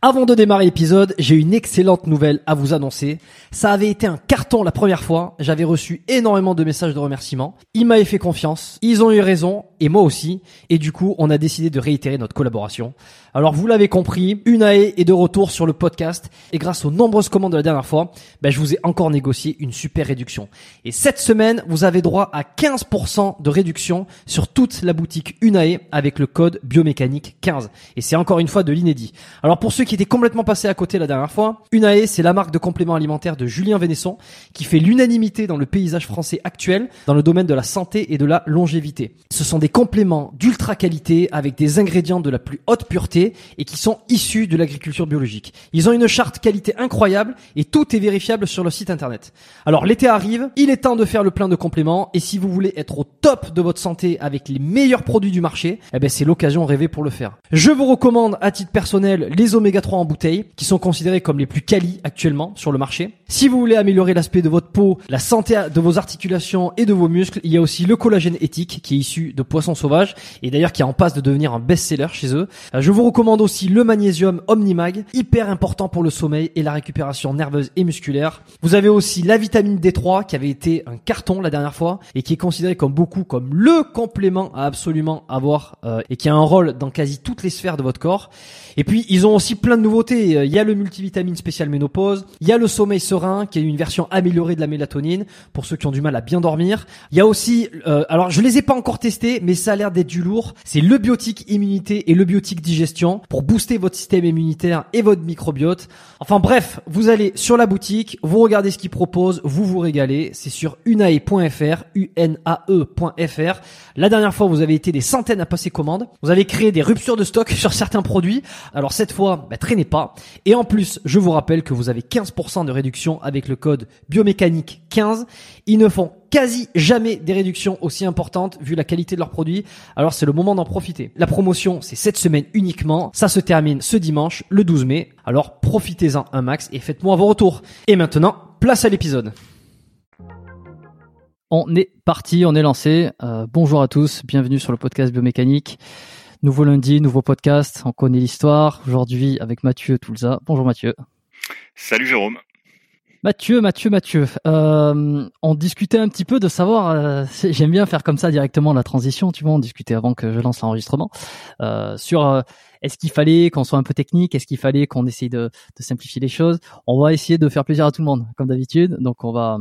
Avant de démarrer l'épisode, j'ai une excellente nouvelle à vous annoncer. Ça avait été un carton la première fois. J'avais reçu énormément de messages de remerciements. Ils m'avaient fait confiance. Ils ont eu raison. Et moi aussi. Et du coup, on a décidé de réitérer notre collaboration. Alors, vous l'avez compris, Unae est de retour sur le podcast. Et grâce aux nombreuses commandes de la dernière fois, ben, je vous ai encore négocié une super réduction. Et cette semaine, vous avez droit à 15% de réduction sur toute la boutique Unae avec le code biomécanique 15. Et c'est encore une fois de l'inédit. Alors, pour ceux qui était complètement passé à côté la dernière fois. Unae, c'est la marque de compléments alimentaires de Julien Vénesson qui fait l'unanimité dans le paysage français actuel dans le domaine de la santé et de la longévité. Ce sont des compléments d'ultra qualité avec des ingrédients de la plus haute pureté et qui sont issus de l'agriculture biologique. Ils ont une charte qualité incroyable et tout est vérifiable sur le site internet. Alors l'été arrive, il est temps de faire le plein de compléments et si vous voulez être au top de votre santé avec les meilleurs produits du marché, eh ben c'est l'occasion rêvée pour le faire. Je vous recommande à titre personnel les oméga 3 en bouteille, qui sont considérés comme les plus quali actuellement sur le marché. Si vous voulez améliorer l'aspect de votre peau, la santé de vos articulations et de vos muscles, il y a aussi le collagène éthique qui est issu de poissons sauvages et d'ailleurs qui est en passe de devenir un best-seller chez eux. Euh, je vous recommande aussi le magnésium Omnimag, hyper important pour le sommeil et la récupération nerveuse et musculaire. Vous avez aussi la vitamine D3 qui avait été un carton la dernière fois et qui est considéré comme beaucoup comme le complément à absolument avoir euh, et qui a un rôle dans quasi toutes les sphères de votre corps. Et puis ils ont aussi plein de nouveautés. Il y a le multivitamine spécial ménopause, il y a le sommeil serein qui est une version améliorée de la mélatonine pour ceux qui ont du mal à bien dormir. Il y a aussi, euh, alors je les ai pas encore testés, mais ça a l'air d'être du lourd. C'est le biotique immunité et le biotique digestion pour booster votre système immunitaire et votre microbiote. Enfin bref, vous allez sur la boutique, vous regardez ce qu'ils proposent, vous vous régalez. C'est sur unae.fr, unae.fr. La dernière fois, vous avez été des centaines à passer commande. Vous avez créé des ruptures de stock sur certains produits. Alors cette fois, bah, traînez pas. Et en plus, je vous rappelle que vous avez 15% de réduction avec le code biomécanique 15. Ils ne font quasi jamais des réductions aussi importantes vu la qualité de leurs produits. Alors c'est le moment d'en profiter. La promotion, c'est cette semaine uniquement. Ça se termine ce dimanche, le 12 mai. Alors profitez-en un max et faites-moi vos retours. Et maintenant, place à l'épisode. On est parti, on est lancé. Euh, bonjour à tous, bienvenue sur le podcast biomécanique. Nouveau lundi, nouveau podcast, on connaît l'histoire. Aujourd'hui avec Mathieu Toulza. Bonjour Mathieu. Salut Jérôme. Mathieu, Mathieu, Mathieu. Euh, on discutait un petit peu de savoir. Euh, J'aime bien faire comme ça directement la transition. Tu vois, on discutait avant que je lance l'enregistrement euh, sur euh, est-ce qu'il fallait qu'on soit un peu technique, est-ce qu'il fallait qu'on essaye de, de, simplifier les choses. On va essayer de faire plaisir à tout le monde, comme d'habitude. Donc on va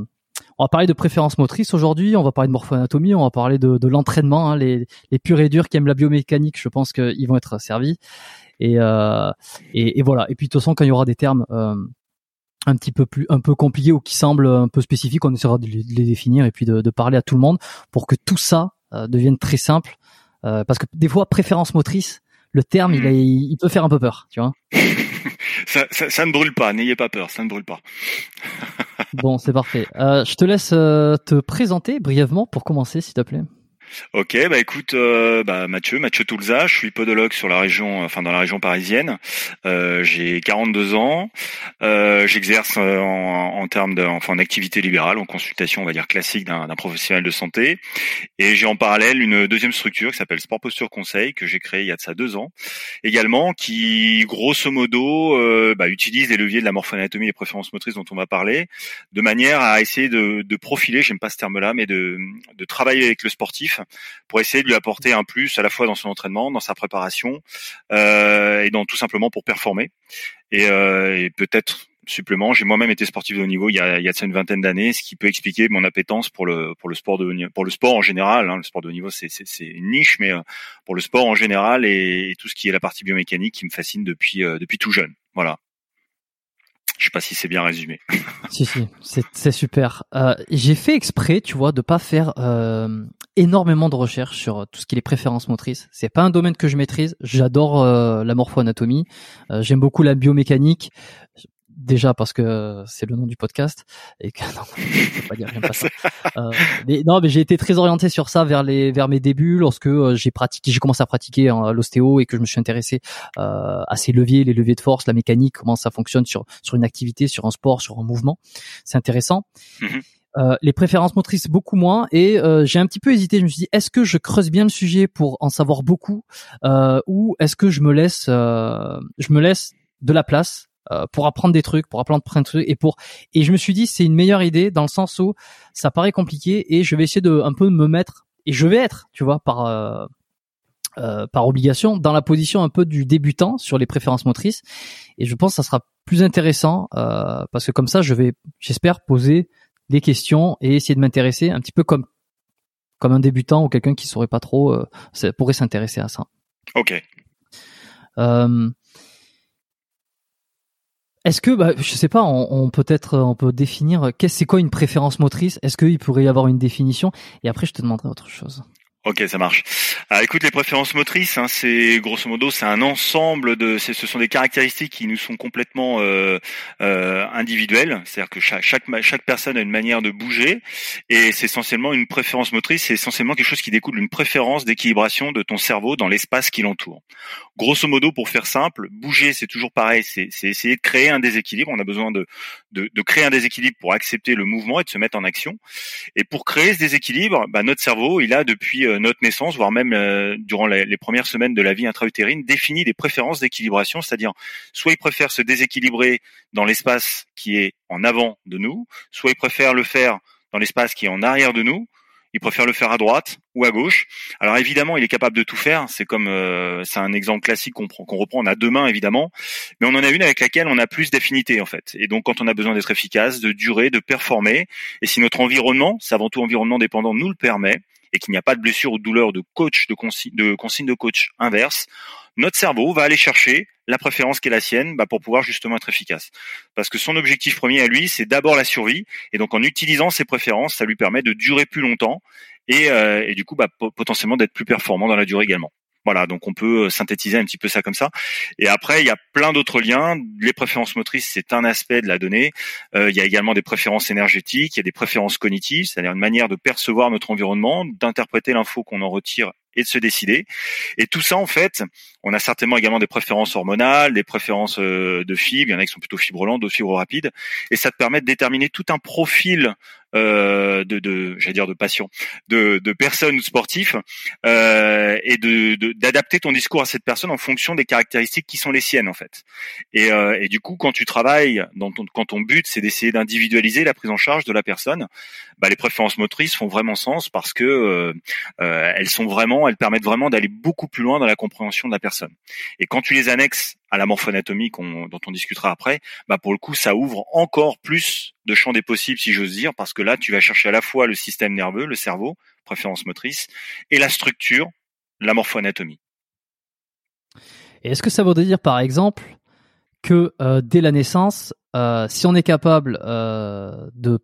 on va parler de préférences motrices aujourd'hui, on va parler de morpho-anatomie, on va parler de, de l'entraînement. Hein, les, les purs et durs qui aiment la biomécanique, je pense qu'ils vont être servis. Et, euh, et, et, voilà. Et puis de toute façon, quand il y aura des termes euh, un petit peu plus un peu compliqués ou qui semblent un peu spécifiques, on essaiera de les, de les définir et puis de, de, parler à tout le monde pour que tout ça euh, devienne très simple. Euh, parce que des fois, préférence motrice, le terme, il, a, il peut faire un peu peur, tu vois. ça, ça, ça, ne brûle pas, n'ayez pas peur, ça ne brûle pas. bon, c'est parfait. Euh, je te laisse euh, te présenter brièvement pour commencer, s'il te plaît. Ok, bah écoute, euh, bah Mathieu, Mathieu Toulza, je suis podologue sur la région, enfin dans la région parisienne. Euh, j'ai 42 ans, euh, j'exerce en, en, termes de, enfin en activité libérale, en consultation, on va dire classique d'un professionnel de santé, et j'ai en parallèle une deuxième structure qui s'appelle Sport Posture Conseil que j'ai créée il y a de ça deux ans, également, qui grosso modo euh, bah, utilise les leviers de la morphoanatomie et préférences motrices dont on va parler, de manière à essayer de, de profiler, j'aime pas ce terme-là, mais de, de travailler avec le sportif pour essayer de lui apporter un plus à la fois dans son entraînement, dans sa préparation euh, et dans tout simplement pour performer. Et, euh, et peut-être supplément. J'ai moi-même été sportif de haut niveau il y a, une vingtaine d'années, ce qui peut expliquer mon appétence pour le pour le sport de pour le sport en général. Hein. Le sport de haut niveau, c'est une niche, mais euh, pour le sport en général et, tout ce qui est la partie biomécanique qui me fascine depuis depuis tout jeune. Voilà. Je sais pas si c'est bien résumé. si si, c'est super. J'ai fait exprès, tu vois, de pas faire énormément de recherches sur tout ce qui est les préférences motrices. C'est pas un domaine que je maîtrise. J'adore euh, la morpho-anatomie. Euh, j'aime beaucoup la biomécanique déjà parce que c'est le nom du podcast et que non, mais j'ai été très orienté sur ça vers les vers mes débuts lorsque euh, j'ai pratiqué, j'ai commencé à pratiquer hein, l'ostéo et que je me suis intéressé euh, à ces leviers, les leviers de force, la mécanique, comment ça fonctionne sur sur une activité, sur un sport, sur un mouvement. C'est intéressant. Mm-hmm. Euh, les préférences motrices beaucoup moins et euh, j'ai un petit peu hésité. Je me suis dit est-ce que je creuse bien le sujet pour en savoir beaucoup euh, ou est-ce que je me laisse je me laisse de la place euh, pour apprendre des trucs, pour apprendre plein de trucs et pour et je me suis dit c'est une meilleure idée dans le sens où ça paraît compliqué et je vais essayer de un peu me mettre et je vais être, tu vois, par euh, euh, par obligation dans la position un peu du débutant sur les préférences motrices et je pense que ça sera plus intéressant euh, parce que comme ça je vais j'espère poser des questions et essayer de m'intéresser un petit peu comme comme un débutant ou quelqu'un qui saurait pas trop euh, pourrait s'intéresser à ça. Ok. Euh, est-ce que, bah, je sais pas, on, peut être, on peut définir, qu'est-ce c'est quoi une préférence motrice? Est-ce qu'il pourrait y avoir une définition? Et après, je te demanderai autre chose. Ok, ça marche. Ah, écoute, les préférences motrices, hein, c'est grosso modo, c'est un ensemble de, ce sont des caractéristiques qui nous sont complètement euh, euh, individuelles. C'est-à-dire que chaque, chaque, chaque personne a une manière de bouger, et c'est essentiellement une préférence motrice. C'est essentiellement quelque chose qui découle d'une préférence d'équilibration de ton cerveau dans l'espace qui l'entoure. Grosso modo, pour faire simple, bouger, c'est toujours pareil. C'est essayer de créer un déséquilibre. On a besoin de, de, de, créer un déséquilibre pour accepter le mouvement et de se mettre en action. Et pour créer ce déséquilibre, bah, notre cerveau, il a depuis euh, notre naissance, voire même euh, durant les, premières semaines de la vie intra-utérine, définit des préférences d'équilibration, c'est-à-dire soit il préfère se déséquilibrer dans l'espace qui est en avant de nous, soit il préfère le faire dans l'espace qui est en arrière de nous, il préfère le faire à droite ou à gauche. Alors évidemment, il est capable de tout faire. C'est comme euh, c'est un exemple classique qu'on reprend. On a deux mains évidemment, mais on en a une avec laquelle on a plus d'affinité en fait. Et donc quand on a besoin d'être efficace, de durer, de performer, et si notre environnement, c'est avant tout environnement dépendant, nous le permet, et qu'il n'y a pas de blessure ou de douleur de coach, de consigne de, consigne de coach inverse, notre cerveau va aller chercher la préférence qui est la sienne bah, pour pouvoir justement être efficace. Parce que son objectif premier à lui, c'est d'abord la survie. Et donc en utilisant ses préférences, ça lui permet de durer plus longtemps et, euh, et du coup bah, potentiellement d'être plus performant dans la durée également. Voilà, donc on peut euh, synthétiser un petit peu ça comme ça. Et après, il y a plein d'autres liens. Les préférences motrices, c'est un aspect de la donnée. Euh, il y a également des préférences énergétiques, il y a des préférences cognitives, c'est-à-dire une manière de percevoir notre environnement, d'interpréter l'info qu'on en retire et de se décider. Et tout ça, en fait, on a certainement également des préférences hormonales, des préférences euh, de fibres. Il y en a qui sont plutôt fibres lentes, d'autres fibres rapides. Et ça te permet de déterminer tout un profil de, de j'allais dire de passion, de, de personnes sportifs euh, et de d'adapter ton discours à cette personne en fonction des caractéristiques qui sont les siennes en fait. Et, euh, et du coup, quand tu travailles, dans ton, quand ton but c'est d'essayer d'individualiser la prise en charge de la personne, bah, les préférences motrices font vraiment sens parce que euh, euh, elles sont vraiment, elles permettent vraiment d'aller beaucoup plus loin dans la compréhension de la personne. Et quand tu les annexes à la morphoanatomie dont on discutera après, bah pour le coup, ça ouvre encore plus de champs des possibles, si j'ose dire, parce que là, tu vas chercher à la fois le système nerveux, le cerveau, préférence motrice, et la structure, la morphoanatomie. Et est-ce que ça voudrait dire, par exemple, que euh, dès la naissance, euh, si on est capable euh, de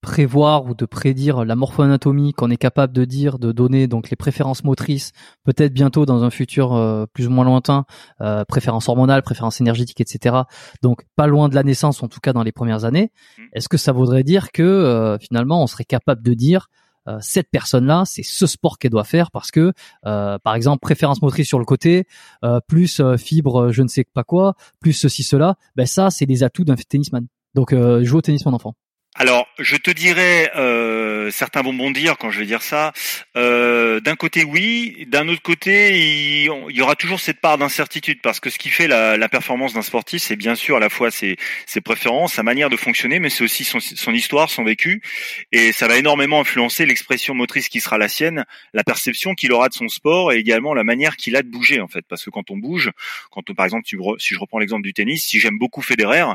prévoir ou de prédire la morphoanatomie, qu'on est capable de dire, de donner donc les préférences motrices, peut-être bientôt dans un futur euh, plus ou moins lointain, euh, préférences hormonales, préférences énergétiques, etc. Donc pas loin de la naissance, en tout cas dans les premières années. Mmh. Est-ce que ça voudrait dire que euh, finalement on serait capable de dire cette personne-là, c'est ce sport qu'elle doit faire parce que, par exemple, préférence motrice sur le côté, plus fibre, je ne sais pas quoi, plus ceci, cela, ben ça, c'est les atouts d'un tennisman. Donc, jouer au tennis mon enfant. Alors, je te dirais, euh, certains vont bondir quand je vais dire ça. Euh, d'un côté, oui. D'un autre côté, il, y aura toujours cette part d'incertitude parce que ce qui fait la, la performance d'un sportif, c'est bien sûr à la fois ses, ses, préférences, sa manière de fonctionner, mais c'est aussi son, son, histoire, son vécu, et ça va énormément influencer l'expression motrice qui sera la sienne, la perception qu'il aura de son sport et également la manière qu'il a de bouger en fait. Parce que quand on bouge, quand par exemple, si je reprends l'exemple du tennis, si j'aime beaucoup Federer,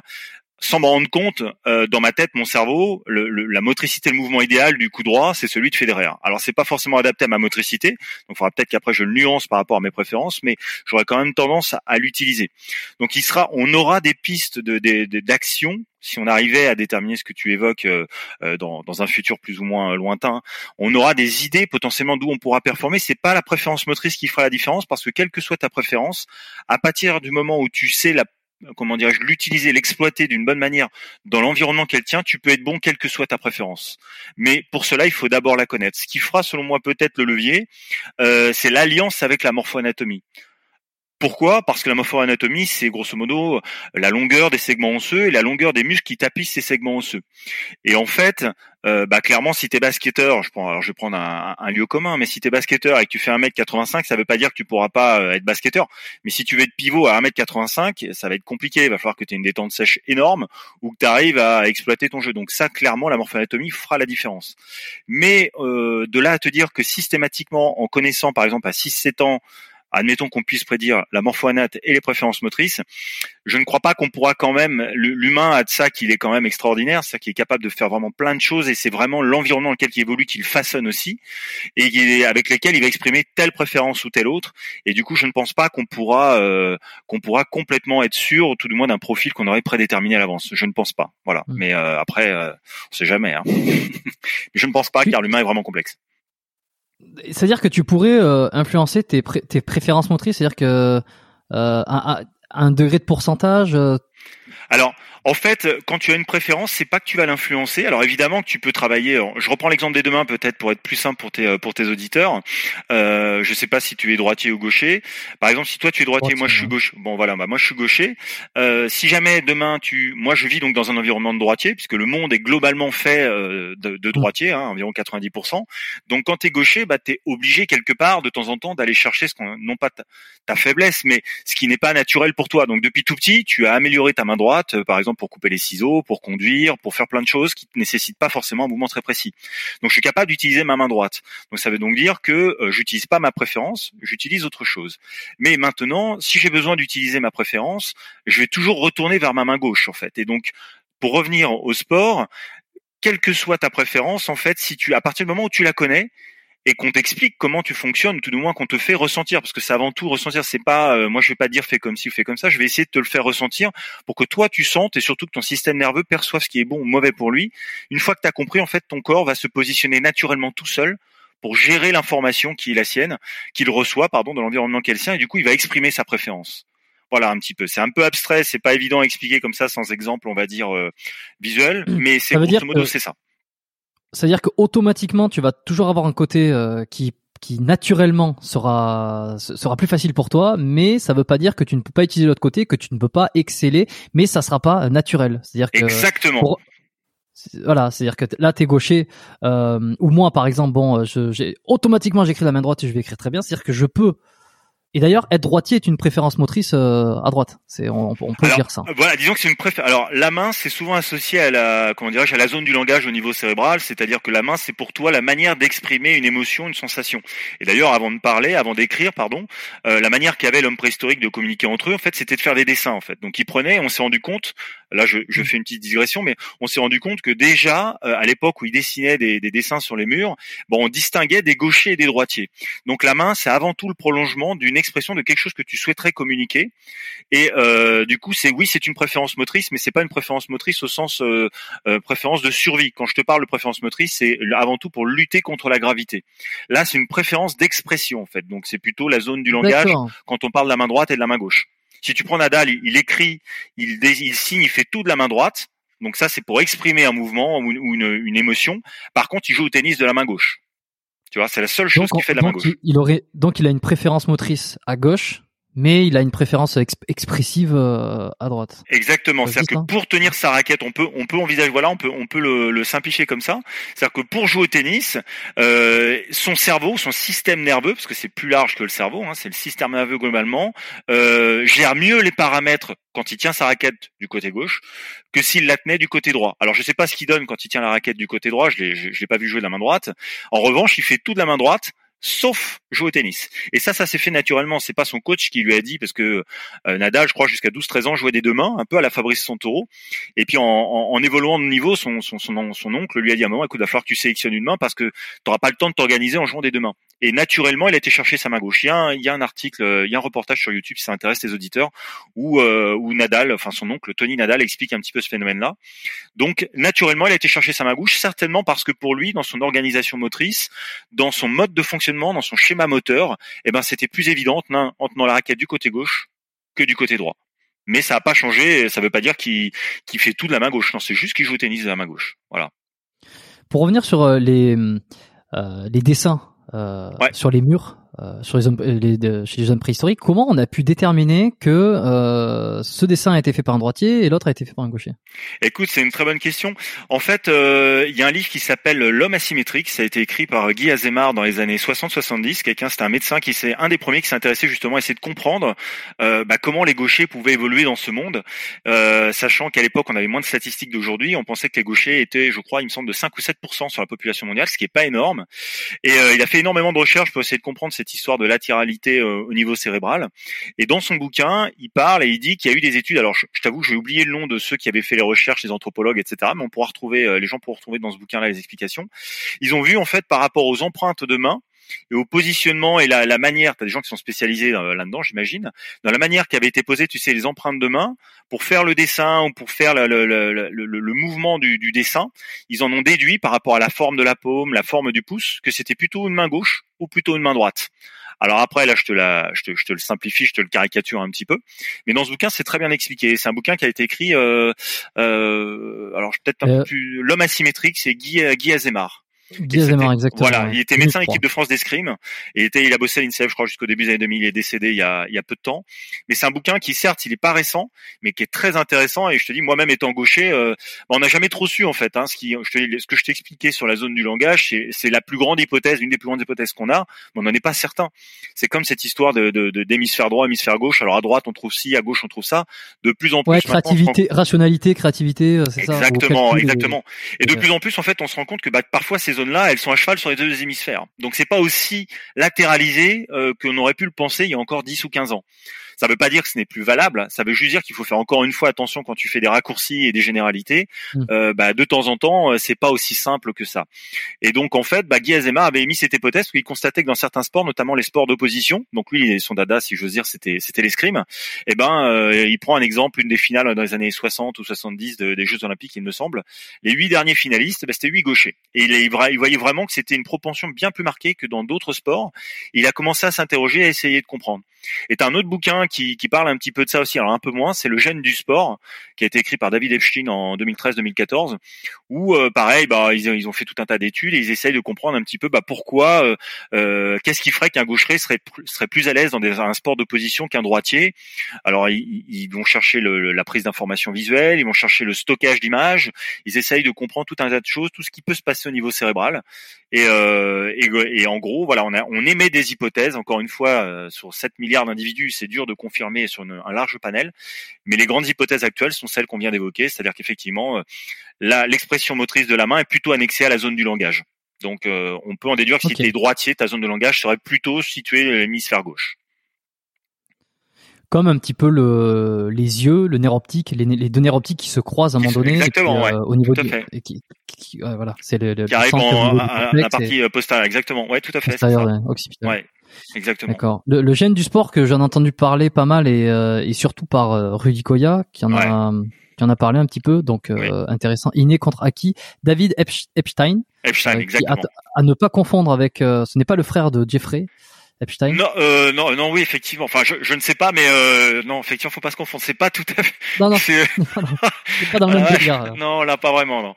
sans me rendre compte, euh, dans ma tête, mon cerveau, le, la motricité, le mouvement idéal du coup droit, c'est celui de Federer. Alors c'est pas forcément adapté à ma motricité, donc il faudra peut-être qu'après je le nuance par rapport à mes préférences, mais j'aurais quand même tendance à, l'utiliser. Donc il sera, on aura des pistes de, d'action si on arrivait à déterminer ce que tu évoques euh, euh, dans, dans, un futur plus ou moins lointain, on aura des idées potentiellement d'où on pourra performer. C'est pas la préférence motrice qui fera la différence parce que quelle que soit ta préférence, à partir du moment où tu sais la comment dirais-je, l'utiliser, l'exploiter d'une bonne manière dans l'environnement qu'elle tient, tu peux être bon quelle que soit ta préférence. Mais pour cela, il faut d'abord la connaître. Ce qui fera, selon moi, peut-être le levier, euh, c'est l'alliance avec la morphoanatomie. Pourquoi? Parce que la morphoanatomie, c'est grosso modo la longueur des segments osseux et la longueur des muscles qui tapissent ces segments osseux. Et en fait, euh, bah clairement, si tu es basketteur, je prends, alors je vais prendre un, lieu commun, mais si tu es basketteur et que tu fais 1m85, ça veut pas dire que tu pourras pas euh, être basketteur. Mais si tu veux être pivot à 1m85, ça va être compliqué. Il va falloir que tu aies une détente sèche énorme ou que tu arrives à exploiter ton jeu. Donc ça, clairement, la morphoanatomie fera la différence. Mais euh, de là à te dire que systématiquement, en connaissant par exemple à 6-7 ans admettons qu'on puisse prédire la morphoanate et les préférences motrices, je ne crois pas qu'on pourra quand même, l'humain a de ça qu'il est quand même extraordinaire, c'est-à-dire qu'il est capable de faire vraiment plein de choses et c'est vraiment l'environnement dans lequel il évolue qu'il façonne aussi et avec lesquels il va exprimer telle préférence ou telle autre. Et du coup, je ne pense pas qu'on pourra euh, qu'on pourra complètement être sûr, tout du moins d'un profil qu'on aurait prédéterminé à l'avance. Je ne pense pas. Voilà. Mmh. Mais euh, après, euh, on sait jamais. Hein. je ne pense pas, car l'humain est vraiment complexe. C'est-à-dire que tu pourrais euh, influencer tes, préférences motrices, c'est-à-dire que euh, un, un, degré de pourcentage. Euh, Alors, en fait, quand tu as une préférence, c'est pas que tu vas l'influencer. Alors évidemment que tu peux travailler. Je reprends l'exemple des deux mains peut-être pour être plus simple pour tes pour tes auditeurs. Euh, je sais pas si tu es droitier ou gaucher. Par exemple, si toi tu es droitier, moi je suis gauche. Bon voilà, bah, moi je suis gaucher. Euh, si jamais demain tu, moi je vis donc dans un environnement de droitier puisque le monde est globalement fait euh, de, de, droitier, hein, environ 90%. Donc quand tu es gaucher, bah es obligé quelque part de temps en temps d'aller chercher ce qu'on non pas ta, ta, faiblesse, mais ce qui n'est pas naturel pour toi. Donc depuis tout petit, tu as amélioré ta main droite, par exemple pour couper les ciseaux, pour conduire, pour faire plein de choses qui ne nécessitent pas forcément un mouvement très précis. Donc je suis capable d'utiliser ma main droite. Donc ça veut donc dire que euh, j'utilise pas ma préférence, j'utilise autre chose. Mais maintenant, si j'ai besoin d'utiliser ma préférence, je vais toujours retourner vers ma main gauche en fait. Et donc pour revenir au sport, quelle que soit ta préférence, en fait, si tu, à partir du moment où tu la connais, et qu'on t'explique comment tu fonctionnes, tout du moins qu'on te fait ressentir, parce que c'est avant tout ressentir. C'est pas, euh, moi je vais pas dire fais comme ci ou fais comme ça. Je vais essayer de te le faire ressentir pour que toi tu sentes et surtout que ton système nerveux perçoive ce qui est bon ou mauvais pour lui. Une fois que tu as compris, en fait, ton corps va se positionner naturellement tout seul pour gérer l'information qui est la sienne, qu'il reçoit, pardon, de l'environnement qu'elle sien, et du coup il va exprimer sa préférence. Voilà un petit peu. C'est un peu abstrait, c'est pas évident à expliquer comme ça sans exemple, on va dire euh, visuel, mmh. mais c'est grosso modo c'est ça. C'est-à-dire qu'automatiquement, tu vas toujours avoir un côté euh, qui qui naturellement sera sera plus facile pour toi, mais ça veut pas dire que tu ne peux pas utiliser l'autre côté, que tu ne peux pas exceller, mais ça sera pas naturel. C'est-à-dire que exactement. voilà, c'est-à-dire que là t'es gaucher euh, ou moi par exemple, bon, je, j'ai automatiquement j'écris la main droite et je vais écrire très bien. C'est-à-dire que je peux et d'ailleurs, être droitier est une préférence motrice euh, à droite. C'est on, on peut dire ça. Voilà, disons que c'est une préférence. Alors la main, c'est souvent associé à la comment dirais-je à la zone du langage au niveau cérébral, c'est-à-dire que la main, c'est pour toi la manière d'exprimer une émotion, une sensation. Et d'ailleurs, avant de parler, avant d'écrire, pardon, euh, la manière qu'avait l'homme préhistorique de communiquer entre eux, en fait, c'était de faire des dessins. En fait, donc ils prenaient. On s'est rendu compte. Là, je, je, fais une petite digression, mais on s'est rendu compte que déjà euh, à l'époque où ils dessinaient des, des, dessins sur les murs, bon, on distinguait des gauchers et des droitiers. Donc la main, c'est avant tout le prolongement d'une expression de quelque chose que tu souhaiterais communiquer. Et euh, du coup, c'est oui, c'est une préférence motrice, mais c'est pas une préférence motrice au sens euh, euh, préférence de survie. Quand je te parle de préférence motrice, c'est avant tout pour lutter contre la gravité. Là, c'est une préférence d'expression en fait. Donc c'est plutôt la zone du langage quand on parle de la main droite et de la main gauche. Si tu prends Nadal, il, écrit, il, il signe, il fait tout de la main droite. Donc ça, c'est pour exprimer un mouvement ou une, une, émotion. Par contre, il joue au tennis de la main gauche. Tu vois, c'est la seule chose qui fait de la main gauche. Il, aurait donc il a une préférence motrice à gauche mais il a une préférence expressive euh, à droite. Exactement. C'est-à-dire que pour tenir sa raquette, on peut on peut envisager voilà, on peut on peut le, le simplifier comme ça. C'est-à-dire que pour jouer au tennis, euh, son cerveau, son système nerveux, parce que c'est plus large que le cerveau, hein, c'est le système nerveux globalement, euh, gère mieux les paramètres quand il tient sa raquette du côté gauche que s'il la tenait du côté droit. Alors je sais pas ce qu'il donne quand il tient la raquette du côté droit, je l'ai je, l'ai pas vu jouer de la main droite. En revanche, il fait tout de la main droite sauf jouer au tennis. Et ça, ça s'est fait naturellement. C'est pas son coach qui lui a dit, parce que euh, Nadal, je crois, jusqu'à 12-13 ans, jouait des deux mains, un peu à la Fabrice Santoro. Et puis en, évoluant de niveau, son, oncle lui a dit à un moment, écoute, il va falloir que tu sélectionnes une main parce que tu n'auras pas le temps de t'organiser en jouant des deux mains. Et naturellement, il a été chercher sa main gauche. Il y a un, il y a un article, euh, il y a un reportage sur YouTube si ça intéresse les auditeurs, où, euh, où Nadal, enfin son oncle Tony Nadal, explique un petit peu ce phénomène-là. Donc naturellement, il a été chercher sa main gauche, certainement parce que pour lui, dans son organisation motrice, dans son mode de fonctionnement, dans son schéma moteur, eh ben c'était plus évident en tenant la raquette du côté gauche que du côté droit. Mais ça n'a pas changé. Ça ne veut pas dire qu'il fait tout de la main gauche. Non, c'est juste qu'il joue au tennis de la main gauche. Voilà. Pour revenir sur euh, les les dessins euh, sur les murs, sur les hommes, les, chez les hommes préhistoriques. Comment on a pu déterminer que euh, ce dessin a été fait par un droitier et l'autre a été fait par un gaucher? Écoute, c'est une très bonne question. En fait, euh, il y a un livre qui s'appelle L'homme asymétrique. Ça a été écrit par Guy Azemar dans les années 60-70. Quelqu'un, c'était un médecin qui s'est un des premiers qui s'est intéressé justement à essayer de comprendre euh, bah, comment les gauchers pouvaient évoluer dans ce monde, euh, sachant qu'à l'époque on avait moins de statistiques d'aujourd'hui. On pensait que les gauchers étaient, je crois, il me semble, de 5 ou 7% sur la population mondiale, ce qui est pas énorme. Et il a fait énormément de recherches pour essayer de comprendre cette histoire de latéralité au niveau cérébral. Et dans son bouquin, il parle et il dit qu'il y a eu des études. Alors, je, t'avoue, j'ai oublié le nom de ceux qui avaient fait les recherches, les anthropologues, etc. Mais on pourra retrouver, euh, les gens pourront retrouver dans ce bouquin-là les explications. Ils ont vu en fait par rapport aux empreintes de main et au positionnement et la, la manière, tu as des gens qui sont spécialisés euh, là-dedans, j'imagine, dans la manière qui avait été posée, tu sais, les empreintes de main, pour faire le dessin ou pour faire le, le, le, le mouvement du, du, dessin, ils en ont déduit par rapport à la forme de la paume, la forme du pouce, que c'était plutôt une main gauche ou plutôt une main droite. Alors après, là, je te, la, je te, je te le simplifie, je te le caricature un petit peu. Mais dans ce bouquin, c'est très bien expliqué. C'est un bouquin qui a été écrit, euh, euh, alors peut-être un peu euh. plus, l'homme asymétrique, c'est Guy, Guy Azemar. Voilà, il était médecin équipe de France d'escrime et était, il a bossé à l'INSEF, je crois, jusqu'au début des années 2000. Il est décédé il y a, il y a peu de temps. Mais c'est un bouquin qui, certes, il est pas récent, mais qui est très intéressant. Et je te dis, moi-même étant gaucher, euh, bah, on n'a jamais trop su en fait. Hein, ce, qui, je te, ce que je t'expliquais sur la zone du langage, c'est la plus grande hypothèse, une des plus grandes hypothèses qu'on a, mais on n'en est pas certain. C'est comme cette histoire de d'hémisphère de, droit, hémisphère gauche. Alors à droite on trouve ci, à gauche on trouve ça. De plus en plus. Ouais, créativité, rationalité, créativité, euh, c'est ça. Exactement, exactement. Et de plus en plus, en fait, on se rend compte que bah, parfois ces zones-là, elles sont à cheval sur les deux hémisphères. Donc c'est pas aussi latéralisé euh, qu'on aurait pu le penser il y a encore 10 ou 15 ans. Ça ne veut pas dire que ce n'est plus valable. Ça veut juste dire qu'il faut faire encore une fois attention quand tu fais des raccourcis et des généralités. Mm. Euh, bah, de temps en temps, euh, c'est pas aussi simple que ça. Et donc en fait, bah, Guy Azema avait émis cette hypothèse qu'il constatait que dans certains sports, notamment les sports d'opposition, donc lui, son dada, si j'ose dire, c'était c'était l'escrime. Et eh ben, euh, il prend un exemple, une des finales dans les années 60 ou 70 des Jeux Olympiques, il me semble. Les huit derniers finalistes, bah, c'était huit gauchers. Et il, il voyait vraiment que c'était une propension bien plus marquée que dans d'autres sports. Il a commencé à s'interroger, à essayer de comprendre. Et un autre bouquin qui, qui parle un petit peu de ça aussi, alors un peu moins, c'est Le gène du sport, qui a été écrit par David Epstein en 2013-2014, où euh, pareil, bah, ils, ils, ont fait tout un tas d'études et ils essayent de comprendre un petit peu bah, pourquoi, euh, euh qu'est-ce qui ferait qu'un gaucher serait, serait plus à l'aise dans des, un sport d'opposition qu'un droitier. Alors ils, ils vont chercher le, la prise d'informations visuelles, ils vont chercher le stockage d'images, ils essayent de comprendre tout un tas de choses, tout ce qui peut se passer au niveau cérébral. Et, euh, et, et, en gros, voilà, on, a, on émet des hypothèses. Encore une fois, euh, sur 7 milliards d'individus, c'est dur de confirmer sur un large panel. Mais les grandes hypothèses actuelles sont celles qu'on vient d'évoquer, c'est-à-dire qu'effectivement, euh, motrice de la main est plutôt annexée à la zone du langage. Donc, euh, on peut en déduire que si tu es droitier, ta zone de langage serait plutôt située à l'hémisphère gauche comme un petit peu le, les yeux, le nerf optique, les, les deux nerfs optiques qui se croisent à un moment donné. Exactement, ouais, au niveau de, qui, qui, ouais, voilà, c'est le, le qui arrive en, la partie postérieure, exactement. Ouais, tout à fait. Ouais, exactement. D'accord. Le, le, gène du sport que j'en ai entendu parler pas mal et, euh, et surtout par euh, Rudy Koya qui en a qui en a parlé un petit peu, donc euh, intéressant. Inné contre acquis. David Epstein. Epstein, exactement. À, à, ne pas confondre avec, ce n'est pas le frère de Jeffrey. Epstein Non, euh, non, non, oui, effectivement. Enfin, je, je ne sais pas, mais euh, non, effectivement, faut pas se confondre. C'est pas tout à fait. Non, non. C'est pas dans le même délire. Non, là, pas vraiment, non.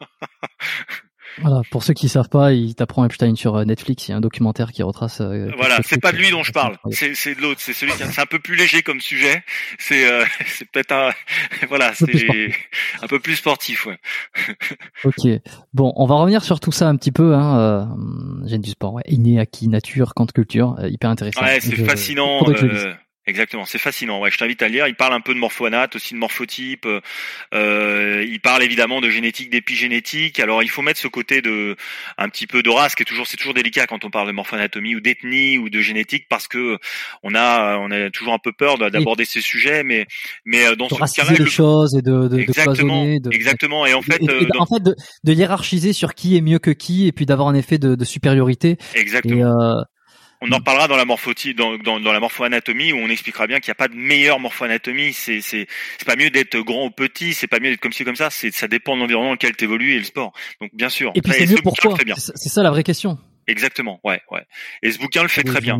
Voilà, pour ceux qui savent pas, il t'apprend Epstein sur euh, Netflix. Il y a un documentaire qui retrace. Euh, voilà, c'est pas de lui dont je parle. C'est c'est de l'autre. C'est celui qui c'est un peu plus léger comme sujet. C'est euh, c'est peut-être un voilà, c'est un peu plus sportif, ouais. ok. Bon, on va revenir sur tout ça un petit peu. Hein, euh, du sport, ouais. Inné, acquis, nature, quant culture, hyper intéressant. Ouais, c'est fascinant. Exactement, c'est fascinant. Ouais, je t'invite à lire. Il parle un peu de morphoanate, aussi de morphotype. Euh, il parle évidemment de génétique, d'épigénétique. Alors il faut mettre ce côté de un petit peu de race, qui est toujours c'est toujours délicat quand on parle de morphoanatomie ou d'ethnie ou de génétique, parce que on a on a toujours un peu peur d'aborder ces sujets, mais mais euh, dans ce cas-là, les choses et de, de, exactement, de exactement. Et en fait, euh, en fait, de, de, hiérarchiser sur qui est mieux que qui, et puis d'avoir un effet de, de supériorité. Exactement. Et, euh, on en reparlera dans la morphotie, dans, dans, dans, la morphoanatomie où on expliquera bien qu'il n'y a pas de meilleure morphoanatomie. C'est c'est c'est pas mieux d'être grand ou petit, c'est pas mieux d'être comme ci comme ça. C'est ça dépend de l'environnement dans lequel tu évolues et le sport. Donc bien sûr. Et puis c'est mieux pour toi. C'est ça la vraie question. Exactement, ouais, ouais. Et ce bouquin le fait très bien.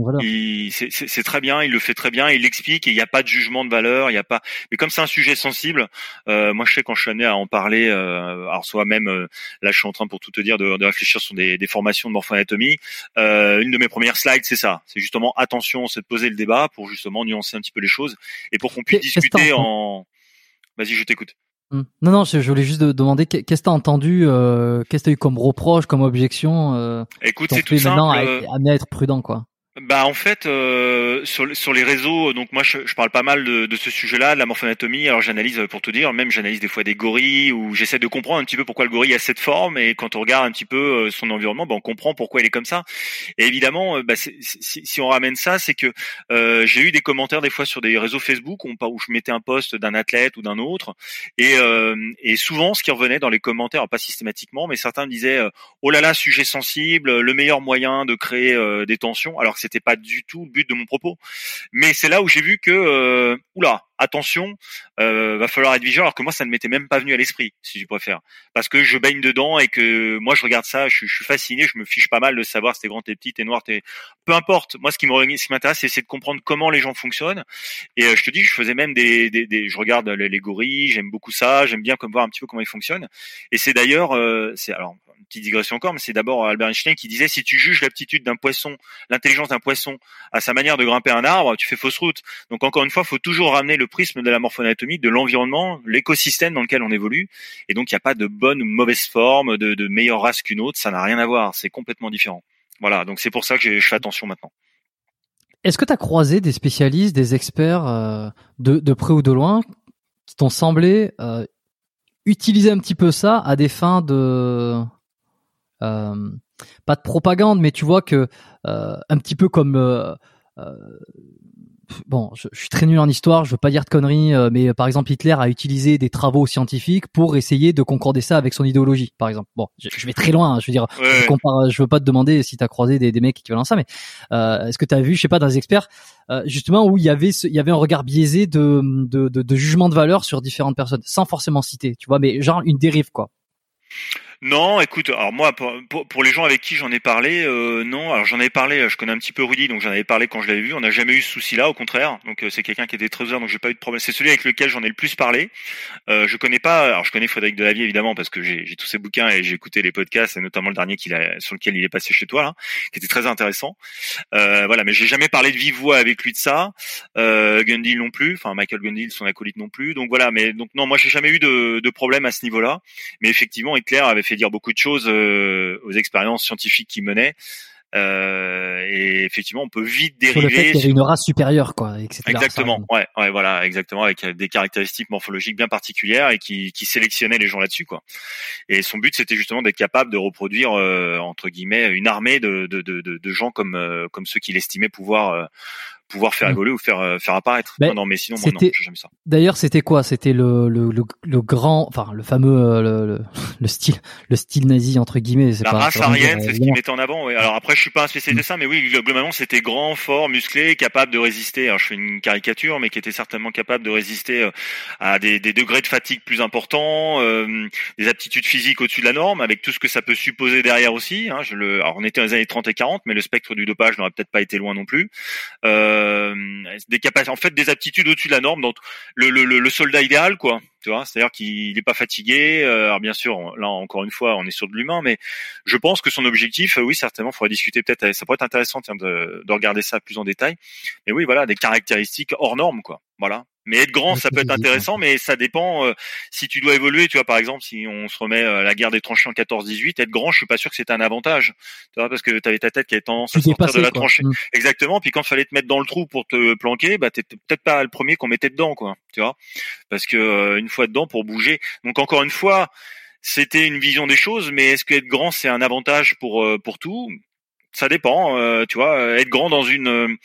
C'est très bien, il le fait très bien, il l'explique. Et il n'y a pas de jugement de valeur, il n'y a pas. Mais comme c'est un sujet sensible, euh, moi je sais quand je suis amené à en parler, euh, alors soit même euh, là je suis en train pour tout te dire de, de réfléchir sur des, des formations de morphoanatomie. Euh, une de mes premières slides, c'est ça. C'est justement attention, c'est de poser le débat pour justement nuancer un petit peu les choses et pour qu'on puisse discuter en. Vas-y, je t'écoute. Non, non, je, voulais juste demander qu'est-ce que t'as entendu, euh, qu'est-ce que t'as eu comme reproche, comme objection. Euh, Écoute, c'est tout simple. À, à, à être prudent, quoi. Bah en fait euh, sur sur les réseaux donc moi je, je parle pas mal de, de ce sujet-là de la morphoanatomie. Alors j'analyse pour te dire même j'analyse des fois des gorilles ou j'essaie de comprendre un petit peu pourquoi le gorille a cette forme. Et quand on regarde un petit peu euh, son environnement bah, on comprend pourquoi il est comme ça. Et évidemment euh, bah, si, si, on ramène ça c'est que euh, j'ai eu des commentaires des fois sur des réseaux Facebook où, où je mettais un post d'un athlète ou d'un autre. Et euh, et souvent ce qui revenait dans les commentaires pas systématiquement mais certains disaient oh là là sujet sensible le meilleur moyen de créer des tensions alors c'était pas du tout le but de mon propos. Mais c'est là où j'ai vu que, euh, oula, attention, euh, va falloir être vigilant. Alors que moi, ça ne m'était même pas venu à l'esprit, si tu préfères, parce que je baigne dedans et que moi, je regarde ça, je, suis fasciné, je me fiche pas mal de savoir si t'es grand, t'es petit, t'es noir, t'es, peu importe. Moi, ce qui m'intéresse, c'est de comprendre comment les gens fonctionnent. Et euh, je te dis, je faisais même des, des, je regarde les, gorilles, j'aime beaucoup ça, j'aime bien comme voir un petit peu comment ils fonctionnent. Et c'est d'ailleurs, euh, c'est alors petite digression encore, mais c'est d'abord Albert Einstein qui disait si tu juges l'aptitude d'un poisson, l'intelligence d'un poisson à sa manière de grimper un arbre, tu fais fausse route. Donc encore une fois, faut toujours ramener le prisme de la morphoanatomie, de l'environnement, l'écosystème dans lequel on évolue. Et donc il n'y a pas de bonne ou mauvaise forme, de, de meilleure race qu'une autre, ça n'a rien à voir, c'est complètement différent. Voilà, donc c'est pour ça que je fais attention maintenant. Est-ce que tu as croisé des spécialistes, des experts euh, de, près ou de loin qui t'ont semblé euh, utiliser un petit peu ça à des fins de euh, pas de propagande, mais tu vois que un petit peu comme bon, je, suis très nul en histoire, je veux pas dire de conneries, mais par exemple Hitler a utilisé des travaux scientifiques pour essayer de concorder ça avec son idéologie, par exemple. Bon, je, vais très loin, hein, je veux dire, je, compare, je veux pas te demander si tu as croisé des, des mecs qui veulent ça, mais est-ce que tu as vu, je sais pas, dans les experts, justement où il y avait il y avait un regard biaisé de, de, de, de jugement de valeur sur différentes personnes, sans forcément citer, tu vois, mais genre une dérive quoi. Non, écoute, alors moi, pour, les gens avec qui j'en ai parlé, euh, non. Alors j'en avais parlé, je connais un petit peu Rudy, donc j'en avais parlé quand je l'avais vu. On n'a jamais eu ce souci-là, au contraire. Donc euh, c'est quelqu'un qui était très ouvert, donc j'ai pas eu de problème. C'est celui avec lequel j'en ai le plus parlé. Euh, je connais pas, alors je connais Frédéric Delavier évidemment parce que j'ai tous ses bouquins et j'ai écouté les podcasts et notamment le dernier qu'il a, sur lequel il est passé chez toi là, qui était très intéressant. Euh, voilà, mais j'ai jamais parlé de vive voix avec lui de ça. Gundil non plus, enfin Michael Gundil, son acolyte non plus. Donc voilà, mais donc non, moi j'ai jamais eu de, de problème à ce niveau-là. Mais effectivement, Hitler avait fait dire beaucoup de choses euh, aux expériences scientifiques qu'il menait. Euh, et effectivement, on peut vite dériver. Sur le fait qu'il y avait une race supérieure, quoi. exactement. Ouais, ouais, voilà, exactement, avec des caractéristiques morphologiques bien particulières et qui, qui sélectionnait les gens là-dessus, quoi. Et son but, c'était justement d'être capable de reproduire euh, entre guillemets une armée de, de, de, de, gens comme comme ceux qu'il estimait pouvoir pouvoir faire mm. évoluer ou faire euh, faire apparaître. Ben, non, mais sinon moi non, jamais ça. D'ailleurs, c'était quoi? C'était le, le, le, grand, enfin le fameux euh, le, le, style le style nazi entre guillemets. La pas, race arienne, c'est ce qu'il mettait en avant. Ouais. Alors après, je suis pas un spécialiste de ça, mais oui, globalement, c'était grand, fort, musclé, capable de résister. Alors je fais une caricature, mais qui était certainement capable de résister euh, à des, des degrés de fatigue plus importants, euh, des aptitudes physiques au-dessus de la norme, avec tout ce que ça peut supposer derrière aussi. Hein, je le, alors on était dans les années 30 et 40, mais le spectre du dopage n'aurait peut-être pas été loin non plus. Euh, euh, des capacités, en fait, des aptitudes au-dessus de la norme. Donc, le, soldat idéal, quoi. Tu vois, c'est-à-dire qu'il n'est pas fatigué. Euh, alors bien sûr, là encore une fois, on est sur de l'humain, mais je pense que son objectif, oui, certainement, il faudra discuter peut-être. Ça pourrait être intéressant de, de regarder ça plus en détail. Mais oui, voilà, des caractéristiques hors normes, quoi. Voilà. Mais être grand, ça peut être intéressant, mais ça dépend euh, si tu dois évoluer. Tu vois, par exemple, si on se remet à la guerre des tranchées en 14-18, être grand, je suis pas sûr que c'est un avantage. Tu vois, parce que tu avais ta tête qui avait tendance à sortir de la tranchée. Mm. Exactement. Puis quand il fallait te mettre dans le trou pour te planquer, bah t'étais peut-être pas le premier qu'on mettait dedans, quoi. Tu vois, parce que euh, une fois dedans pour bouger. Donc encore une fois, c'était une vision des choses, mais est-ce que être grand c'est un avantage pour euh, pour tout? Ça dépend, tu vois, être grand dans une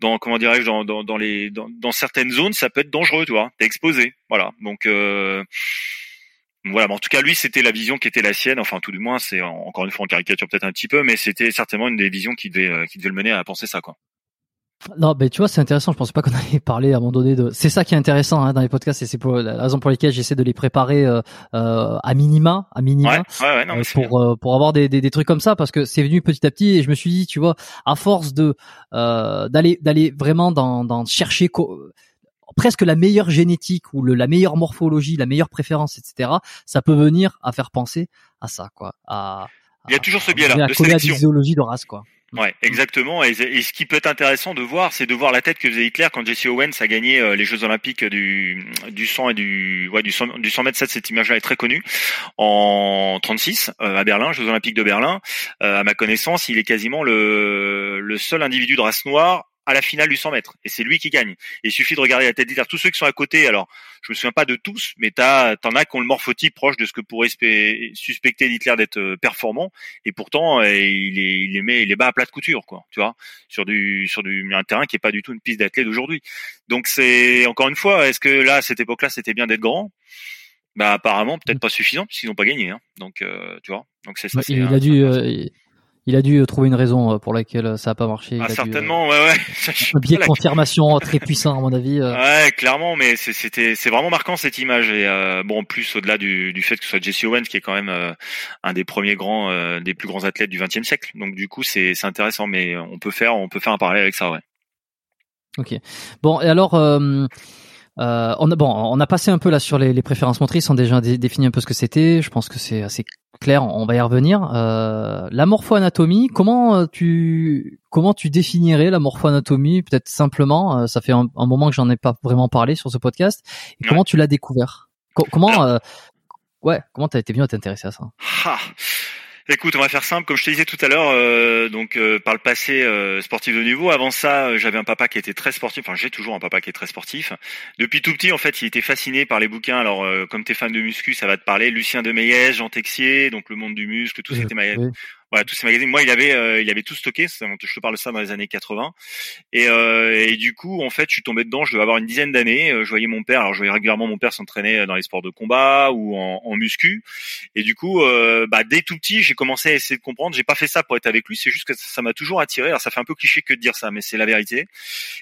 dans comment dirais-je dans, dans, dans les dans, dans, certaines zones ça peut être dangereux tu vois t'es exposé voilà. Donc euh, voilà mais en tout cas lui c'était la vision qui était la sienne enfin tout du moins c'est encore une fois en caricature peut-être un petit peu mais c'était certainement une des visions qui devait euh, qui devait le mener à penser ça quoi non, mais tu vois, c'est intéressant. Je pensais pas qu'on allait parler à un moment donné de. C'est ça qui est intéressant hein, dans les podcasts, et c'est pour la raison pour laquelle j'essaie de les préparer euh, euh, à minima, à minima, ouais, ouais, non, euh, pour euh, pour avoir des, des, des trucs comme ça, parce que c'est venu petit à petit, et je me suis dit, tu vois, à force de d'aller d'aller vraiment dans dans chercher presque la meilleure génétique ou le, la meilleure morphologie, la meilleure préférence, etc. Ça peut venir à faire penser à ça, quoi. À, il y a toujours ce biais-là de sélection. de race, quoi. Ouais, exactement. Et, ce qui peut être intéressant de voir, c'est de voir la tête que faisait Hitler quand Jesse Owens a gagné euh, les Jeux Olympiques du du 100 et du ouais du 100, du 100 mètres. Cette image-là est très connue en 36 euh, à Berlin, Jeux Olympiques de Berlin. Euh, à ma connaissance, il est quasiment le le seul individu de race noire à la finale du 100 mètres et c'est lui qui gagne. il suffit de regarder la tête d'Hitler. Tous ceux qui sont à côté, alors je me souviens pas de tous, mais t'as t'en as qui ont le morphotype proche de ce que pourrait suspecter d'Hitler d'être euh, performant et pourtant euh, il est il met il bas à plat de couture quoi, tu vois, sur du sur du un terrain qui est pas du tout une piste d'athlète d'aujourd'hui. Donc c'est encore une fois, est-ce que là à cette époque-là c'était bien d'être grand? Bah apparemment peut-être pas suffisant puisqu'ils n'ont pas gagné hein. donc euh, tu vois? Donc c'est ça il, a dû il a dû euh, trouver une raison euh, pour laquelle euh, ça a pas marché. Ah, certainement, ouais, ouais. un biais de confirmation très puissant à mon avis. Ouais, clairement, mais c'était, c'est vraiment marquant cette image. Et bon, en plus au-delà du, du fait que ce soit Jesse Owens qui est quand même un des premiers grands, des plus grands athlètes du XXe siècle. Donc du coup, c'est, c'est intéressant, mais on peut faire, on peut faire un parallèle avec ça, ouais. Ok. Bon, et alors. Euh, on a bon, on a passé un peu là sur les, les préférences motrices, on a déjà défini un peu ce que c'était. Je pense que c'est assez clair. On va y revenir. Euh, la morpho-anatomie, comment euh, tu comment tu définirais la morpho-anatomie Peut-être simplement. Euh, ça fait un, moment que j'en ai pas vraiment parlé sur ce podcast. Et comment tu l'as découvert? Comment Ouais, comment t'as été venu à t'intéresser à ça? Écoute, on va faire simple. Comme je te disais tout à l'heure, euh, donc euh, par le passé euh, sportif de niveau. Avant ça, j'avais un papa qui était très sportif. Enfin, j'ai toujours un papa qui est très sportif. Depuis tout petit, en fait, il était fasciné par les bouquins. Alors, comme t'es fan de muscu, ça va te parler. Lucien de Meillet, Jean Texier, donc le monde du muscle, tout c'était voilà tous ces magazines. Moi, il avait euh, il avait tout stocké. Je te parle de ça dans les années 80. Et, euh, et du coup, en fait, je suis tombé dedans. Je devais avoir une dizaine d'années. Euh, je voyais mon père. Alors, je voyais régulièrement mon père s'entraîner dans les sports de combat ou en, en muscu. Et du coup, euh, bah, dès tout petit, j'ai commencé à essayer de comprendre. J'ai pas fait ça pour être avec lui. C'est juste que ça m'a toujours attiré. Alors, ça fait un peu cliché que de dire ça, mais c'est la vérité.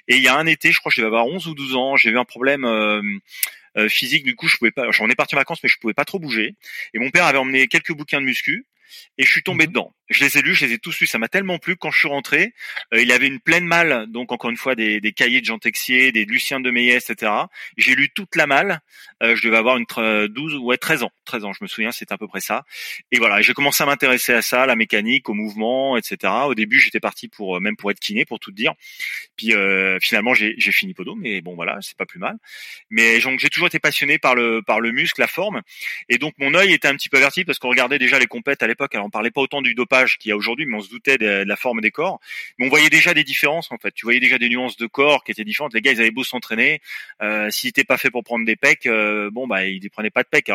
Et il y a un été, je crois que je devais avoir 11 ou 12 ans. J'ai eu un problème. Euh, physique du coup je pouvais pas j'en ai parti en vacances mais je pouvais pas trop bouger et mon père avait emmené quelques bouquins de muscu et je suis tombé mhm. dedans. Je les ai lus, je les ai tous lus, ça m'a tellement plu quand je suis rentré. Euh, il avait une pleine malle, donc encore une fois des, des cahiers de Jean Texier, des Lucien de Meillet, etc. J'ai lu toute la malle. Euh, je devais avoir une 12 ouais 13 ans, 13 ans, je me souviens, c'était à peu près ça. Et voilà, j'ai commencé à m'intéresser à ça, la mécanique, au mouvement, etc. Au début, j'étais parti pour euh, même pour être kiné, pour tout dire. Puis euh, finalement, j'ai fini podo, mais bon voilà, c'est pas plus mal. Mais donc j'ai toujours été passionné par le par le muscle, la forme, et donc mon œil était un petit peu averti parce qu'on regardait déjà les compètes à l'époque. Alors on parlait pas autant du dopage qu'il y a aujourd'hui, mais on se doutait de, la forme des corps. Mais on voyait déjà des différences en fait. Tu voyais déjà des nuances de corps qui étaient différentes. Les gars, ils avaient beau s'entraîner, euh, s'ils n'étaient pas faits pour prendre des pecs, euh, bon bah ils ne prenaient pas de pecs.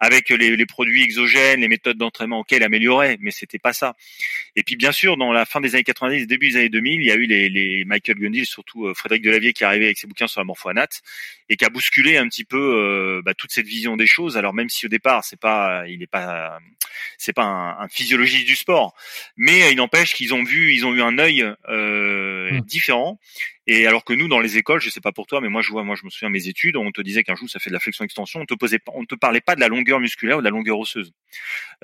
Avec les, les, produits exogènes, les méthodes d'entraînement auxquelles améliorer, mais c'était pas ça. Et puis bien sûr, dans la fin des années 90, début des années 2000, il y a eu les, les Michael Gundil, surtout euh, Frédéric Delavier qui est arrivé avec ses bouquins sur la morphoanate et qui a bousculé un petit peu euh, bah, toute cette vision des choses. Alors même si au départ, c'est pas, il est pas, c'est pas un, un, physiologiste du sport, mais il n'empêche qu'ils ont vu, ils ont eu un œil euh, mmh. différent Et alors que nous, dans les écoles, je sais pas pour toi, mais moi je vois, moi je me souviens de mes études, on te disait qu'un jour ça fait de la flexion-extension, on te posait, on te parlait pas de la longueur musculaire ou de la longueur osseuse.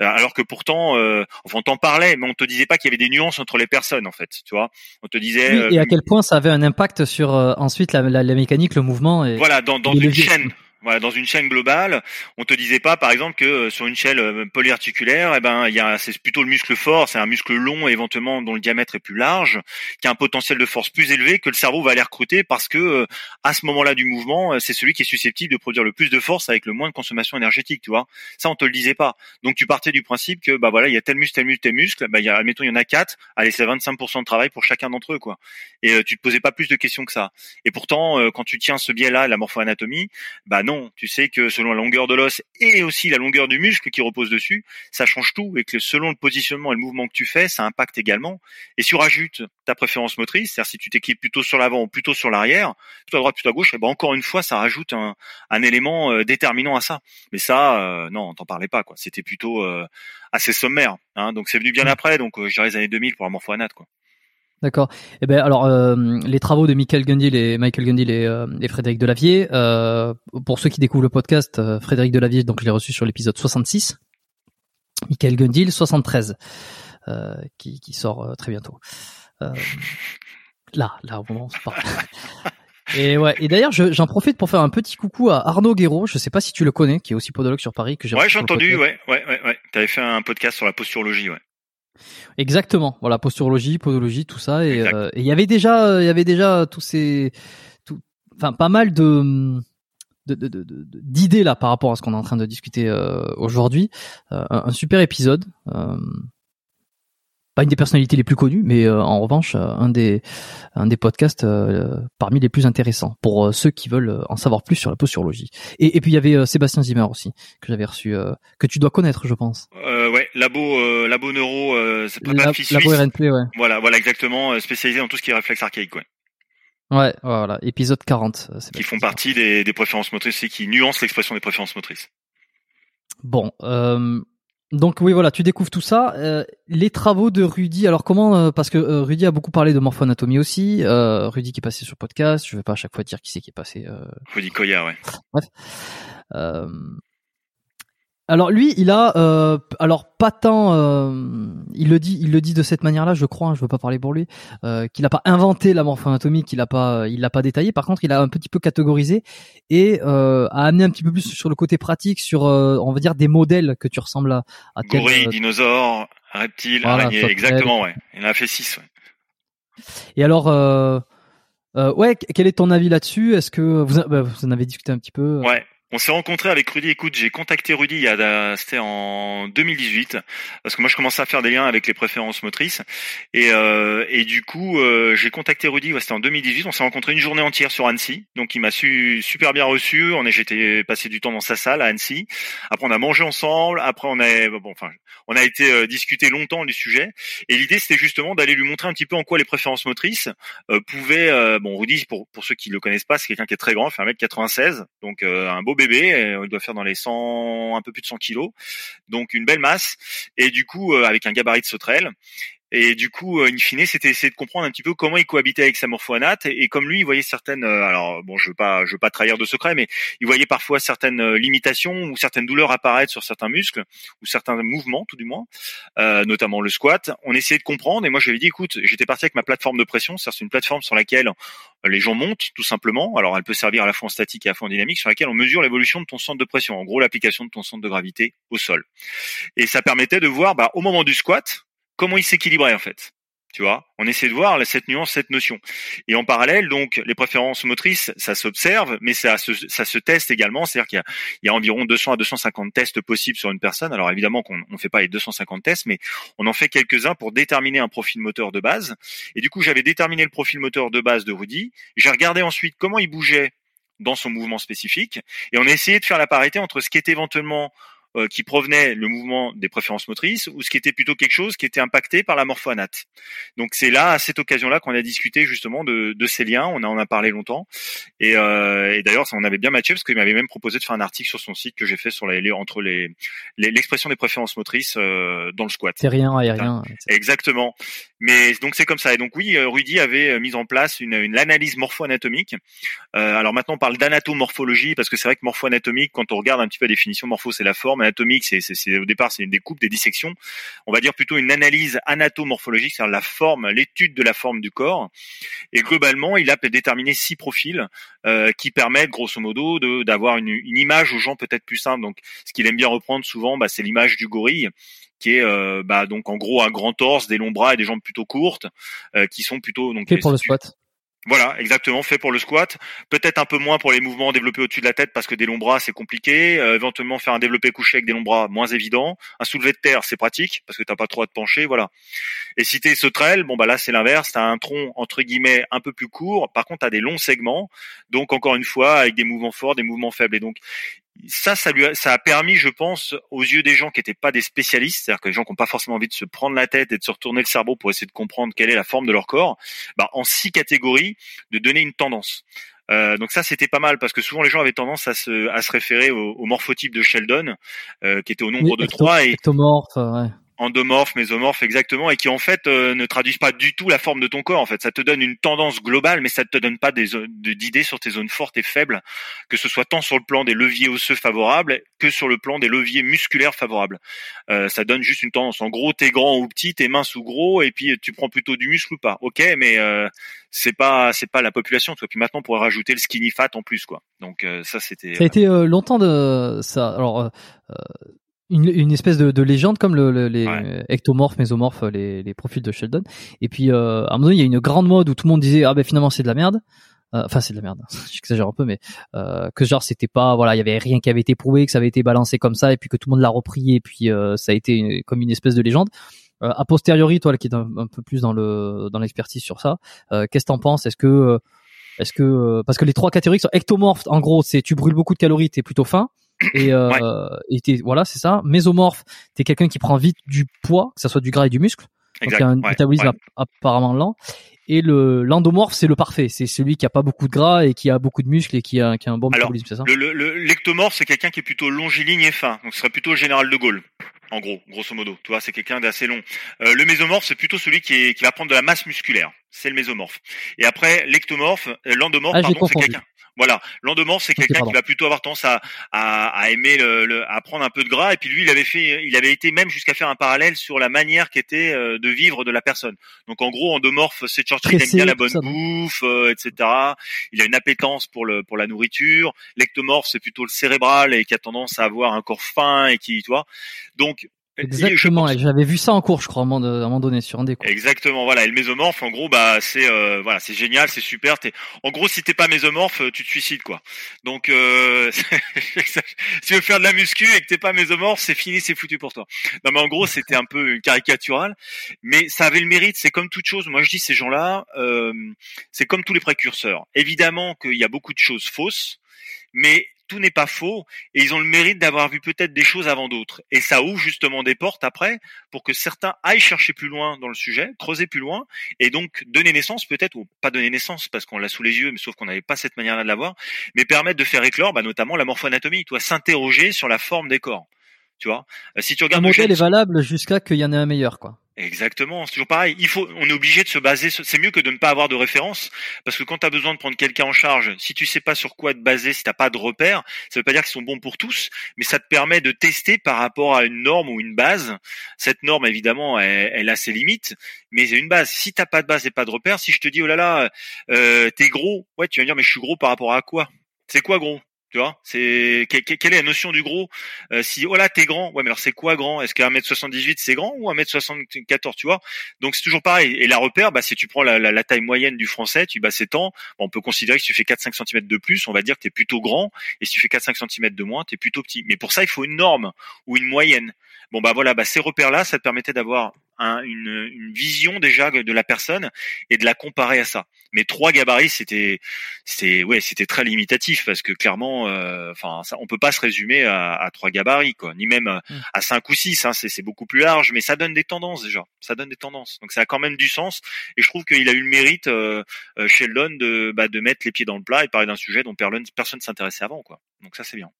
Euh, alors que pourtant, euh, enfin on t'en parlait, mais on te disait pas qu'il y avait des nuances entre les personnes en fait, tu vois. On te disait. et à quel point ça avait un impact sur ensuite la, la, la, mécanique, le mouvement. Et, voilà, dans, dans une chaîne voilà, dans une chaîne globale, on te disait pas, par exemple, que euh, sur une chaîne euh, polyarticulaire, eh ben, il y a, c'est plutôt le muscle fort, c'est un muscle long, éventuellement dont le diamètre est plus large, qui a un potentiel de force plus élevé que le cerveau va aller recruter parce que euh, à ce moment-là du mouvement, c'est celui qui est susceptible de produire le plus de force avec le moins de consommation énergétique, tu vois. Ça, on te le disait pas. Donc, tu partais du principe que, bah voilà, il y a tel muscle, tel muscle, tel muscle, bah, il y a, admettons, il y en a quatre, allez, c'est 25% de travail pour chacun d'entre eux, quoi. Et tu te posais pas plus de questions que ça. Et pourtant, quand tu tiens ce biais-là, la morpho-anatomie, bah non, tu sais que selon la longueur de l'os et aussi la longueur du muscle qui repose dessus, ça change tout et que selon le positionnement et le mouvement que tu fais, ça impacte également. Et si tu rajoutes ta préférence motrice, c'est-à-dire si tu t'équipes plutôt sur l'avant ou plutôt sur l'arrière, plutôt à droite, plutôt à gauche, et eh ben encore une fois, ça rajoute un, élément euh, déterminant à ça. Mais ça, euh, non, on t'en parlait pas quoi. C'était plutôt euh, assez sommaire. Hein. donc c'est venu bien mmh. après, donc je dirais les années 2000 pour la morphoanat quoi. D'accord. Eh ben alors euh, les travaux de Michael Gundil et Michael Gundil et, euh, et Frédéric Delavier. Euh, pour ceux qui découvrent le podcast, euh, Frédéric Delavier, donc je l'ai reçu sur l'épisode 66. Michael Gundil 73, euh, qui, qui sort très bientôt. là, là au moment, c'est pas. Et ouais. Et d'ailleurs, j'en profite pour faire un petit coucou à Arnaud Guéraud. Je sais pas si tu le connais, qui est aussi podologue sur Paris, que j'ai. Ouais, j'ai entendu. Ouais, ouais, ouais, ouais. T'avais fait un podcast sur la posturologie, ouais. Exactement. Voilà, posturologie, podologie, tout ça. Et euh, il y avait déjà, il y avait déjà tous ces, tout, enfin pas mal de d'idées là par rapport à ce qu'on est en train de discuter euh, aujourd'hui. Euh, un, super épisode pas une des personnalités les plus connues, mais euh, en revanche, euh, un des un des podcasts euh, parmi les plus intéressants pour ceux qui veulent en savoir plus sur la posturologie. Et, et puis il y avait Sébastien Zimmer aussi que j'avais reçu, que tu dois connaître, je pense. Ouais, labo labo neuro, c'est pas La, Labo RNP, ouais. Voilà, voilà exactement, spécialisé dans tout ce qui est réflexe archaïque, ouais. Ouais, voilà, épisode 40. Qui font partie des, des préférences motrices et qui nuancent l'expression des préférences motrices. Bon, euh, donc oui, voilà, tu découvres tout ça. Euh, les travaux de Rudy, alors comment euh, Parce que euh, Rudy a beaucoup parlé de morphoanatomie aussi. Rudy qui est passé sur podcast. Je vais pas à chaque fois dire qui c'est qui est passé. Rudy Koya, ouais. Bref. Alors lui, il a, euh, alors pas tant, euh, il le dit, il le dit de cette manière-là, je crois, hein, je veux pas parler pour lui, euh, qu'il n'a pas inventé la morphoanatomie, qu'il a pas, il l'a pas détaillé. Par contre, il a un petit peu catégorisé et a amené un petit peu plus sur le côté pratique, sur, on va dire des modèles que tu ressembles à. à Gorille, dinosaure, reptile, araignée, exactement, ouais. Il en a fait six. Ouais. Et alors. ouais, quel est ton avis là-dessus? Est-ce que vous, bah, vous en avez discuté un petit peu? Ouais, on s'est rencontré avec Rudy. Écoute, j'ai contacté Rudy il y a, c'était en 2018, parce que moi je commençais à faire des liens avec les préférences motrices, et, euh, et du coup euh, j'ai contacté Rudy. Ouais, c'était en 2018. On s'est rencontré une journée entière sur Annecy, donc il m'a su super bien reçu. On est, j'étais passé du temps dans sa salle à Annecy. Après on a mangé ensemble. Après on a, bon, enfin, on a été euh, longtemps du sujet. Et l'idée c'était justement d'aller lui montrer un petit peu en quoi les préférences motrices euh, pouvaient. Euh, bon, Rudy, pour pour ceux qui le connaissent pas, c'est quelqu'un qui est très grand, fait 1m96, donc un beau bébé, il doit faire dans les 100, un peu plus de 100 kilos, donc une belle masse, et du coup euh, avec un gabarit de sauterelle. Et du coup, euh, in fine, c'était essayer de comprendre un petit peu comment il cohabitait avec sa morphoanate. Et, comme lui, il voyait certaines, euh, alors bon, je veux pas, je veux pas trahir de secret, mais il voyait parfois certaines limitations ou certaines douleurs apparaître sur certains muscles ou certains mouvements, tout du moins, euh, notamment le squat. On essayait de comprendre. Et moi, je lui ai dit, écoute, j'étais parti avec ma plateforme de pression, c'est une plateforme sur laquelle les gens montent tout simplement. Alors, elle peut servir à la fois en statique et à la fois en dynamique, sur laquelle on mesure l'évolution de ton centre de pression. En gros, l'application de ton centre de gravité au sol. Et ça permettait de voir, bah, au moment du squat, comment il s'équilibrait en fait. Tu vois, on essaie de voir cette nuance, cette notion. Et en parallèle, donc, les préférences motrices, ça s'observe, mais ça se, teste également. C'est-à-dire qu'il y y a environ 200 à 250 tests possibles sur une personne. Alors évidemment qu'on ne fait pas les 250 tests, mais on en fait quelques-uns pour déterminer un profil moteur de base. Et du coup, j'avais déterminé le profil moteur de base de Rudy. J'ai regardé ensuite comment il bougeait dans son mouvement spécifique, et on a essayé de faire la parité entre ce qui est éventuellement euh, qui provenait le mouvement des préférences motrices ou ce qui était plutôt quelque chose qui était impacté par la morphoanate. Donc c'est là à cette occasion-là qu'on a discuté justement de, de, ces liens. On en a parlé longtemps et, euh, et d'ailleurs on avait bien matché parce qu'il m'avait même proposé de faire un article sur son site que j'ai fait sur les, entre les l'expression des préférences motrices euh, dans le squat. C'est rien aérien. Exactement. Mais donc c'est comme ça. Et donc oui, Rudy avait mis en place une, une analyse morpho-anatomique. Euh, alors maintenant on parle d'anatomorphologie parce que c'est vrai que morpho-anatomique, quand on regarde un petit peu la définition, morpho c'est la forme, anatomique c'est au départ c'est une découpe, des dissections. On va dire plutôt une analyse anatomorphologique, c'est-à-dire la forme, l'étude de la forme du corps. Et globalement, il a déterminé six profils euh, qui permettent grosso modo d'avoir une, une, image aux gens peut-être plus simple. Donc ce qu'il aime bien reprendre souvent, bah, c'est l'image du gorille qui est euh, bah, donc en gros un grand torse, des longs bras et des jambes plutôt courtes, euh, qui sont plutôt donc fait pour le squat. Voilà, exactement, fait pour le squat. Peut-être un peu moins pour les mouvements développés au-dessus de la tête parce que des longs bras c'est compliqué. Euh, éventuellement faire un développé couché avec des longs bras moins évident. Un soulevé de terre c'est pratique parce que t'as pas trop à te pencher, voilà. Et si t'es sauterelle, bon bah là c'est l'inverse. T'as un tronc entre guillemets un peu plus court. Par contre t'as des longs segments. Donc encore une fois avec des mouvements forts, des mouvements faibles. Et donc ça, ça lui a, ça a permis, je pense, aux yeux des gens qui n'étaient pas des spécialistes, c'est-à-dire que les gens qui n'ont pas forcément envie de se prendre la tête et de se retourner le cerveau pour essayer de comprendre quelle est la forme de leur corps, bah, en six catégories, de donner une tendance. Euh, donc ça c'était pas mal parce que souvent les gens avaient tendance à se, à se référer au, morphotype de Sheldon euh, qui était au nombre de trois et ectomorphe, ouais endomorphes, mésomorphes exactement, et qui en fait euh, ne traduisent pas du tout la forme de ton corps. En fait, ça te donne une tendance globale, mais ça ne te donne pas des d'idées sur tes zones fortes et faibles, que ce soit tant sur le plan des leviers osseux favorables que sur le plan des leviers musculaires favorables. Euh, ça donne juste une tendance. En gros, t'es grand ou petit, t'es mince ou gros, et puis tu prends plutôt du muscle ou pas. Ok, mais euh, c'est pas c'est pas la population. Toi. Puis maintenant, on pourrait rajouter le skinny fat en plus, quoi. Donc euh, ça, c'était. Ça a été longtemps de ça. Alors une, une, espèce de, de, légende comme le, les ectomorphes, mésomorphes, les, les, profils de Sheldon. Et puis euh, à un moment donné, il y a une grande mode où tout le monde disait ah ben finalement c'est de la merde. Euh, enfin c'est de la merde, j'exagère un peu, mais euh, que genre c'était pas voilà, il y avait rien qui avait été prouvé, que ça avait été balancé comme ça, et puis que tout le monde l'a repris, et puis euh, ça a été comme une espèce de légende. Euh, a posteriori, toi qui est un, un, peu plus dans le dans l'expertise sur ça, qu'est-ce que t'en penses? Est-ce que est-ce que parce que les trois catégories sont ectomorphes, en gros, c'est tu brûles beaucoup de calories, t'es plutôt fin et, euh, et voilà c'est ça. Mésomorphe t'es quelqu'un qui prend vite du poids que ça soit du gras et du muscle. Donc il a un métabolisme apparemment lent. Et le l'endomorphe c'est le parfait. C'est celui qui a pas beaucoup de gras et qui a beaucoup de muscles et qui a, qui a un bon métabolisme c'est ça? le, le, l'ectomorphe c'est quelqu'un qui est plutôt longiligne et fin. Donc ce serait plutôt le général de Gaulle en gros grosso modo tu vois c'est quelqu'un d'assez long euh, le mésomorphe c'est plutôt celui qui, est, qui va prendre de la masse musculaire c'est le mésomorphe et après l'ectomorphe euh, l'endomorphe ah, pardon c'est quelqu'un voilà, l'endomorphe c'est quelqu'un qui va plutôt avoir tendance à, à, à aimer le, à prendre un peu de gras. Et puis lui, il avait fait, il avait été même jusqu'à faire un parallèle sur la manière qu'était euh, de vivre de la personne. Donc en gros, endomorphe, c'est Churchill qui aime bien la bonne bouffe, euh, etc. Il a une appétence pour le pour la nourriture. L'ectomorphe, c'est plutôt le cérébral et qui a tendance à avoir un corps fin et qui, tu vois. Donc Exactement, j'avais vu ça en cours, je crois, à un moment donné sur un des cours. Exactement, voilà. Et le mésomorphe, en gros, bah c'est euh, voilà, c'est génial, c'est super. Es... En gros, si t'es pas mésomorphe, euh, tu te suicides, quoi. Donc, euh... si tu veux faire de la muscu et que t'es pas mésomorphe, c'est fini, c'est foutu pour toi. Non, mais en gros, c'était un peu caricatural, mais ça avait le mérite. C'est comme toute chose. Moi, je dis ces gens-là, euh, c'est comme tous les précurseurs. Évidemment qu'il y a beaucoup de choses fausses, mais tout n'est pas faux et ils ont le mérite d'avoir vu peut-être des choses avant d'autres. Et ça ouvre justement des portes après pour que certains aillent chercher plus loin dans le sujet, creuser plus loin et donc donner naissance peut-être ou pas donner naissance parce qu'on l'a sous les yeux, mais sauf qu'on n'avait pas cette manière-là de l'avoir, mais permettre de faire éclore bah, notamment la morphoanatomie, toi s'interroger sur la forme des corps. Tu vois, euh, si tu regardes un modèle est valable jusqu'à qu'il y en ait un meilleur, quoi. Exactement, c'est toujours pareil. Il faut, on est obligé de se baser. C'est mieux que de ne pas avoir de référence, parce que quand tu as besoin de prendre quelqu'un en charge, si tu sais pas sur quoi te baser, si t'as pas de repères, ça veut pas dire qu'ils sont bons pour tous, mais ça te permet de tester par rapport à une norme ou une base. Cette norme, évidemment, elle, a ses limites, mais c'est une base. Si t'as pas de base et pas de repères, si je te dis oh là là, euh, t'es gros, ouais, tu vas me dire mais je suis gros par rapport à quoi? C'est quoi gros? Tu vois, c'est quelle est la notion du gros euh, Si oh là t'es grand, ouais mais alors c'est quoi grand? Est-ce qu'un mètre 78 c'est grand ou un mètre 74 Tu vois? Donc c'est toujours pareil. Et la repère, bah si tu prends la, la, taille moyenne du français, tu bah c'est temps. on peut considérer que si tu fais 4-5 cm de plus, on va dire que t'es plutôt grand. Et si tu fais 4-5 cm de moins, t'es plutôt petit. Mais pour ça, il faut une norme ou une moyenne. Bon bah voilà, bah ces repères-là, ça te permettait d'avoir une, une, vision déjà de la personne et de la comparer à ça. Mais trois gabarits, c'était, c'est ouais, c'était très limitatif parce que clairement, euh, enfin, ça, on peut pas se résumer à, à trois gabarits quoi, ni même mmh. à cinq ou six. Hein, c'est beaucoup plus large, mais ça donne des tendances déjà. Ça donne des tendances. Donc ça a quand même du sens. Et je trouve qu'il a eu le mérite euh, euh, Sheldon de bah, de mettre les pieds dans le plat et de parler d'un sujet dont personne s'intéressait avant quoi. Donc ça c'est bien.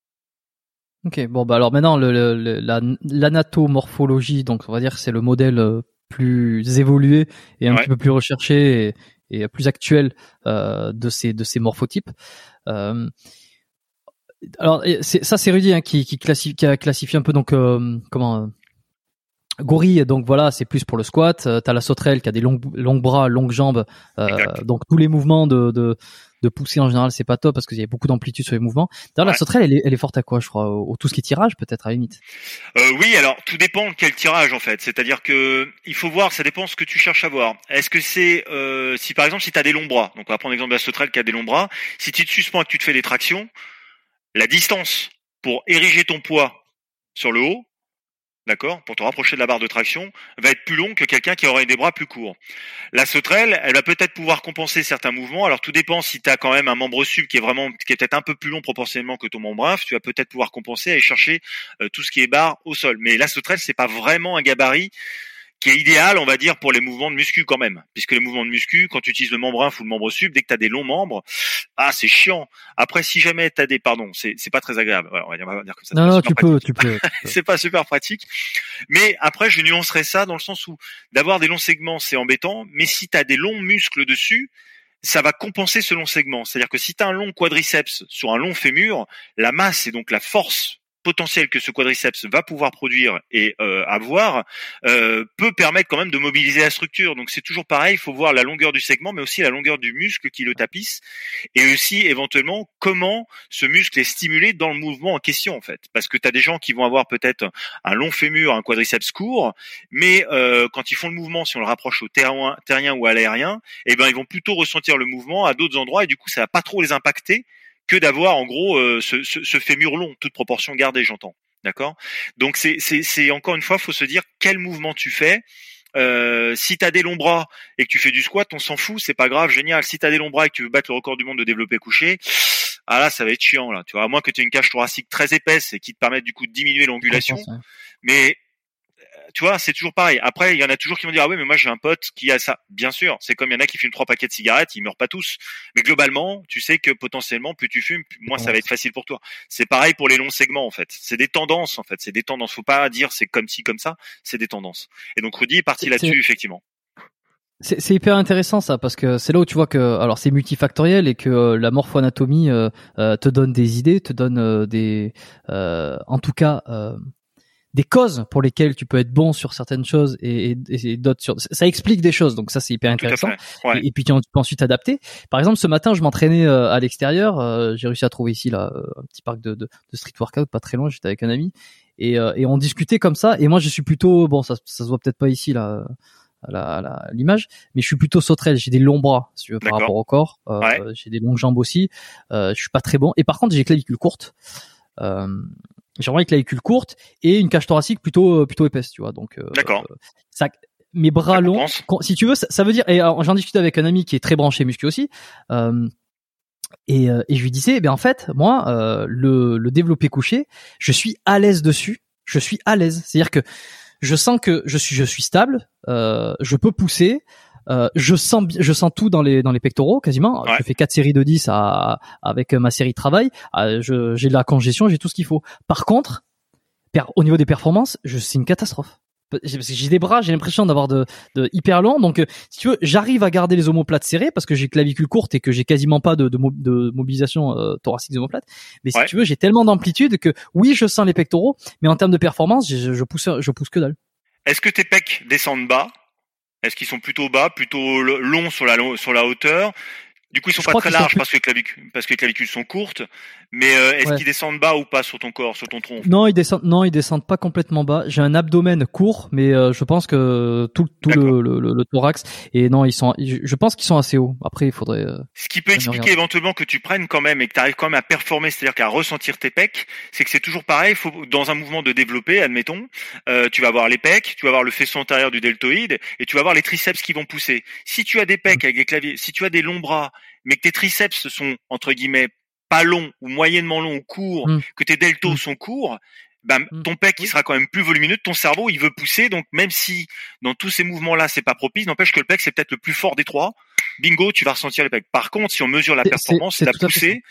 Ok, bon bah alors maintenant le, le, l'anatomorphologie, donc on va dire c'est le modèle euh, plus évolué et un petit peu plus recherché et, et plus actuel euh, de ces de ces morphotypes. Euh, alors ça c'est Rudy hein, qui, qui, classifie, qui a classifié un peu donc euh, comment Gorille, donc voilà, c'est plus pour le squat. T'as la sauterelle qui a des longs, longs bras, longues jambes. donc tous les mouvements de, de, de pousser en général c'est pas top parce qu'il y a beaucoup d'amplitude sur les mouvements. D'ailleurs la sauterelle elle est, elle est, forte à quoi je crois au, tout ce qui est tirage peut-être à la limite? Euh, oui alors tout dépend de quel tirage en fait. C'est-à-dire que il faut voir ça dépend ce que tu cherches à voir. Est-ce que c'est euh, si par exemple si tu as des longs bras donc on va prendre l'exemple de la sauterelle qui a des longs bras si tu te suspends et que tu te fais des tractions la distance pour ériger ton poids sur le haut d'accord, pour te rapprocher de la barre de traction, va être plus long que quelqu'un qui aurait des bras plus courts. La sauterelle, elle va peut-être pouvoir compenser certains mouvements. Alors tout dépend si tu as quand même un membre sub qui est vraiment qui est peut-être un peu plus long proportionnellement que ton membre inf, tu vas peut-être pouvoir compenser et chercher euh, tout ce qui est barre au sol. Mais la sauterelle, c'est pas vraiment un gabarit qui est idéal, on va dire, pour les mouvements de muscu quand même. Puisque les mouvements de muscu, quand tu utilises le membre inf ou le membre sub, dès que tu as des longs membres, ah, c'est chiant. Après, si jamais tu as des, pardon, c'est, c'est pas très agréable. on, va dire, on va dire comme ça. Non, non, tu peux, tu peux, c'est pas super pratique. Mais après, je nuancerais ça dans le sens où d'avoir des longs segments, c'est embêtant. Mais si tu as des longs muscles dessus, ça va compenser ce long segment. C'est-à-dire que si tu as un long quadriceps sur un long fémur, la masse et donc la force potentiel que ce quadriceps va pouvoir produire et euh, avoir euh, peut permettre quand même de mobiliser la structure. Donc c'est toujours pareil, il faut voir la longueur du segment, mais aussi la longueur du muscle qui le tapisse, et aussi éventuellement comment ce muscle est stimulé dans le mouvement en question en fait. Parce que tu as des gens qui vont avoir peut-être un long fémur, un quadriceps court, mais euh, quand ils font le mouvement, si on le rapproche au terrain, terrien ou à l'aérien, eh ben ils vont plutôt ressentir le mouvement à d'autres endroits et du coup ça va pas trop les impacter que d'avoir en gros euh, ce, ce, ce fémur long, toute proportion gardée, j'entends. D'accord? Donc c'est, encore une fois, faut se dire quel mouvement tu fais. Euh, si tu as des longs bras et que tu fais du squat, on s'en fout, c'est pas grave, génial. Si tu as des longs bras et que tu veux battre le record du monde de développer couché, ah là, ça va être chiant là. Tu vois, à moins que tu aies une cage thoracique très épaisse et qui te permette du coup de diminuer l'angulation. Mais tu vois, c'est toujours pareil. Après, il y en a toujours qui vont dire ah oui, mais moi j'ai un pote qui a ça. Bien sûr, c'est comme il y en a qui fument trois paquets de cigarettes, ils meurent pas tous. Mais globalement, tu sais que potentiellement, plus tu fumes, moins ça va être facile pour toi. C'est pareil pour les longs segments en fait. C'est des tendances en fait. C'est des tendances. Faut pas dire c'est comme ci comme ça. C'est des tendances. Et donc Rudy est parti là-dessus effectivement. C'est hyper intéressant ça parce que c'est là où tu vois que alors c'est multifactoriel et que euh, la morphoanatomie euh, euh, te donne des idées, te donne des en tout cas des causes pour lesquelles tu peux être bon sur certaines choses et, et, d'autres sur ça explique des choses donc ça c'est hyper intéressant et, puis tu, peux ensuite adapter par exemple ce matin je m'entraînais euh, à l'extérieur euh, j'ai réussi à trouver ici là euh, un petit parc de, de, de street workout pas très loin j'étais avec un ami et, et on discutait comme ça et moi je suis plutôt bon ça ça se voit peut-être pas ici là à l'image, mais je suis plutôt sauterelle. J'ai des longs bras, si veux, par rapport au corps. J'ai des longues jambes aussi. Euh, je suis pas très bon. Et par contre, j'ai clavicule courte. Euh, j'ai vraiment une clavicule courte et une cage thoracique plutôt euh, plutôt épaisse, tu vois. Donc euh, D'accord. ça mes bras longs, si tu veux, ça, veut dire. Et j'en discutais avec un ami qui est très branché muscu aussi. Euh, et, euh, et, je lui disais, ben en fait, moi, euh, le, le développé couché, je suis à l'aise dessus. Je suis à l'aise. C'est-à-dire que je sens que je suis je suis stable. je peux pousser. Euh, je sens je sens tout dans les dans les pectoraux quasiment. Je fais quatre séries de 10 à, avec ma série de travail. Euh, j'ai de la congestion, j'ai tout ce qu'il faut. Par contre, au niveau des performances, je c'est une catastrophe. J'ai des bras, j'ai l'impression d'avoir de, de, hyper long. Donc, euh, si tu veux, j'arrive à garder les omoplates serrées parce que j'ai clavicule courte et que j'ai quasiment pas de, de, de mobilisation euh, thoracique des omoplates. Mais si tu veux, j'ai tellement d'amplitude que oui, je sens les pectoraux, mais en termes de performance, je, je pousse, je pousse que dalle. Est-ce que tes pecs descendent bas? Est-ce qu'ils sont plutôt bas, plutôt longs sur la, sur la hauteur? Du coup, ils sont Je pas très sont larges plus- parce que les clavicules, parce que les clavicules sont courtes. Mais euh, est-ce Ouais. qu'ils descendent bas ou pas sur ton corps, sur ton tronc Non, ils descendent. Non, ils descendent pas complètement bas. J'ai un abdomen court, mais euh, je pense que tout, le, le, le- le thorax. Et non, ils sont. Je, pense qu'ils sont assez hauts. Après, il faudrait. euh, Ce qui peut expliquer éventuellement que tu prennes quand même et que tu arrives quand même à performer, c'est-à-dire qu'à ressentir tes pecs, c'est que c'est toujours pareil. Faut dans un mouvement de développé, admettons, euh, tu vas avoir les pecs, tu vas avoir le faisceau antérieur du deltoïde et tu vas avoir les triceps qui vont pousser. Si tu as des pecs avec des claviers, si tu as des longs bras, mais que tes triceps sont entre guillemets pas longs ou moyennement longs ou courts, Mm. que tes deltos Mm. sont courts, ben, Mm. ton pec il sera quand même plus volumineux, ton cerveau il veut pousser, donc même si dans tous ces mouvements-là c'est pas propice, n'empêche que le pec c'est peut-être le plus fort des trois. Bingo, tu vas ressentir les pecs. Par contre, si on mesure la performance, c'est- la poussée,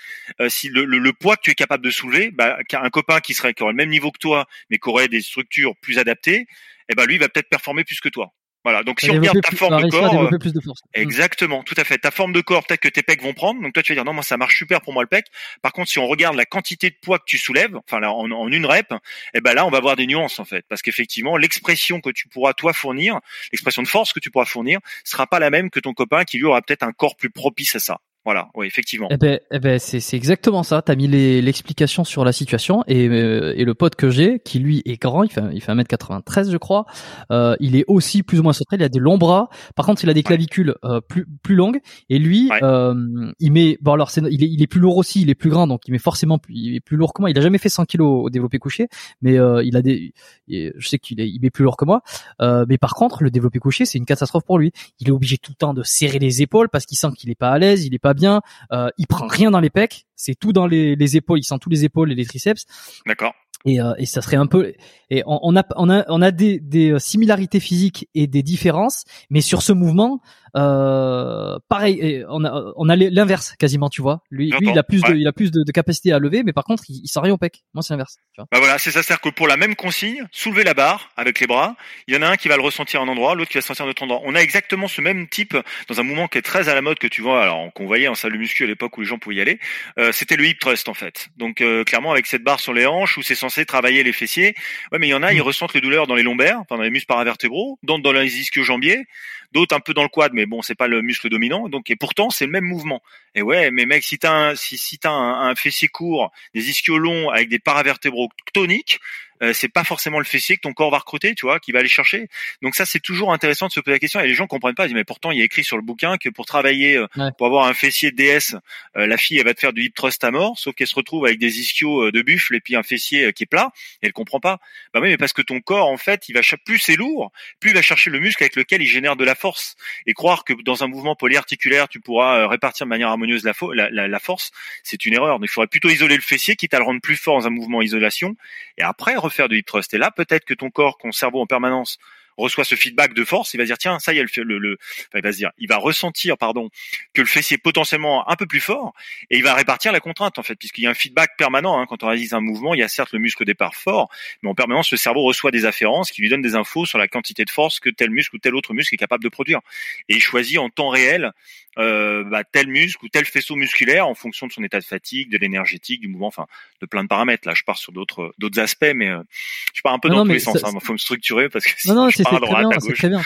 euh, si le, le, le poids que tu es capable de soulever, bah, un copain qui serait qui aurait le même niveau que toi, mais qui aurait des structures plus adaptées, eh ben lui il va peut-être performer plus que toi. Voilà. Donc si on regarde ta plus- forme de corps, euh, plus de force. Mm. Exactement, tout à fait. Ta forme de corps, peut-être que tes pecs vont prendre. Donc toi, tu vas dire non, moi ça marche super pour moi le pec. Par contre, si on regarde la quantité de poids que tu soulèves, enfin là, en, en une rep, eh ben là, on va voir des nuances en fait, parce qu'effectivement, l'expression que tu pourras toi fournir, l'expression de force que tu pourras fournir, sera pas la même que ton copain qui lui aura peut-être un corps plus propice à ça. Voilà, oui, effectivement. Eh ben, eh ben, c'est, c'est exactement ça. T'as mis l'explication sur la situation et, euh, et le pote que j'ai, qui lui est grand, il fait, il fait 1m93 je crois, euh, il est aussi plus ou moins sauterelle, il a des longs bras. Par contre, il a des clavicules euh, plus plus longues et lui, Ouais. euh, il met, bon alors c'est, il est, il est plus lourd aussi, il est plus grand, donc il met forcément, plus- il est plus lourd que moi. Il a jamais fait 100 kilos au développé couché, mais euh, il a des, je sais qu'il est, il met plus lourd que moi. Euh, mais par contre, le développé couché, c'est une catastrophe pour lui. Il est obligé tout le temps de serrer les épaules parce qu'il sent qu'il est pas à l'aise, il est pas bien. Euh, il prend rien dans les pecs, c'est tout dans les, les épaules. Il sent tous les épaules et les triceps. D'accord. Et, euh, et ça serait un peu. Et on, on a on a on a des, des euh, similarités physiques et des différences, mais sur ce mouvement, euh, pareil, et on a on a l'inverse quasiment, tu vois. Lui, lui, il a plus de il a plus de, de capacité à lever, mais par contre, il, il sent rien au pec. Moi, c'est l'inverse. Bah voilà, c'est ça, c'est-à-dire que pour la même consigne, soulever la barre avec les bras, il y en a un qui va le ressentir à un endroit, l'autre qui va le sentir à un autre endroit. On a exactement ce même type dans un mouvement qui est très à la mode que tu vois, alors qu'on voyait en salle de muscu à l'époque où les gens pouvaient y aller. Euh, c'était le hip thrust en fait. Donc euh, clairement avec cette barre sur les hanches où c'est censé travailler les fessiers. Ouais, mais il y en a, Mm. ils ressentent les douleurs dans les lombaires, dans les muscles paravertébraux, d'autres dans les ischio-jambiers, d'autres un peu dans le quad, mais bon, c'est pas le muscle dominant. Donc et pourtant c'est le même mouvement. Et ouais, mais mec, si t'as un, si, si t'as un, un fessier court, des ischios longs avec des paravertébraux toniques, euh, c'est pas forcément le fessier que ton corps va recruter, tu vois, qui va aller chercher. Donc ça, c'est toujours intéressant de se poser la question. Et les gens comprennent pas. Ils disent mais pourtant il y a écrit sur le bouquin que pour travailler, euh, Ouais. pour avoir un fessier DS, euh, la fille elle va te faire du hip thrust à mort, sauf qu'elle se retrouve avec des ischios euh, de buffle et puis un fessier qui est plat. Et elle comprend pas. Bah oui, mais parce que ton corps en fait, il va plus c'est lourd, plus il va chercher le muscle avec lequel il génère de la force. Et croire que dans un mouvement polyarticulaire, tu pourras répartir de manière harmonieuse la, fo- la, la, la force, c'est une erreur. Donc, il faudrait plutôt isoler le fessier, quitte à le rendre plus fort dans un mouvement isolation, et après refaire du hip. Et là, peut-être que ton corps, ton cerveau en permanence reçoit ce feedback de force, il va se dire tiens ça y est le, le, le enfin, il va se dire il va ressentir pardon que le fessier est potentiellement un peu plus fort et il va répartir la contrainte en fait puisqu'il y a un feedback permanent hein, quand on réalise un mouvement il y a certes le muscle au départ fort mais en permanence le cerveau reçoit des afférences qui lui donnent des infos sur la quantité de force que tel muscle ou tel autre muscle est capable de produire et il choisit en temps réel euh, bah, tel muscle ou tel faisceau musculaire en fonction de son état de fatigue, de l'énergétique, du mouvement, enfin de plein de paramètres. Là, je pars sur d'autres d'autres aspects, mais euh, je pars un peu Non, dans non, tous les sens. Il faut me structurer parce que Non, sinon non, je c'est très bien, c'est très bien.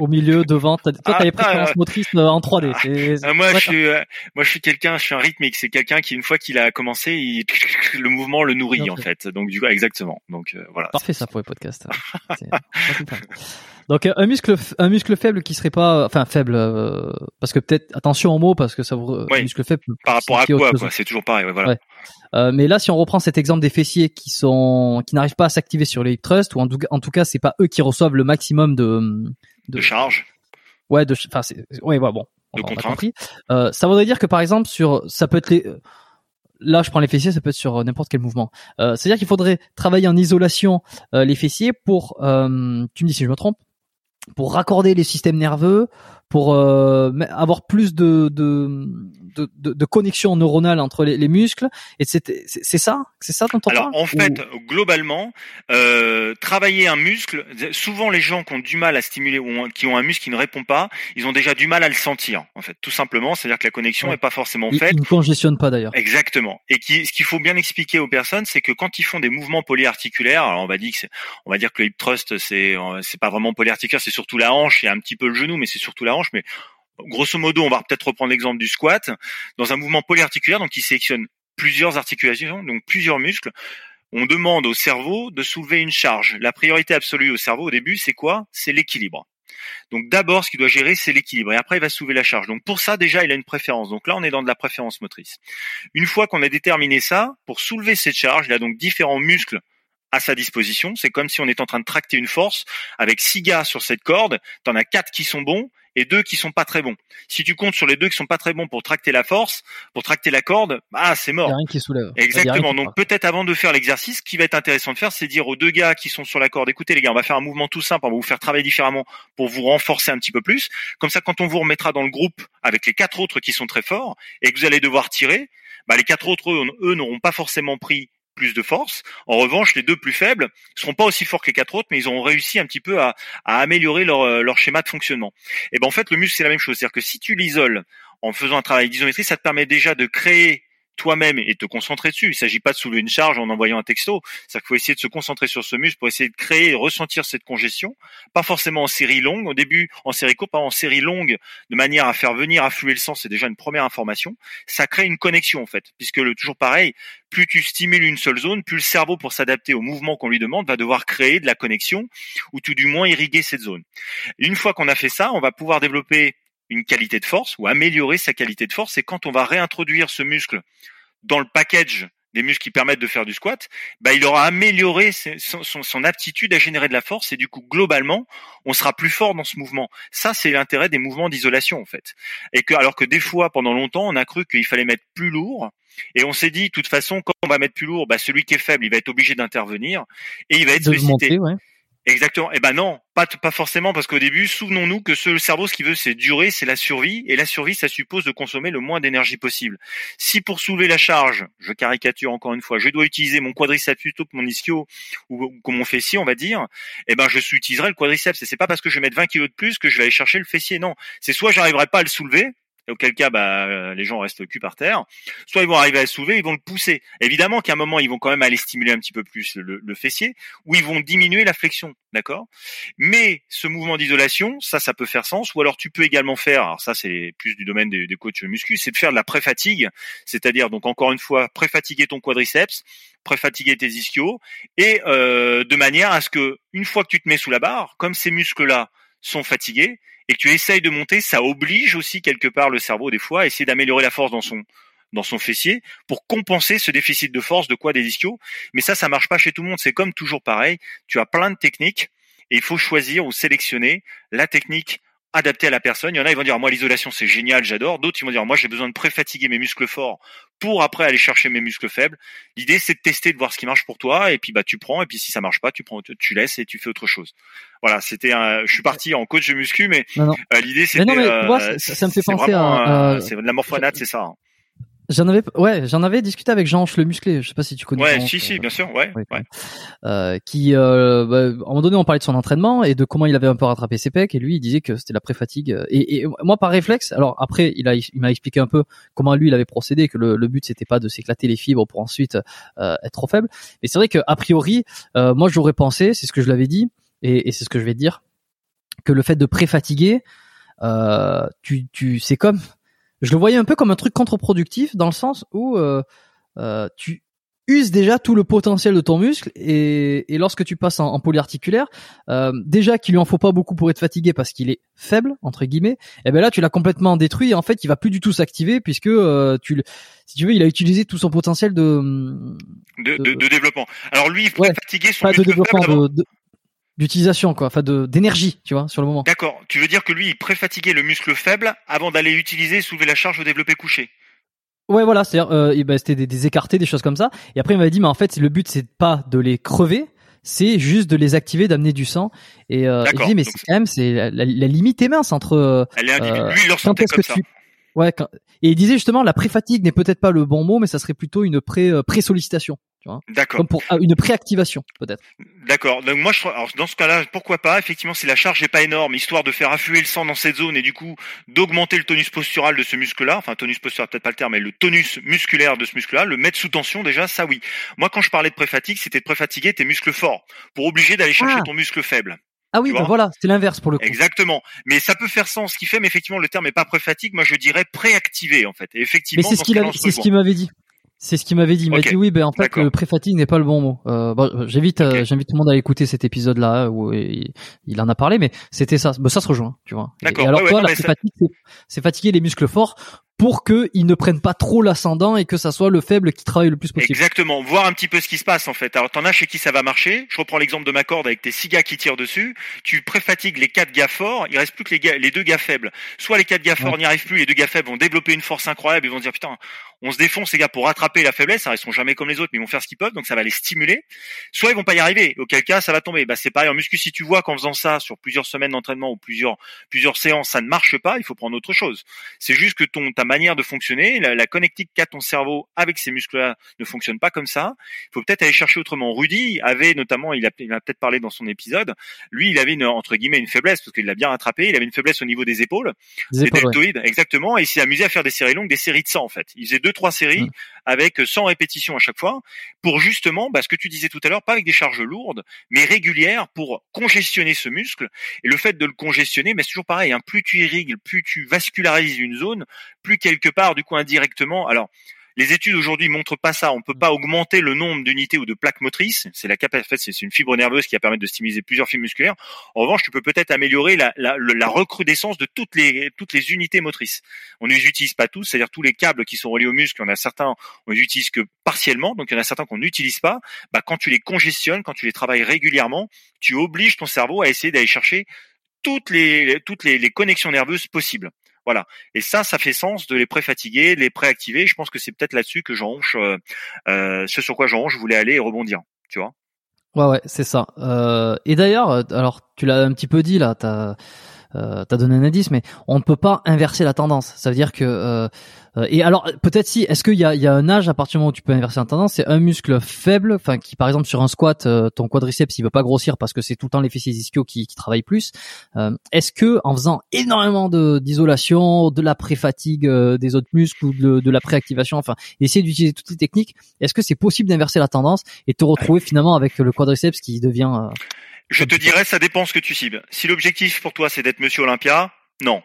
Au milieu, devant, t'as, toi, t'as Ah, les préférences ah, motrices euh, en 3D. C'est- Euh, moi, je suis, euh, moi, je suis quelqu'un, je suis un rythmique. C'est quelqu'un qui, une fois qu'il a commencé, il, le mouvement le nourrit en fait. Donc du coup, exactement. Donc euh, voilà. Parfait ça pour les podcasts. C'est-. Donc euh, un muscle un muscle faible qui serait pas enfin faible euh, parce que peut-être attention aux mots parce que ça vous Oui. un muscle faible Par rapport à quoi, quoi? C'est toujours pareil. ouais, voilà. Ouais. Euh, mais là si on reprend cet exemple des fessiers qui sont qui n'arrivent pas à s'activer sur les hip thrusts ou en tout, en tout cas c'est pas eux qui reçoivent le maximum de De charge? ouais de enfin ouais ouais, bon De on a contraintes. compris. Euh, ça voudrait dire que par exemple sur ça peut être les Là, je prends les fessiers, ça peut être sur euh, n'importe quel mouvement. Euh, C'est-à-dire qu'il faudrait travailler en isolation euh, les fessiers pour, euh, tu me dis si je me trompe, pour raccorder les systèmes nerveux, pour euh, avoir plus de de, de, de, de connexion neuronale entre les, les muscles. Et c'est c'est c'est ça, c'est ça dont on Alors parle? en fait, Ou- globalement, euh, travailler un muscle, souvent les gens qui ont du mal à stimuler ou qui ont un muscle qui ne répond pas, ils ont déjà du mal à le sentir. En fait, tout simplement, c'est-à-dire que la connexion Ouais. n'est pas forcément il, faite. il ne congestionne pas d'ailleurs. Exactement. Et qui, ce qu'il faut bien expliquer aux personnes, c'est que quand ils font des mouvements polyarticulaires, alors on va dire que c'est, on va dire que le hip thrust c'est, euh, c'est pas vraiment polyarticulaire, c'est surtout la hanche et un petit peu le genou, mais c'est surtout la Mais grosso modo, on va peut-être reprendre l'exemple du squat, dans un mouvement polyarticulaire, donc qui sélectionne plusieurs articulations, donc plusieurs muscles, on demande au cerveau de soulever une charge. La priorité absolue au cerveau au début, c'est quoi? C'est l'équilibre. Donc d'abord, ce qu'il doit gérer, c'est l'équilibre. Et après, il va soulever la charge. Donc pour ça, déjà, il a une préférence. Donc là, on est dans de la préférence motrice. Une fois qu'on a déterminé ça, pour soulever cette charge, il a donc différents muscles à sa disposition. C'est comme si on était en train de tracter une force avec six gars sur cette corde. T'en as quatre qui sont bons et deux qui sont pas très bons. Si tu comptes sur les deux qui sont pas très bons pour tracter la force, pour tracter la corde, ah c'est mort. Il y a rien qui soulève. Exactement. Donc peut-être avant de faire l'exercice, ce qui va être intéressant de faire, c'est dire aux deux gars qui sont sur la corde, écoutez les gars, on va faire un mouvement tout simple, on va vous faire travailler différemment pour vous renforcer un petit peu plus. Comme ça, quand on vous remettra dans le groupe avec les quatre autres qui sont très forts et que vous allez devoir tirer, bah, les quatre autres eux n'auront pas forcément pris plus de force. En revanche, les deux plus faibles seront pas aussi forts que les quatre autres, mais ils ont réussi un petit peu à, améliorer leur, euh, leur schéma de fonctionnement. Et ben en fait, le muscle c'est la même chose, c'est-à-dire que si tu l'isoles en faisant un travail d'isométrie, ça te permet déjà de créer toi-même et te concentrer dessus. Il s'agit pas de soulever une charge en envoyant un texto. C'est-à-dire qu'il faut essayer de se concentrer sur ce muscle pour essayer de créer et ressentir cette congestion. Pas forcément en série longue. Au début, en série courte, pas en série longue, de manière à faire venir affluer le sang. C'est déjà une première information. Ça crée une connexion, en fait. Puisque le, toujours pareil, plus tu stimules une seule zone, plus le cerveau, pour s'adapter au mouvement qu'on lui demande, va devoir créer de la connexion ou tout du moins irriguer cette zone. Une fois qu'on a fait ça, on va pouvoir développer une qualité de force ou améliorer sa qualité de force. Et quand on va réintroduire ce muscle dans le package des muscles qui permettent de faire du squat, bah, il aura amélioré son, son, aptitude à générer de la force et du coup globalement on sera plus fort dans ce mouvement. Ça c'est l'intérêt des mouvements d'isolation en fait. Et que alors que des fois pendant longtemps on a cru qu'il fallait mettre plus lourd et on s'est dit de toute façon quand on va mettre plus lourd, bah, celui qui est faible il va être obligé d'intervenir et il va être sollicité. Exactement. Eh ben non, pas pas forcément parce qu'au début, souvenons-nous que ce, le cerveau, ce qu'il veut, c'est durer, c'est la survie, et la survie, ça suppose de consommer le moins d'énergie possible. Si pour soulever la charge, je caricature encore une fois, je dois utiliser mon quadriceps plutôt que mon ischio ou que mon fessier, on va dire, eh ben je utiliserai le quadriceps. Et c'est pas parce que je vais mettre 20 kilos de plus que je vais aller chercher le fessier. Non, c'est soit j'arriverai pas à le soulever, auquel cas bah, euh, les gens restent cul par terre, soit ils vont arriver à le soulever, ils vont le pousser. Évidemment qu'à un moment, ils vont quand même aller stimuler un petit peu plus le, fessier, ou ils vont diminuer la flexion, d'accord? Mais ce mouvement d'isolation, ça, ça peut faire sens, ou alors tu peux également faire, alors ça c'est plus du domaine des, des coachs muscu, c'est de faire de la pré-fatigue, c'est-à-dire donc encore une fois, pré-fatiguer ton quadriceps, pré-fatiguer tes ischios, et euh, de manière à ce que une fois que tu te mets sous la barre, comme ces muscles-là sont fatigués, et que tu essayes de monter, ça oblige aussi quelque part le cerveau des fois à essayer d'améliorer la force dans son dans son fessier pour compenser ce déficit de force de quoi des ischios. Mais ça, ça marche pas chez tout le monde. C'est comme toujours pareil. Tu as plein de techniques et il faut choisir ou sélectionner la technique adapté à la personne. Il y en a, ils vont dire, moi, l'isolation, c'est génial, j'adore. D'autres, ils vont dire, moi, j'ai besoin de préfatiguer mes muscles forts pour après aller chercher mes muscles faibles. L'idée, c'est de tester, de voir ce qui marche pour toi. Et puis, bah, tu prends. Et puis, si ça marche pas, tu prends, tu laisses et tu fais autre chose. Voilà, c'était un, je suis parti en coach de muscu, mais euh, l'idée, c'était, euh, ça, me fait penser à, c'est de la morphonate, c'est ça. J'en avais, ouais, j'en avais discuté avec Jean le musclé. Je sais pas si tu connais. Ouais, si, si, bien sûr, ouais, ouais. Euh, qui, euh, bah, à un moment donné, on parlait de son entraînement et de comment il avait un peu rattrapé ses pecs. Et lui, il disait que c'était la pré-fatigue. Et, et, moi, par réflexe, alors après, il a, il m'a expliqué un peu comment lui, il avait procédé, que le, le but c'était pas de s'éclater les fibres pour ensuite euh, être trop faible. Mais c'est vrai que a priori, euh, moi, j'aurais pensé, c'est ce que je l'avais dit, et, et c'est ce que je vais te dire, que le fait de pré-fatiguer, euh, tu, tu, c'est comme je le voyais un peu comme un truc contre-productif dans le sens où euh, euh, tu uses déjà tout le potentiel de ton muscle et, et lorsque tu passes en, en polyarticulaire, euh, déjà qu'il lui en faut pas beaucoup pour être fatigué parce qu'il est faible entre guillemets, et eh ben là tu l'as complètement détruit. Et en fait, il va plus du tout s'activer puisque euh, tu, si tu veux, il a utilisé tout son potentiel de de, de, de développement. Alors lui, il faut fatiguer son muscle de développement, de, d'utilisation quoi, enfin de d'énergie, tu vois, sur le moment. D'accord. Tu veux dire que lui, il préfatiguait le muscle faible avant d'aller utiliser soulever la charge au développé couché. Ouais, voilà, c'est-à-dire, euh, ben, c'était des, des, écartés, des choses comme ça. Et après, il m'avait dit, mais en fait, le but, c'est pas de les crever, c'est juste de les activer, d'amener du sang. Et, euh, je dis, mais c'est quand même, c'est la, la, limite est mince entre. Euh, Elle est euh, lui, il le comme ça. Tu... Ouais, et il disait justement, la pré-fatigue n'est peut-être pas le bon mot, mais ça serait plutôt une pré euh, pré-sollicitation. D'accord. Comme pour ah, une préactivation, peut-être. D'accord. Donc moi, je, alors dans ce cas-là, pourquoi pas? Effectivement, si la charge n'est pas énorme, histoire de faire affluer le sang dans cette zone et du coup d'augmenter le tonus postural de ce muscle-là, enfin tonus postural peut-être pas le terme, mais le tonus musculaire de ce muscle-là, le mettre sous tension déjà, ça oui. Moi, quand je parlais de préfatigue, c'était de préfatiguer tes muscles forts pour obliger d'aller chercher ah. ton muscle faible. Ah oui, bah voilà, c'est l'inverse pour le coup. Exactement. Mais ça peut faire sens ce qu'il fait, mais effectivement, le terme est pas pré-fatigue. Moi, je dirais préactivé, en fait. Et effectivement, mais c'est ce qu'il m'avait dit. C'est ce qu'il m'avait dit. Il m'a dit oui, ben en fait, le pré-fatigue n'est pas le bon mot. Euh, bon, j'invite, euh, j'invite tout le monde à écouter cet épisode-là où il, en a parlé, mais c'était ça. Ben, ça se rejoint, tu vois. D'accord. alors toi, la pré-fatigue, c'est fatiguer les muscles forts pour qu'ils ne prennent pas trop l'ascendant et que ça soit le faible qui travaille le plus possible. Exactement, voir un petit peu ce qui se passe en fait. Alors t'en as chez qui ça va marcher. Je reprends l'exemple de ma corde avec tes six gars qui tirent dessus. Tu préfatigues les quatre gars forts, il reste plus que les, gars, les deux gars faibles. Soit les quatre gars forts n'y arrivent plus, les deux gars faibles vont développer une force incroyable, ils vont se dire putain, on se défonce ces gars pour rattraper la faiblesse, ça resteront jamais comme les autres, mais ils vont faire ce qu'ils peuvent, donc ça va les stimuler. Soit ils vont pas y arriver, auquel cas ça va tomber. Bah c'est pareil en muscu, si tu vois qu'en faisant ça sur plusieurs semaines d'entraînement ou plusieurs plusieurs séances, ça ne marche pas, il faut prendre autre chose. C'est juste que ton ta manière de fonctionner la, connectique qu'a ton cerveau avec ces muscles-là ne fonctionne pas comme ça. Il faut peut-être aller chercher autrement. Rudy avait notamment, il a, peut-être parlé dans son épisode, lui, il avait une, entre guillemets une faiblesse parce qu'il l'a bien rattrapé. Il avait une faiblesse au niveau des épaules, des, deltoïdes, exactement. Et il s'est amusé à faire des séries longues, des séries de 100 en fait. Il faisait deux trois séries mmh. avec 100 répétitions à chaque fois pour justement, bah, ce que tu disais tout à l'heure, pas avec des charges lourdes, mais régulières pour congestionner ce muscle. Et le fait de le congestionner, mais c'est toujours pareil. Hein, plus tu irrigues, plus tu vascularises une zone, plus quelque part du coup indirectement. Alors, les études aujourd'hui montrent pas ça. On peut pas augmenter le nombre d'unités ou de plaques motrices. C'est la capacité, c'est une fibre nerveuse qui va permettre de stimuler plusieurs fibres musculaires. En revanche, tu peux peut-être améliorer la, recrudescence de toutes les unités motrices. On ne les utilise pas tous, c'est-à-dire tous les câbles qui sont reliés au muscle. On a certains, on les utilise que partiellement, donc il y en a certains qu'on n'utilise pas. Bah, quand tu les congestionnes, quand tu les travailles régulièrement, tu obliges ton cerveau à essayer d'aller chercher toutes les toutes les connexions nerveuses possibles. Voilà. Et ça, ça fait sens de les préfatiguer, les préactiver. Je pense que c'est peut-être là-dessus que Jean euh, euh, ce sur quoi Jean je voulais aller et rebondir. Tu vois. Ouais, ouais, c'est ça. Euh, et d'ailleurs, alors tu l'as un petit peu dit là, t'as euh, t'as donné un indice, mais on ne peut pas inverser la tendance. Ça veut dire que euh, euh, et alors peut-être si, est-ce qu'il y a, il y a un âge à partir du moment où tu peux inverser la tendance, c'est un muscle faible, enfin qui par exemple sur un squat, ton quadriceps il veut pas grossir parce que c'est tout le temps les fessiers ischios qui, qui travaillent plus. est-ce que en faisant énormément de d'isolation, de la pré-fatigue des autres muscles ou de, de la préactivation, enfin essayer d'utiliser toutes les techniques, est-ce que c'est possible d'inverser la tendance et te retrouver finalement avec le quadriceps qui devient je te dirais, ça dépend ce que tu cibles. Si l'objectif pour toi c'est d'être Monsieur Olympia, non.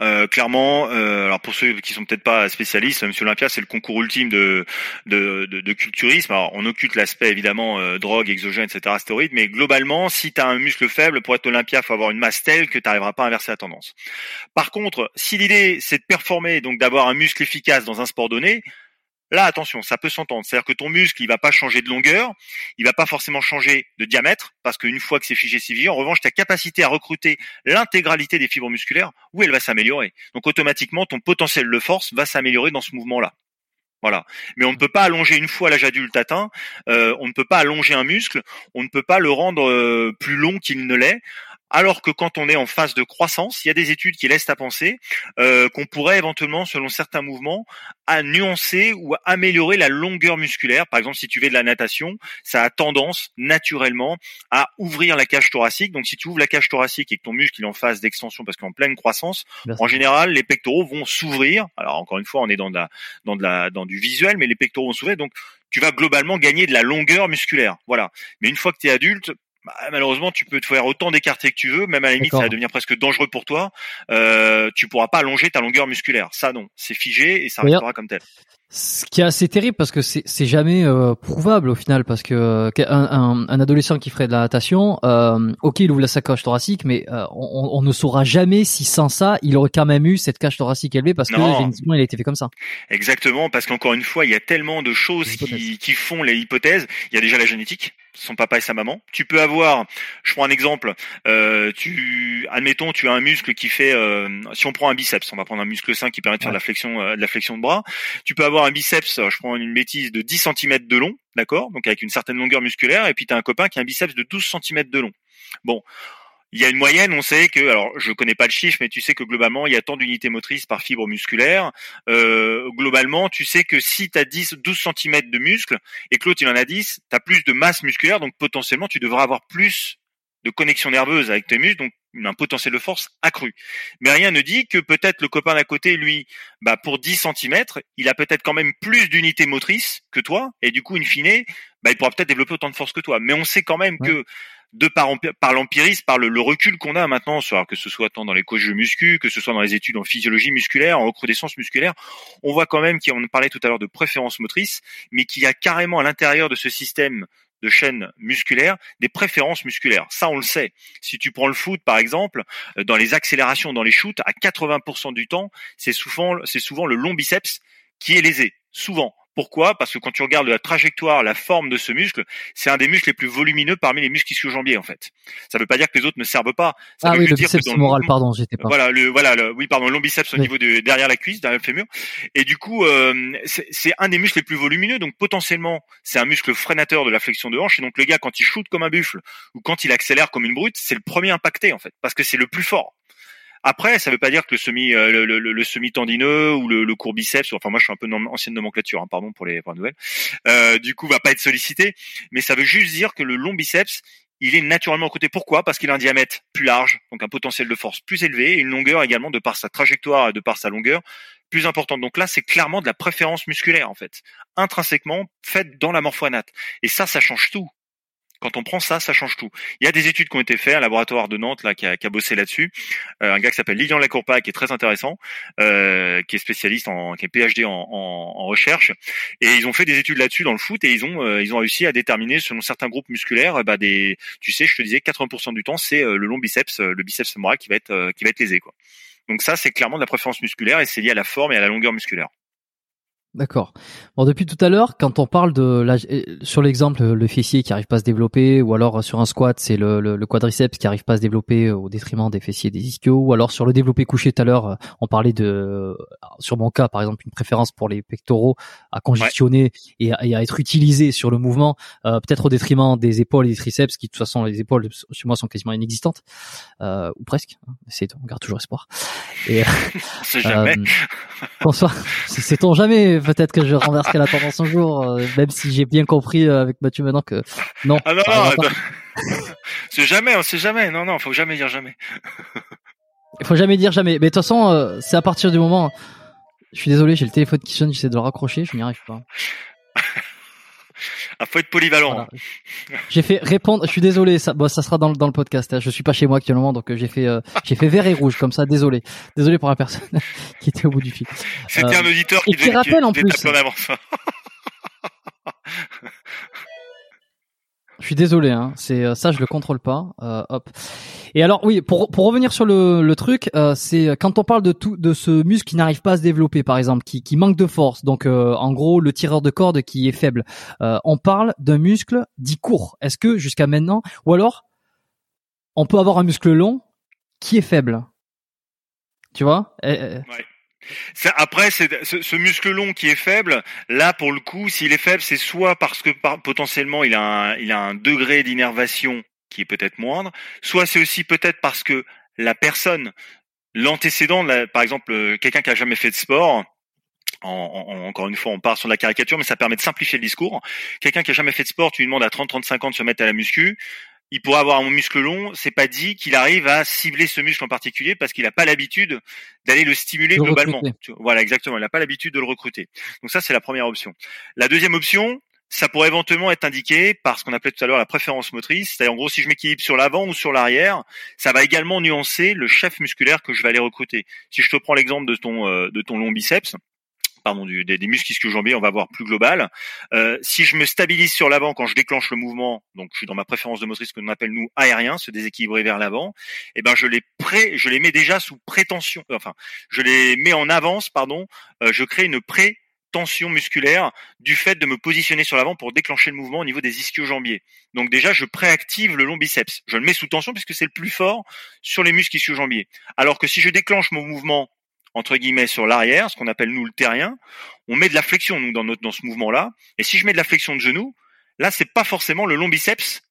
Euh, clairement, euh, alors pour ceux qui sont peut-être pas spécialistes, Monsieur Olympia, c'est le concours ultime de de, de, culturisme. Alors, on occulte l'aspect évidemment euh, drogue, exogène, etc., stéroïdes, mais globalement, si tu as un muscle faible pour être Olympia, faut avoir une masse telle que tu n'arriveras pas à inverser la tendance. Par contre, si l'idée c'est de performer, donc d'avoir un muscle efficace dans un sport donné, Là, attention, ça peut s'entendre. C'est-à-dire que ton muscle, il va pas changer de longueur, il va pas forcément changer de diamètre, parce qu'une fois que c'est figé, c'est figé. En revanche, ta capacité à recruter l'intégralité des fibres musculaires, oui, elle va s'améliorer. Donc automatiquement, ton potentiel de force va s'améliorer dans ce mouvement-là. Voilà. Mais on ne peut pas allonger une fois l'âge adulte atteint, euh, on ne peut pas allonger un muscle, on ne peut pas le rendre euh, plus long qu'il ne l'est. Alors que quand on est en phase de croissance, il y a des études qui laissent à penser euh, qu'on pourrait éventuellement, selon certains mouvements, à nuancer ou à améliorer la longueur musculaire. Par exemple, si tu fais de la natation, ça a tendance naturellement à ouvrir la cage thoracique. Donc, si tu ouvres la cage thoracique et que ton muscle est en phase d'extension parce qu'en pleine croissance, en général, les pectoraux vont s'ouvrir. Alors, encore une fois, on est dans, de la, dans, de la, dans du visuel, mais les pectoraux vont s'ouvrir. Donc, tu vas globalement gagner de la longueur musculaire. Voilà. Mais une fois que tu es adulte, bah, malheureusement, tu peux te faire autant d'écartés que tu veux, même à la limite, ça va devenir presque dangereux pour toi. Euh, tu pourras pas allonger ta longueur musculaire. Ça, non, c'est figé et ça restera comme tel. Ce qui est assez terrible parce que c'est jamais euh, prouvable au final parce que euh, un, un, adolescent qui ferait de la natation, euh, ok il ouvre la sacoche thoracique, mais euh, on, on, ne saura jamais si sans ça il aurait quand même eu cette cage thoracique élevée parce que génétiquement il a été fait comme ça. Exactement parce qu'encore une fois il y a tellement de choses qui, qui font les hypothèses. Il y a déjà la génétique son papa et sa maman. Tu peux avoir, je prends un exemple, euh, tu, admettons, tu as un muscle qui fait, euh, si on prend un biceps, on va prendre un muscle sain qui permet de faire de la flexion, euh, de la flexion de bras. Tu peux avoir un biceps, je prends une bêtise, de 10 cm de long, d'accord, donc avec une certaine longueur musculaire, et puis tu as un copain qui a un biceps de 12 cm de long. Bon, il y a une moyenne, on sait que, alors je connais pas le chiffre, mais tu sais que globalement, il y a tant d'unités motrices par fibre musculaire. Euh, globalement, tu sais que si tu as 10, 12 cm de muscle et que l'autre il en a 10, tu as plus de masse musculaire, donc potentiellement tu devras avoir plus de connexion nerveuse avec tes muscles, un potentiel de force accru. Mais rien ne dit que peut-être le copain d'à côté, lui, bah pour 10 cm, il a peut-être quand même plus d'unités motrices que toi, et du coup, in fine, bah, il pourra peut-être développer autant de force que toi. Mais on sait quand même que de par, par l'empirisme, par le, recul qu'on a maintenant, soit que ce soit tant dans les coachs de muscu, que ce soit dans les études en physiologie musculaire, en recrudescence musculaire, on voit quand même qu'on parlait tout à l'heure de préférence motrice, mais qu'il y a carrément à l'intérieur de ce système de chaîne musculaire des préférences musculaires. Ça, on le sait. Si tu prends le foot, par exemple, euh, dans les accélérations, dans les shoots, à 80% du temps, c'est souvent, c'est souvent le long biceps qui est lésé. Souvent. Pourquoi? Parce que quand tu regardes la trajectoire, la forme de ce muscle, c'est un des muscles les plus volumineux parmi les muscles ischio-jambiers en fait. Ça ne veut pas dire que les autres ne servent pas. Ça ah veut oui, le biceps moral, pardon, j'étais pas. Voilà, le voilà, le, oui, pardon, long biceps au niveau de derrière la cuisse, derrière le fémur. Et du coup, euh, c'est un des muscles les plus volumineux, donc potentiellement, c'est un muscle freinateur de la flexion de hanche. Et donc le gars, quand il shoot comme un buffle ou quand il accélère comme une brute, c'est le premier impacté en fait, parce que c'est le plus fort. Après, ça veut pas dire que le semi, euh, ou le, court biceps, enfin moi je suis un peu ancienne nomenclature, hein, pardon pour les, pour nouvelles, euh, du coup va pas être sollicité, mais ça veut juste dire que le long biceps, il est naturellement côté. Pourquoi? Parce qu'il a un diamètre plus large, donc un potentiel de force plus élevé, et une longueur également de par sa trajectoire et de par sa longueur plus importante. Donc là, c'est clairement de la préférence musculaire en fait, intrinsèquement faite dans la morphoanate. Et ça, ça change tout. Quand on prend ça, ça change tout. Il y a des études qui ont été faites, un laboratoire de Nantes là qui a, qui bossé là-dessus, euh, un gars qui s'appelle Lilian Lacourpa qui est très intéressant, euh, qui est spécialiste en, qui est PhD en, recherche, et ils ont fait des études là-dessus dans le foot et ils ont euh, ils ont réussi à déterminer selon certains groupes musculaires, bah des, tu sais, je te disais, 80% du temps c'est euh, le long biceps, le biceps femoral qui va être qui va être lésé quoi. Donc ça c'est clairement de la préférence musculaire et c'est lié à la forme et à la longueur musculaire. D'accord. Bon, depuis tout à l'heure, quand on parle de la, sur l'exemple le fessier qui arrive pas à se développer, ou alors sur un squat c'est le, le, quadriceps qui arrive pas à se développer au détriment des fessiers et des ischios, ou alors sur le développé couché tout à l'heure, on parlait de, sur mon cas par exemple, une préférence pour les pectoraux à congestionner et, à, être utilisé sur le mouvement, euh, peut-être au détriment des épaules et des triceps qui de toute façon les épaules chez moi sont quasiment inexistantes, euh, ou presque. Hein, c'est on garde toujours espoir. Et, c'est jamais. Bonsoir. C'est-on jamais peut-être que je renverserai la tendance un jour, euh, même si j'ai bien compris euh, avec Mathieu maintenant que non. Ah non, non, c'est jamais, on sait jamais. Non, non, faut jamais dire jamais. Il faut jamais dire jamais. Mais de toute façon, euh, c'est à partir du moment. Je suis désolé, j'ai le téléphone qui sonne, j'essaie de le raccrocher, je n'y arrive pas. Ah, faut être polyvalent. J'ai fait répondre. Je suis désolé. Ça, bon, ça sera dans, dans le podcast. Hein. Je suis pas chez moi actuellement, donc euh, j'ai fait euh, j'ai fait vert et rouge comme ça. Désolé. Désolé pour la personne qui était au bout du fil. C'était un euh, auditeur qui, qui rappelle en plus. Je suis désolé, hein. c'est euh, ça, je le contrôle pas. Euh, hop. Et alors oui, pour pour revenir sur le, le truc, euh, c'est quand on parle de tout de ce muscle qui n'arrive pas à se développer, par exemple, qui qui manque de force. Donc en gros, le tireur de corde qui est faible. on parle d'un muscle dit court. Est-ce que jusqu'à maintenant, ou alors, on peut avoir un muscle long qui est faible? Tu vois? Ouais. Après, c'est ce, muscle long qui est faible. Là, pour le coup, s'il est faible, c'est soit parce que potentiellement il a un, degré d'innervation qui est peut-être moindre, soit c'est aussi peut-être parce que la personne, l'antécédent, par exemple, euh, quelqu'un qui a jamais fait de sport, encore une fois, on part sur la caricature, mais ça permet de simplifier le discours. Quelqu'un qui a jamais fait de sport, tu lui demandes à 30-35 ans de se mettre à la muscu il pourrait avoir un muscle long, c'est pas dit qu'il arrive à cibler ce muscle en particulier parce qu'il n'a pas l'habitude d'aller le stimuler globalement. Voilà, exactement. Il n'a pas l'habitude de le recruter. Donc ça, c'est la première option. La deuxième option, ça pourrait éventuellement être indiqué par ce qu'on appelait tout à l'heure la préférence motrice. C'est-à-dire, en gros, si je m'équilibre sur l'avant ou sur l'arrière, ça va également nuancer le chef musculaire que je vais aller recruter. Si je te prends l'exemple de ton, euh, de ton long biceps, pardon, du, des, des, muscles ischio-jambiers, on va voir plus global. Euh, si je me stabilise sur l'avant quand je déclenche le mouvement, donc je suis dans ma préférence de motrice que l'on appelle nous aérien, se déséquilibrer vers l'avant, eh ben je les pré, je les mets déjà sous prétention, euh, enfin je les mets en avance, pardon, euh, je crée une pré tension musculaire du fait de me positionner sur l'avant pour déclencher le mouvement au niveau des ischio-jambiers. Donc déjà, je préactive le long biceps. Je le mets sous tension puisque c'est le plus fort sur les muscles ischio-jambiers. Alors que si je déclenche mon mouvement entre guillemets sur l'arrière, ce qu'on appelle nous le terrien, on met de la flexion nous dans notre dans ce mouvement-là. Et si je mets de la flexion de genou, là c'est pas forcément le long biceps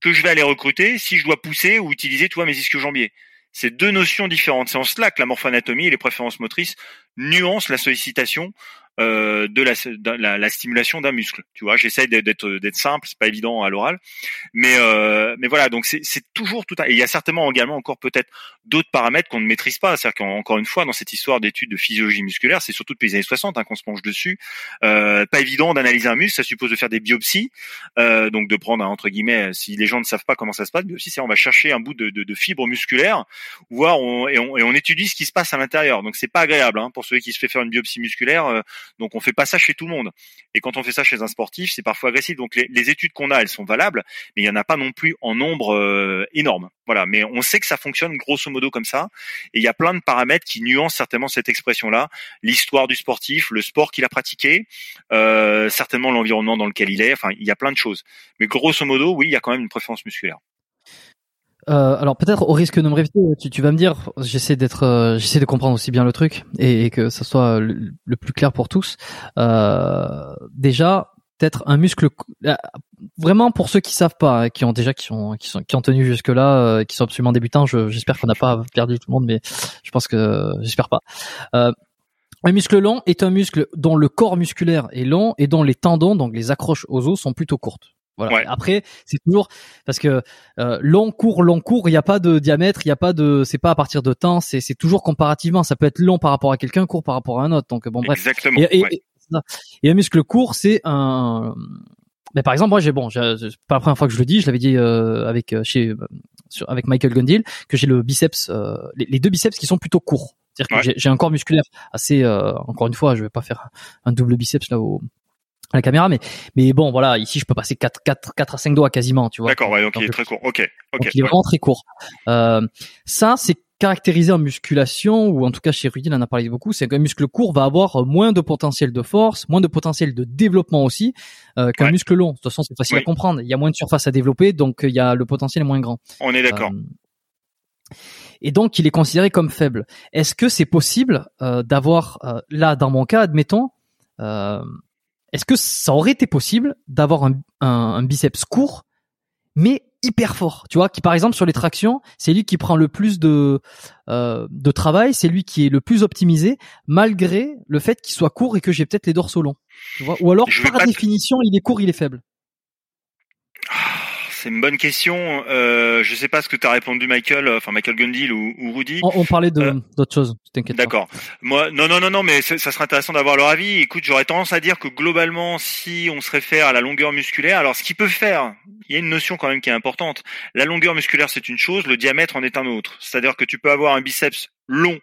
que je vais aller recruter si je dois pousser ou utiliser toi mes ischio-jambiers. C'est deux notions différentes. C'est en cela que la morphoanatomie et les préférences motrices nuance la sollicitation euh, de, la, la, la, stimulation d'un muscle. Tu vois, j'essaie d'être d'être simple, c'est pas évident à l'oral, mais euh, mais voilà, donc c'est toujours tout. Et il y a certainement également encore peut-être d'autres paramètres qu'on ne maîtrise pas. C'est-à-dire qu'encore une fois, dans cette histoire d'études de physiologie musculaire, c'est surtout depuis les années 60 hein, qu'on se penche dessus. Euh, pas évident d'analyser un muscle, ça suppose de faire des biopsies, euh, donc de prendre entre guillemets, si les gens ne savent pas comment ça se passe, biopsie, c'est on va chercher un bout de, de, de fibre musculaire, voir on, et, on, et on étudie ce qui se passe à l'intérieur. Donc c'est pas agréable hein, pour celui qui se fait faire une biopsie musculaire. Donc on fait pas ça chez tout le monde. Et quand on fait ça chez un sportif, c'est parfois agressif. Donc les, études qu'on a, elles sont valables, mais il y en a pas non plus en nombre euh, énorme. Voilà, mais on sait que ça fonctionne grosso modo comme ça. Et il y a plein de paramètres qui nuancent certainement cette expression-là. L'histoire du sportif, le sport qu'il a pratiqué, euh, certainement l'environnement dans lequel il est. Enfin, il y a plein de choses. Mais grosso modo, oui, il y a quand même une préférence musculaire. Euh, alors peut-être au risque de me répéter, tu, tu vas me dire, j'essaie d'être, euh, j'essaie de comprendre aussi bien le truc et, que ça soit le, plus clair pour tous. Euh, déjà, peut-être un muscle, euh, vraiment pour ceux qui savent pas, hein, qui ont déjà, qui ont, qui sont, qui ont tenu jusque là, qui sont absolument débutants. j'espère qu'on n'a pas perdu tout le monde, mais je pense que j'espère pas. un muscle long est un muscle dont le corps musculaire est long et dont les tendons, donc les accroches aux os, sont plutôt courtes. Voilà. Après, c'est toujours parce que euh, long court long court, il n'y a pas de diamètre, il n'y a pas de, c'est pas à partir de temps, c'est c'est toujours comparativement. Ça peut être long par rapport à quelqu'un, court par rapport à un autre. Donc bon bref. Exactement. Et, et, un muscle court, c'est un. Mais par exemple, moi j'ai bon, c'est pas la première fois que je le dis, je l'avais dit euh, avec euh, chez sur, avec Michael Gundil que j'ai le biceps, les, les, deux biceps qui sont plutôt courts. C'est-à-dire que j'ai un corps musculaire assez. encore une fois, je vais pas faire un double biceps là au la caméra mais mais bon voilà ici je peux passer 4 4 4 à 5 doigts quasiment tu vois. D'accord ouais, donc il est très court. Ok ok il est vraiment très court. Euh, ça c'est caractérisé en musculation ou en tout cas chez Rudy il en a parlé beaucoup c'est qu'un muscle court va avoir moins de potentiel de force moins de potentiel de développement aussi euh, qu'un muscle long. De toute façon c'est facile à comprendre. Il y a moins de surface à développer donc il y a le potentiel est moins grand. On est d'accord. Euh, et donc il est considéré comme faible. Est-ce que c'est possible euh, d'avoir euh, là dans mon cas, admettons, euh, est-ce que ça aurait été possible d'avoir un, un, biceps court, mais hyper fort, tu vois, qui par exemple sur les tractions, c'est lui qui prend le plus de euh, de travail, c'est lui qui est le plus optimisé, malgré le fait qu'il soit court et que j'ai peut-être les dorsaux longs, tu vois, ou alors par définition il est court, il est faible. C'est une bonne question. Euh, je sais pas ce que tu as répondu, Michael, enfin Michael Gundil ou, ou Rudy. On, parlait de euh, d'autres choses. T'inquiète D'accord. Moi, non, non, non, non, mais ça serait intéressant d'avoir leur avis. Écoute, j'aurais tendance à dire que globalement, si on se réfère à la longueur musculaire, alors ce qui peut faire, il y a une notion quand même qui est importante. La longueur musculaire, c'est une chose, le diamètre en est un autre. C'est-à-dire que tu peux avoir un biceps long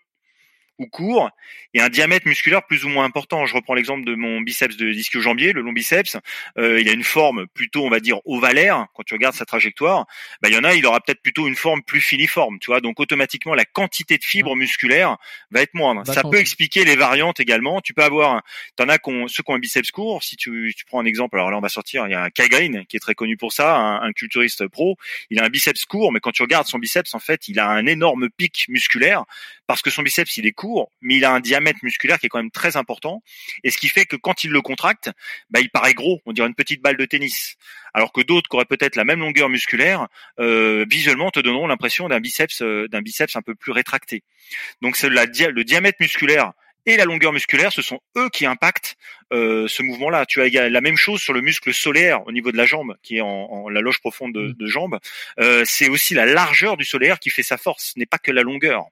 ou court et un diamètre musculaire plus ou moins important. Je reprends l'exemple de mon biceps de ischio-jambier, le long biceps. Euh, il a une forme plutôt, on va dire, ovalaire. Quand tu regardes sa trajectoire, bah, il y en a, il aura peut-être plutôt une forme plus filiforme. Tu vois, donc automatiquement la quantité de fibres musculaires va être moindre. Ça peut expliquer les variantes également. Tu peux avoir, t'en as qu'on, ceux qui ont un biceps court. Si tu, tu prends un exemple, alors là on va sortir. Il y a Kai Green qui est très connu pour ça, un, un culturiste pro. Il a un biceps court, mais quand tu regardes son biceps, en fait, il a un énorme pic musculaire parce que son biceps il est court, mais il a un diamètre musculaire qui est quand même très important, et ce qui fait que quand il le contracte, bah, il paraît gros, on dirait une petite balle de tennis, alors que d'autres qui auraient peut-être la même longueur musculaire, euh, visuellement te donneront l'impression d'un biceps, euh, d'un biceps un peu plus rétracté. Donc c'est le diamètre musculaire et la longueur musculaire, ce sont eux qui impactent euh, ce mouvement-là. Tu as la même chose sur le muscle solaire au niveau de la jambe, qui est en, la loge profonde de, mmh. de jambe. Euh, c'est aussi la largeur du solaire qui fait sa force, ce n'est pas que la longueur.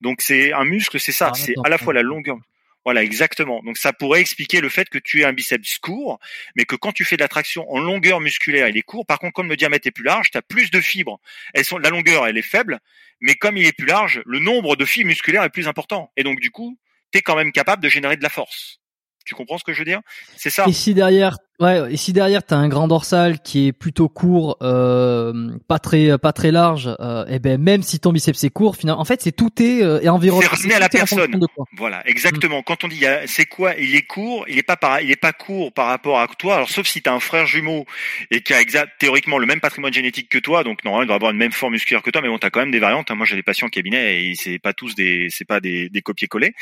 Donc c'est un muscle, c'est ça, ah, c'est à la fois la longueur. Voilà, exactement. Donc ça pourrait expliquer le fait que tu aies un biceps court, mais que quand tu fais de la traction en longueur musculaire, il est court. Par contre, comme le diamètre est plus large, tu as plus de fibres. Elles sont, la longueur, elle est faible, mais comme il est plus large, le nombre de fibres musculaires est plus important. Et donc du coup, tu es quand même capable de générer de la force. Tu comprends ce que je veux dire? C'est ça. Et si derrière Ouais, et si derrière t'as un grand dorsal qui est plutôt court, euh, pas très pas très large, euh, et eh ben même si ton biceps est court, finalement, en fait c'est tout est euh, environné. C'est à la personne. Voilà, exactement. Quand on dit c'est quoi, il est court, il est pas par, il est pas court par rapport à toi. Alors sauf si t'as un frère jumeau et qui a exact, théoriquement le même patrimoine génétique que toi, donc normalement il doit avoir une même forme musculaire que toi, mais bon t'as quand même des variantes. Moi j'ai des patients au cabinet et c'est pas tous des, c'est pas des, des copier-coller.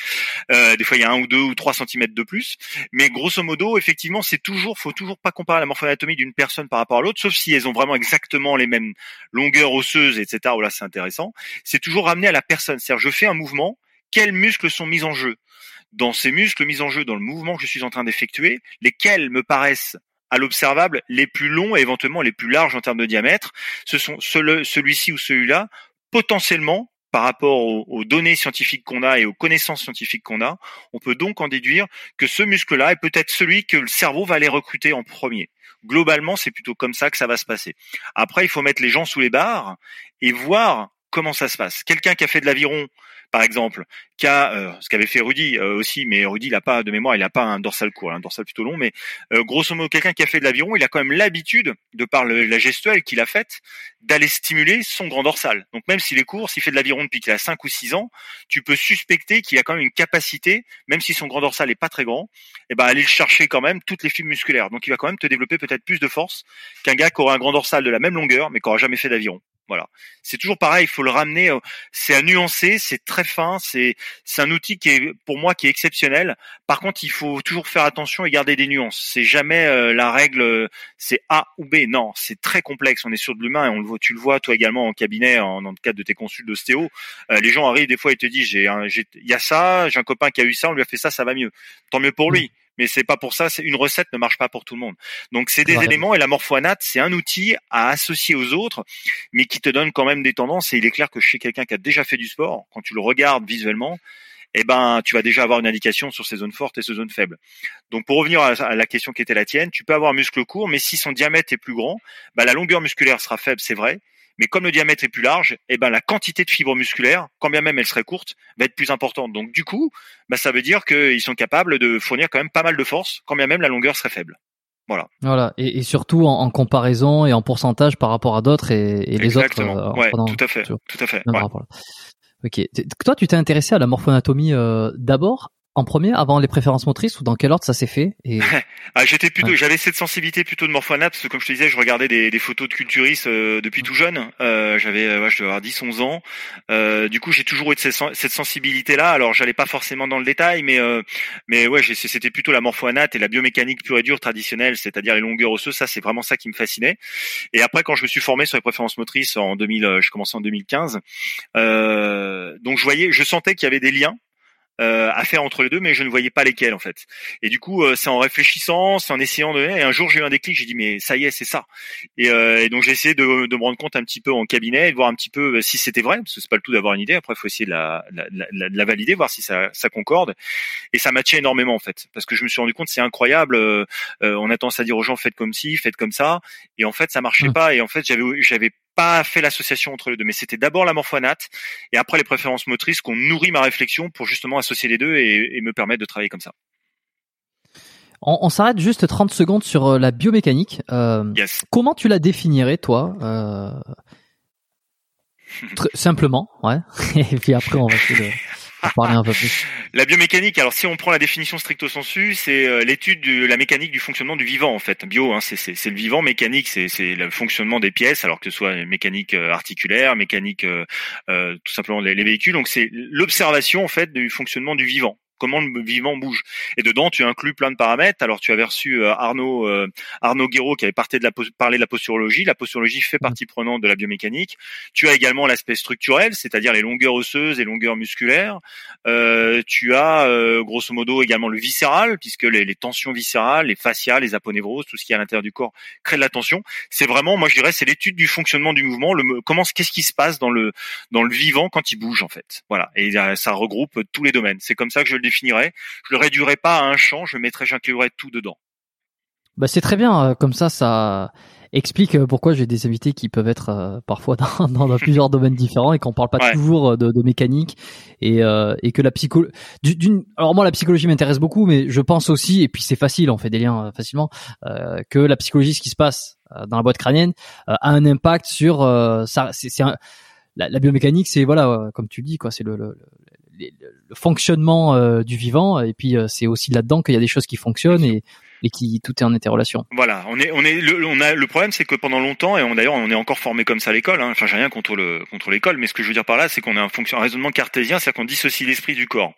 Euh, des fois il y a un ou deux ou trois centimètres de plus, mais grosso modo effectivement c'est toujours faut toujours pas comparer la morphoanatomie d'une personne par rapport à l'autre, sauf si elles ont vraiment exactement les mêmes longueurs osseuses, etc. Où là, c'est intéressant. C'est toujours ramené à la personne. C'est-à-dire, je fais un mouvement, quels muscles sont mis en jeu? Dans ces muscles mis en jeu, dans le mouvement que je suis en train d'effectuer, lesquels me paraissent à l'observable les plus longs et éventuellement les plus larges en termes de diamètre? Ce sont celui-ci ou celui-là, potentiellement, par rapport aux, données scientifiques qu'on a et aux connaissances scientifiques qu'on a, on peut donc en déduire que ce muscle-là est peut-être celui que le cerveau va aller recruter en premier. Globalement, c'est plutôt comme ça que ça va se passer. Après, il faut mettre les gens sous les barres et voir comment ça se passe. Quelqu'un qui a fait de l'aviron par exemple, qu'a euh, ce qu'avait fait Rudy euh, aussi, mais Rudy il a pas de mémoire, il a pas un dorsal court, un dorsal plutôt long, mais euh, grosso modo quelqu'un qui a fait de l'aviron, il a quand même l'habitude, de par la gestuelle qu'il a faite, d'aller stimuler son grand dorsal. Donc même s'il est court, s'il fait de l'aviron depuis qu'il a 5 ou 6 ans, tu peux suspecter qu'il a quand même une capacité, même si son grand dorsal est pas très grand, et eh ben aller chercher quand même toutes les fibres musculaires. Donc il va quand même te développer peut-être plus de force qu'un gars qui aura un grand dorsal de la même longueur, mais qui aura jamais fait d'aviron. Voilà. C'est toujours pareil, il faut le ramener. C'est à nuancer, c'est très fin, c'est c'est un outil qui est pour moi qui est exceptionnel. Par contre, il faut toujours faire attention et garder des nuances. C'est jamais euh, la règle, c'est A ou B. Non, c'est très complexe. On est sur de l'humain et on le voit. Tu le vois toi également en cabinet, en, dans le cadre de tes consultes d'ostéo. Euh, les gens arrivent des fois et te disent j'ai il y a ça, j'ai un copain qui a eu ça, on lui a fait ça, ça va mieux. Tant mieux pour lui mais c'est pas pour ça. C'est une recette ne marche pas pour tout le monde. Donc c'est des éléments et la morphoanate, c'est un outil à associer aux autres, mais qui te donne quand même des tendances. Et il est clair que chez quelqu'un qui a déjà fait du sport, quand tu le regardes visuellement, eh ben tu vas déjà avoir une indication sur ces zones fortes et ces zones faibles. Donc pour revenir à la question qui était la tienne, tu peux avoir un muscle court, mais si son diamètre est plus grand, bah, la longueur musculaire sera faible, c'est vrai, mais comme le diamètre est plus large, eh ben la quantité de fibres musculaires, quand bien même elle serait courte, va être plus importante. Donc du coup, bah, ça veut dire qu'ils sont capables de fournir quand même pas mal de force, quand bien même la longueur serait faible. Voilà. Voilà, et, surtout en, comparaison et en pourcentage par rapport à d'autres et, les autres. Euh, ouais, tout à fait, tout à fait. Ok. Toi, tu t'es intéressé à la morphoanatomie euh, d'abord en premier avant les préférences motrices ou dans quel ordre ça s'est fait et... ah, j'étais plutôt j'avais cette sensibilité plutôt de morphoanat parce que comme je te disais je regardais des, des photos de culturistes euh, depuis tout jeune. Euh, j'avais euh, ouais, je devais avoir 10 11 ans. Euh, du coup j'ai toujours eu cette, cette sensibilité là alors j'allais pas forcément dans le détail mais euh, mais ouais c'était plutôt la morphoanate et la biomécanique pure et dure traditionnelle c'est-à-dire les longueurs osseuses. Ça c'est vraiment ça qui me fascinait. Et après quand je me suis formé sur les préférences motrices en 2000 je commençais en 2015 donc je voyais je sentais qu'il y avait des liens euh, à faire entre les deux, mais je ne voyais pas lesquels en fait. Et du coup, euh, c'est en réfléchissant, c'est en essayant de. Et un jour, j'ai eu un déclic. J'ai dit mais ça y est, c'est ça. Et, euh, et donc j'ai essayé de, de, me rendre compte un petit peu en cabinet, de voir un petit peu euh, si c'était vrai, parce que c'est pas le tout d'avoir une idée. Après, il faut essayer de la, la, la, la, valider, voir si ça, ça concorde. Et ça matchait énormément en fait, parce que je me suis rendu compte c'est incroyable. Euh, on a tendance à dire aux gens faites comme ci, faites comme ça, et en fait ça marchait mmh. pas. Et en fait j'avais j'avais pas fait l'association entre les deux, mais c'était d'abord la morphoanate et après les préférences motrices qu'on nourrit ma réflexion pour justement associer les deux et, me permettre de travailler comme ça. On, s'arrête juste 30 secondes sur euh, la biomécanique. Euh, comment tu la définirais, toi euh, Simplement, ouais. et puis après, on va essayer de parler un. La biomécanique, alors si on prend la définition stricto sensu, c'est euh, l'étude de la mécanique du fonctionnement du vivant en fait. Bio, hein, c'est le vivant. Mécanique, c'est le fonctionnement des pièces, alors que ce soit mécanique euh, articulaire, mécanique, euh, tout simplement les, les véhicules. Donc c'est l'observation en fait du fonctionnement du vivant comment le vivant bouge. Et dedans, tu inclus plein de paramètres. Alors, tu as reçu euh, Arnaud euh, Arnaud Guéraud qui avait parlé de la, parlé de la posturologie. La posturologie fait partie prenante de la biomécanique. Tu as également l'aspect structurel, c'est-à-dire les longueurs osseuses et longueurs musculaires. Euh, tu as euh, grosso modo également le viscéral, puisque les, les, tensions viscérales, les fasciales, les aponévroses, tout ce qui est à l'intérieur du corps crée de la tension. C'est vraiment, moi je dirais, c'est l'étude du fonctionnement du mouvement. Le, comment, qu'est-ce qui se passe dans le dans le vivant quand il bouge en fait. Voilà. Et ça regroupe tous les domaines. C'est comme ça que je le définirais. Je le réduirais pas à un champ, je mettrais, j'inclurais tout dedans. Bah c'est très bien, euh, comme ça, ça explique euh, pourquoi j'ai des invités qui peuvent être euh, parfois dans, dans, plusieurs domaines différents et qu'on parle pas toujours de, de, mécanique et, et que la psychologie. Alors moi, la psychologie m'intéresse beaucoup, mais je pense aussi, et puis c'est facile, on fait des liens facilement, que la psychologie, ce qui se passe dans la boîte crânienne, a un impact sur ça. C'est la, la, biomécanique, c'est voilà, comme tu dis, quoi, c'est le, le, le fonctionnement euh, du vivant et puis euh, c'est aussi là-dedans qu'il y a des choses qui fonctionnent et et qui tout est en interrelation. Voilà, on est on est le, on a le problème c'est que pendant longtemps et d'ailleurs on est encore formé comme ça à l'école. Hein, enfin j'ai rien contre le contre l'école, mais ce que je veux dire par là c'est qu'on a un, fonction, un raisonnement cartésien, c'est-à-dire qu'on dissocie l'esprit du corps.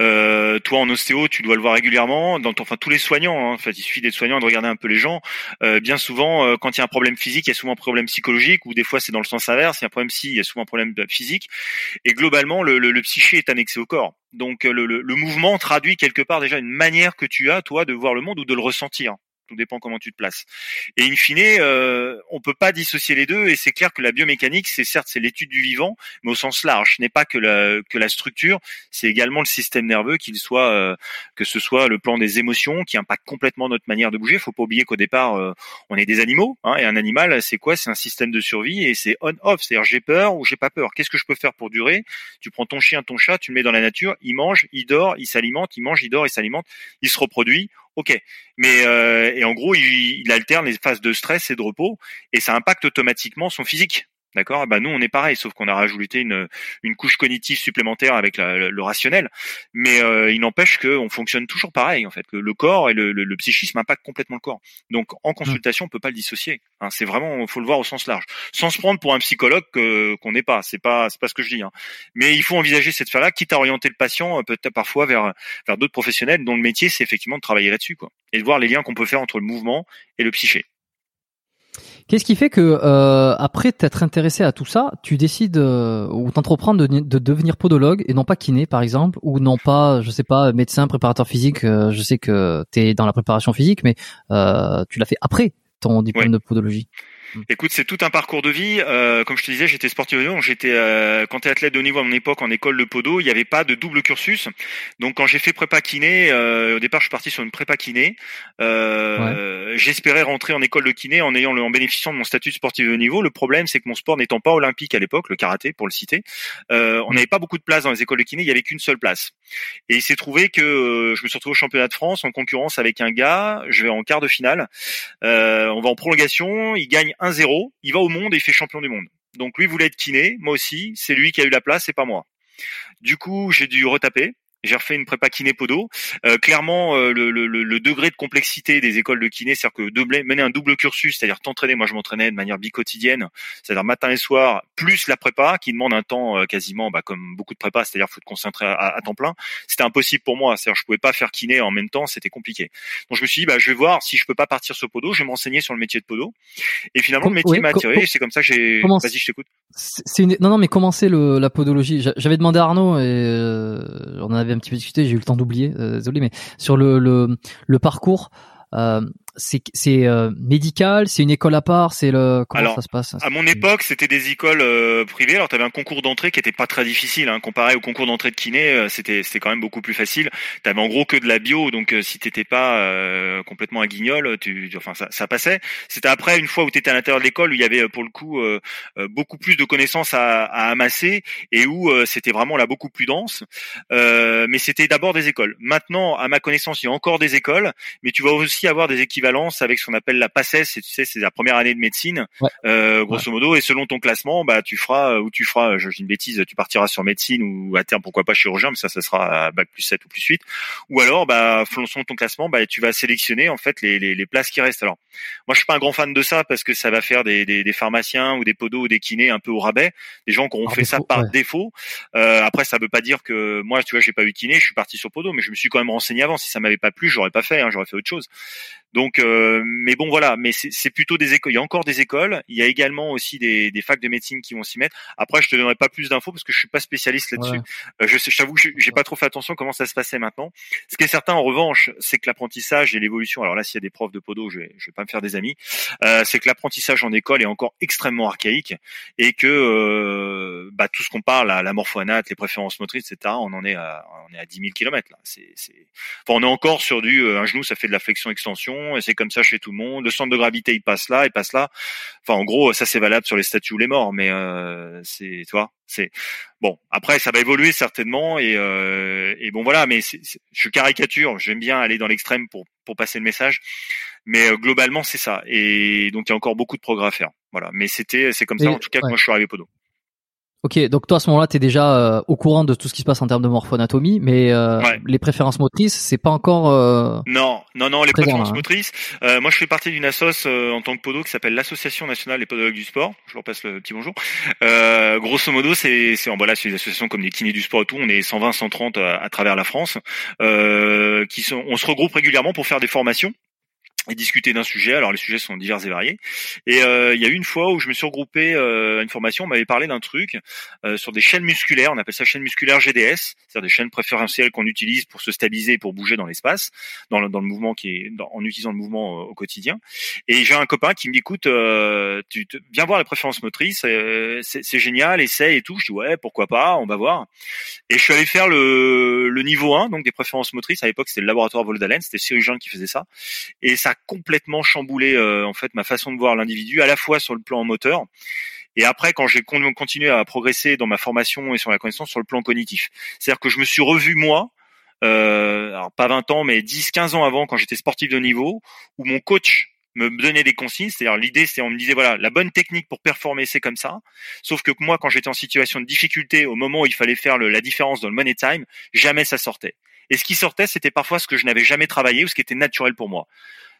Euh, toi en ostéo, tu dois le voir régulièrement. Dans enfin tous les soignants, hein, en fait, il suffit d'être soignant et de regarder un peu les gens. Euh, bien souvent, euh, quand il y a un problème physique, il y a souvent un problème psychologique, ou des fois c'est dans le sens inverse. Il y a un problème psy, il y a souvent un problème physique. Et globalement, le, le, le psyché est annexé au corps. Donc le, le, mouvement traduit quelque part déjà une manière que tu as toi de voir le monde ou de le ressentir tout dépend comment tu te places. Et in fine, euh, on peut pas dissocier les deux. Et c'est clair que la biomécanique, c'est certes c'est l'étude du vivant, mais au sens large. Ce n'est pas que la que la structure, c'est également le système nerveux, qu'il soit euh, que ce soit le plan des émotions qui impacte complètement notre manière de bouger. Faut pas oublier qu'au départ, euh, on est des animaux, hein, et un animal, c'est quoi? C'est un système de survie et c'est on-off. C'est-à-dire j'ai peur ou j'ai pas peur. Qu'est-ce que je peux faire pour durer? Tu prends ton chien, ton chat, tu le mets dans la nature, il mange, il dort, il s'alimente, il mange, il dort, il s'alimente, il se reproduit ok. Mais euh, et en gros, il, il, alterne les phases de stress et de repos, et ça impacte automatiquement son physique. D'accord? Bah nous on est pareil, sauf qu'on a rajouté une, une couche cognitive supplémentaire avec le rationnel, mais euh, il n'empêche qu'on fonctionne toujours pareil en fait. Le, le corps et le, le, psychisme impactent complètement le corps. Donc en consultation on peut pas le dissocier. Hein, c'est vraiment, faut le voir au sens large, sans se prendre pour un psychologue qu'on n'est pas. C'est pas, c'est pas ce que je dis. Hein. Mais il faut envisager cette phase-là, quitte à orienter le patient euh, peut-être parfois vers vers d'autres professionnels dont le métier c'est effectivement de travailler là-dessus quoi, et de voir les liens qu'on peut faire entre le mouvement et le psyché. Qu'est-ce qui fait que euh, après t'être intéressé à tout ça, tu décides euh, ou t'entreprends de, de, devenir podologue et non pas kiné par exemple ou non pas, je sais pas, médecin, préparateur physique. Euh, je sais que t'es dans la préparation physique, mais euh, tu l'as fait après ton diplôme de podologie? Mm. Écoute, c'est tout un parcours de vie. Euh, comme je te disais, j'étais sportif de haut J'étais euh, quand tu es athlète de haut niveau à mon époque en école de podo, il n'y avait pas de double cursus. Donc quand j'ai fait prépa kiné, euh, au départ je suis parti sur une prépa kiné. Euh, J'espérais rentrer en école de kiné en ayant le, en bénéficiant de mon statut de sportif de haut niveau. Le problème c'est que mon sport n'étant pas olympique à l'époque, le karaté pour le citer, euh, on n'avait pas beaucoup de place dans les écoles de kiné. Il y avait qu'une seule place. Et il s'est trouvé que euh, je me suis retrouvé au championnat de France en concurrence avec un gars. Je vais en quart de finale. on va en prolongation. Il gagne 1-0, il va au monde et il fait champion du monde. Donc lui voulait être kiné, moi aussi, c'est lui qui a eu la place, c'est pas moi. Du coup, j'ai dû retaper. J'ai refait une prépa kiné podo. Euh, clairement, euh, le, le, le, degré de complexité des écoles de kiné, c'est-à-dire que de mener un double cursus, c'est-à-dire t'entraîner, moi je m'entraînais de manière bicotidienne, c'est-à-dire matin et soir, plus la prépa, qui demande un temps euh, quasiment bah, comme beaucoup de prépa, c'est-à-dire faut te concentrer à, temps plein. C'était impossible pour moi, c'est-à-dire je pouvais pas faire kiné en même temps, c'était compliqué. Donc je me suis dit, bah, je vais voir si je peux pas partir sur podo, je vais m'enseigner sur le métier de podo. Et finalement, le métier m'a attiré, c'est comme ça que j'ai... Vas-y, je t'écoute. Une... Non, non, mais comment c'est la podologie J'avais demandé à Arnaud et on en avait un petit peu discuté, j'ai eu le temps d'oublier, euh, désolé, mais sur le, le, parcours, euh, c'est c'est euh, médical, c'est une école à part, c'est le comment ça se passe À mon époque, c'était des écoles euh, privées. Alors tu avais un concours d'entrée qui était pas très difficile hein, comparé au concours d'entrée de kiné, euh, c'était c'était quand même beaucoup plus facile. Tu avais en gros que de la bio donc si t'étais pas complètement un guignol, tu enfin ça, ça passait. C'était après une fois où tu étais à l'intérieur de l'école où il y avait pour le coup beaucoup plus de connaissances à, à amasser et où c'était vraiment là beaucoup plus dense. mais c'était d'abord des écoles. Maintenant, à ma connaissance, il y a encore des écoles, mais tu vas aussi avoir des équipes avec ce qu'on appelle la PACES, tu sais, c'est la première année de médecine, euh, grosso modo, et selon ton classement, bah tu feras ou tu feras, je dis une bêtise, tu partiras sur médecine ou à terme pourquoi pas chirurgien, mais ça, ça sera bac plus 7 ou plus 8, ou alors, bah selon ton classement, bah tu vas sélectionner en fait les, les, les places qui restent. Alors, moi je suis pas un grand fan de ça parce que ça va faire des, des, des pharmaciens ou des podos ou des kinés un peu au rabais, des gens qui ont fait ça par défaut. Euh, après, ça veut pas dire que moi, tu vois, j'ai pas eu kiné, je suis parti sur podo, mais je me suis quand même renseigné avant. Si ça m'avait pas plu, j'aurais pas fait, hein, j'aurais fait autre chose. Donc, euh, mais bon, voilà. Mais c'est plutôt des écoles. Il y a encore des écoles. Il y a également aussi des, des facs de médecine qui vont s'y mettre. Après, je te donnerai pas plus d'infos parce que je suis pas spécialiste là-dessus. Euh, je, je t'avoue que j'ai pas trop fait attention comment ça se passait maintenant. Ce qui est certain, en revanche, c'est que l'apprentissage et l'évolution. Alors là, s'il y a des profs de podo, je vais, je vais pas me faire des amis. Euh, c'est que l'apprentissage en école est encore extrêmement archaïque et que euh, bah, tout ce qu'on parle, la, la morphoanate, les préférences motrices, etc. On en est à, on est à 10 000 km là. C'est, enfin, on est encore sur du un genou, ça fait de la flexion extension et c'est comme ça chez tout le monde. Le centre de gravité, il passe là, il passe là. Enfin, en gros, ça c'est valable sur les statues ou les morts, mais euh, c'est, tu vois, c'est bon. Après, ça va évoluer certainement et, euh, et bon voilà. Mais je caricature. J'aime bien aller dans l'extrême pour pour passer le message, mais euh, globalement c'est ça. Et donc il y a encore beaucoup de progrès à faire. Voilà. Mais c'était, c'est comme ça en tout cas que moi je suis arrivé Podo. Ok, donc toi à ce moment-là, tu es déjà euh, au courant de tout ce qui se passe en termes de morphoanatomie, mais euh, les préférences motrices, c'est pas encore. Euh, non, non, non, les préférences hein. motrices. moi, je fais partie d'une assoce en tant que podo qui s'appelle l'Association nationale des podologues du sport. Je leur passe le petit bonjour. grosso modo, c'est c'est voilà, c'est des associations comme les kinés du sport et tout. On est 120, 130 à, à travers la France, qui sont, on se regroupe régulièrement pour faire des formations et discuter d'un sujet. Alors les sujets sont divers et variés. Et euh, il y a eu une fois où je me suis regroupé euh, à une formation, on m'avait parlé d'un truc euh, sur des chaînes musculaires, on appelle ça chaîne musculaire GDS, c'est-à-dire des chaînes préférentielles qu'on utilise pour se stabiliser et pour bouger dans l'espace, dans le, dans le mouvement qui est en utilisant le mouvement au quotidien. Et j'ai un copain qui me dit écoute, tu te, viens voir les préférences motrices, c'est génial, essaye et tout. Je dis ouais, pourquoi pas, on va voir. Et je suis allé faire le, le niveau 1, donc des préférences motrices. À l'époque, c'était le laboratoire Voldalen, c'était Cyril Jean qui faisait ça. Et ça complètement chamboulé euh, en fait ma façon de voir l'individu, à la fois sur le plan moteur et après quand j'ai continué à progresser dans ma formation et sur la connaissance sur le plan cognitif. C'est-à-dire que je me suis revu moi. Euh, alors pas 20 ans, mais 10, 15 ans avant, quand j'étais sportif de niveau, où mon coach me donnait des consignes. C'est-à-dire l'idée, c'est on me disait voilà, la bonne technique pour performer, c'est comme ça. Sauf que moi, quand j'étais en situation de difficulté, au moment où il fallait faire la différence dans le money time, jamais ça sortait. Et ce qui sortait, c'était parfois ce que je n'avais jamais travaillé ou ce qui était naturel pour moi.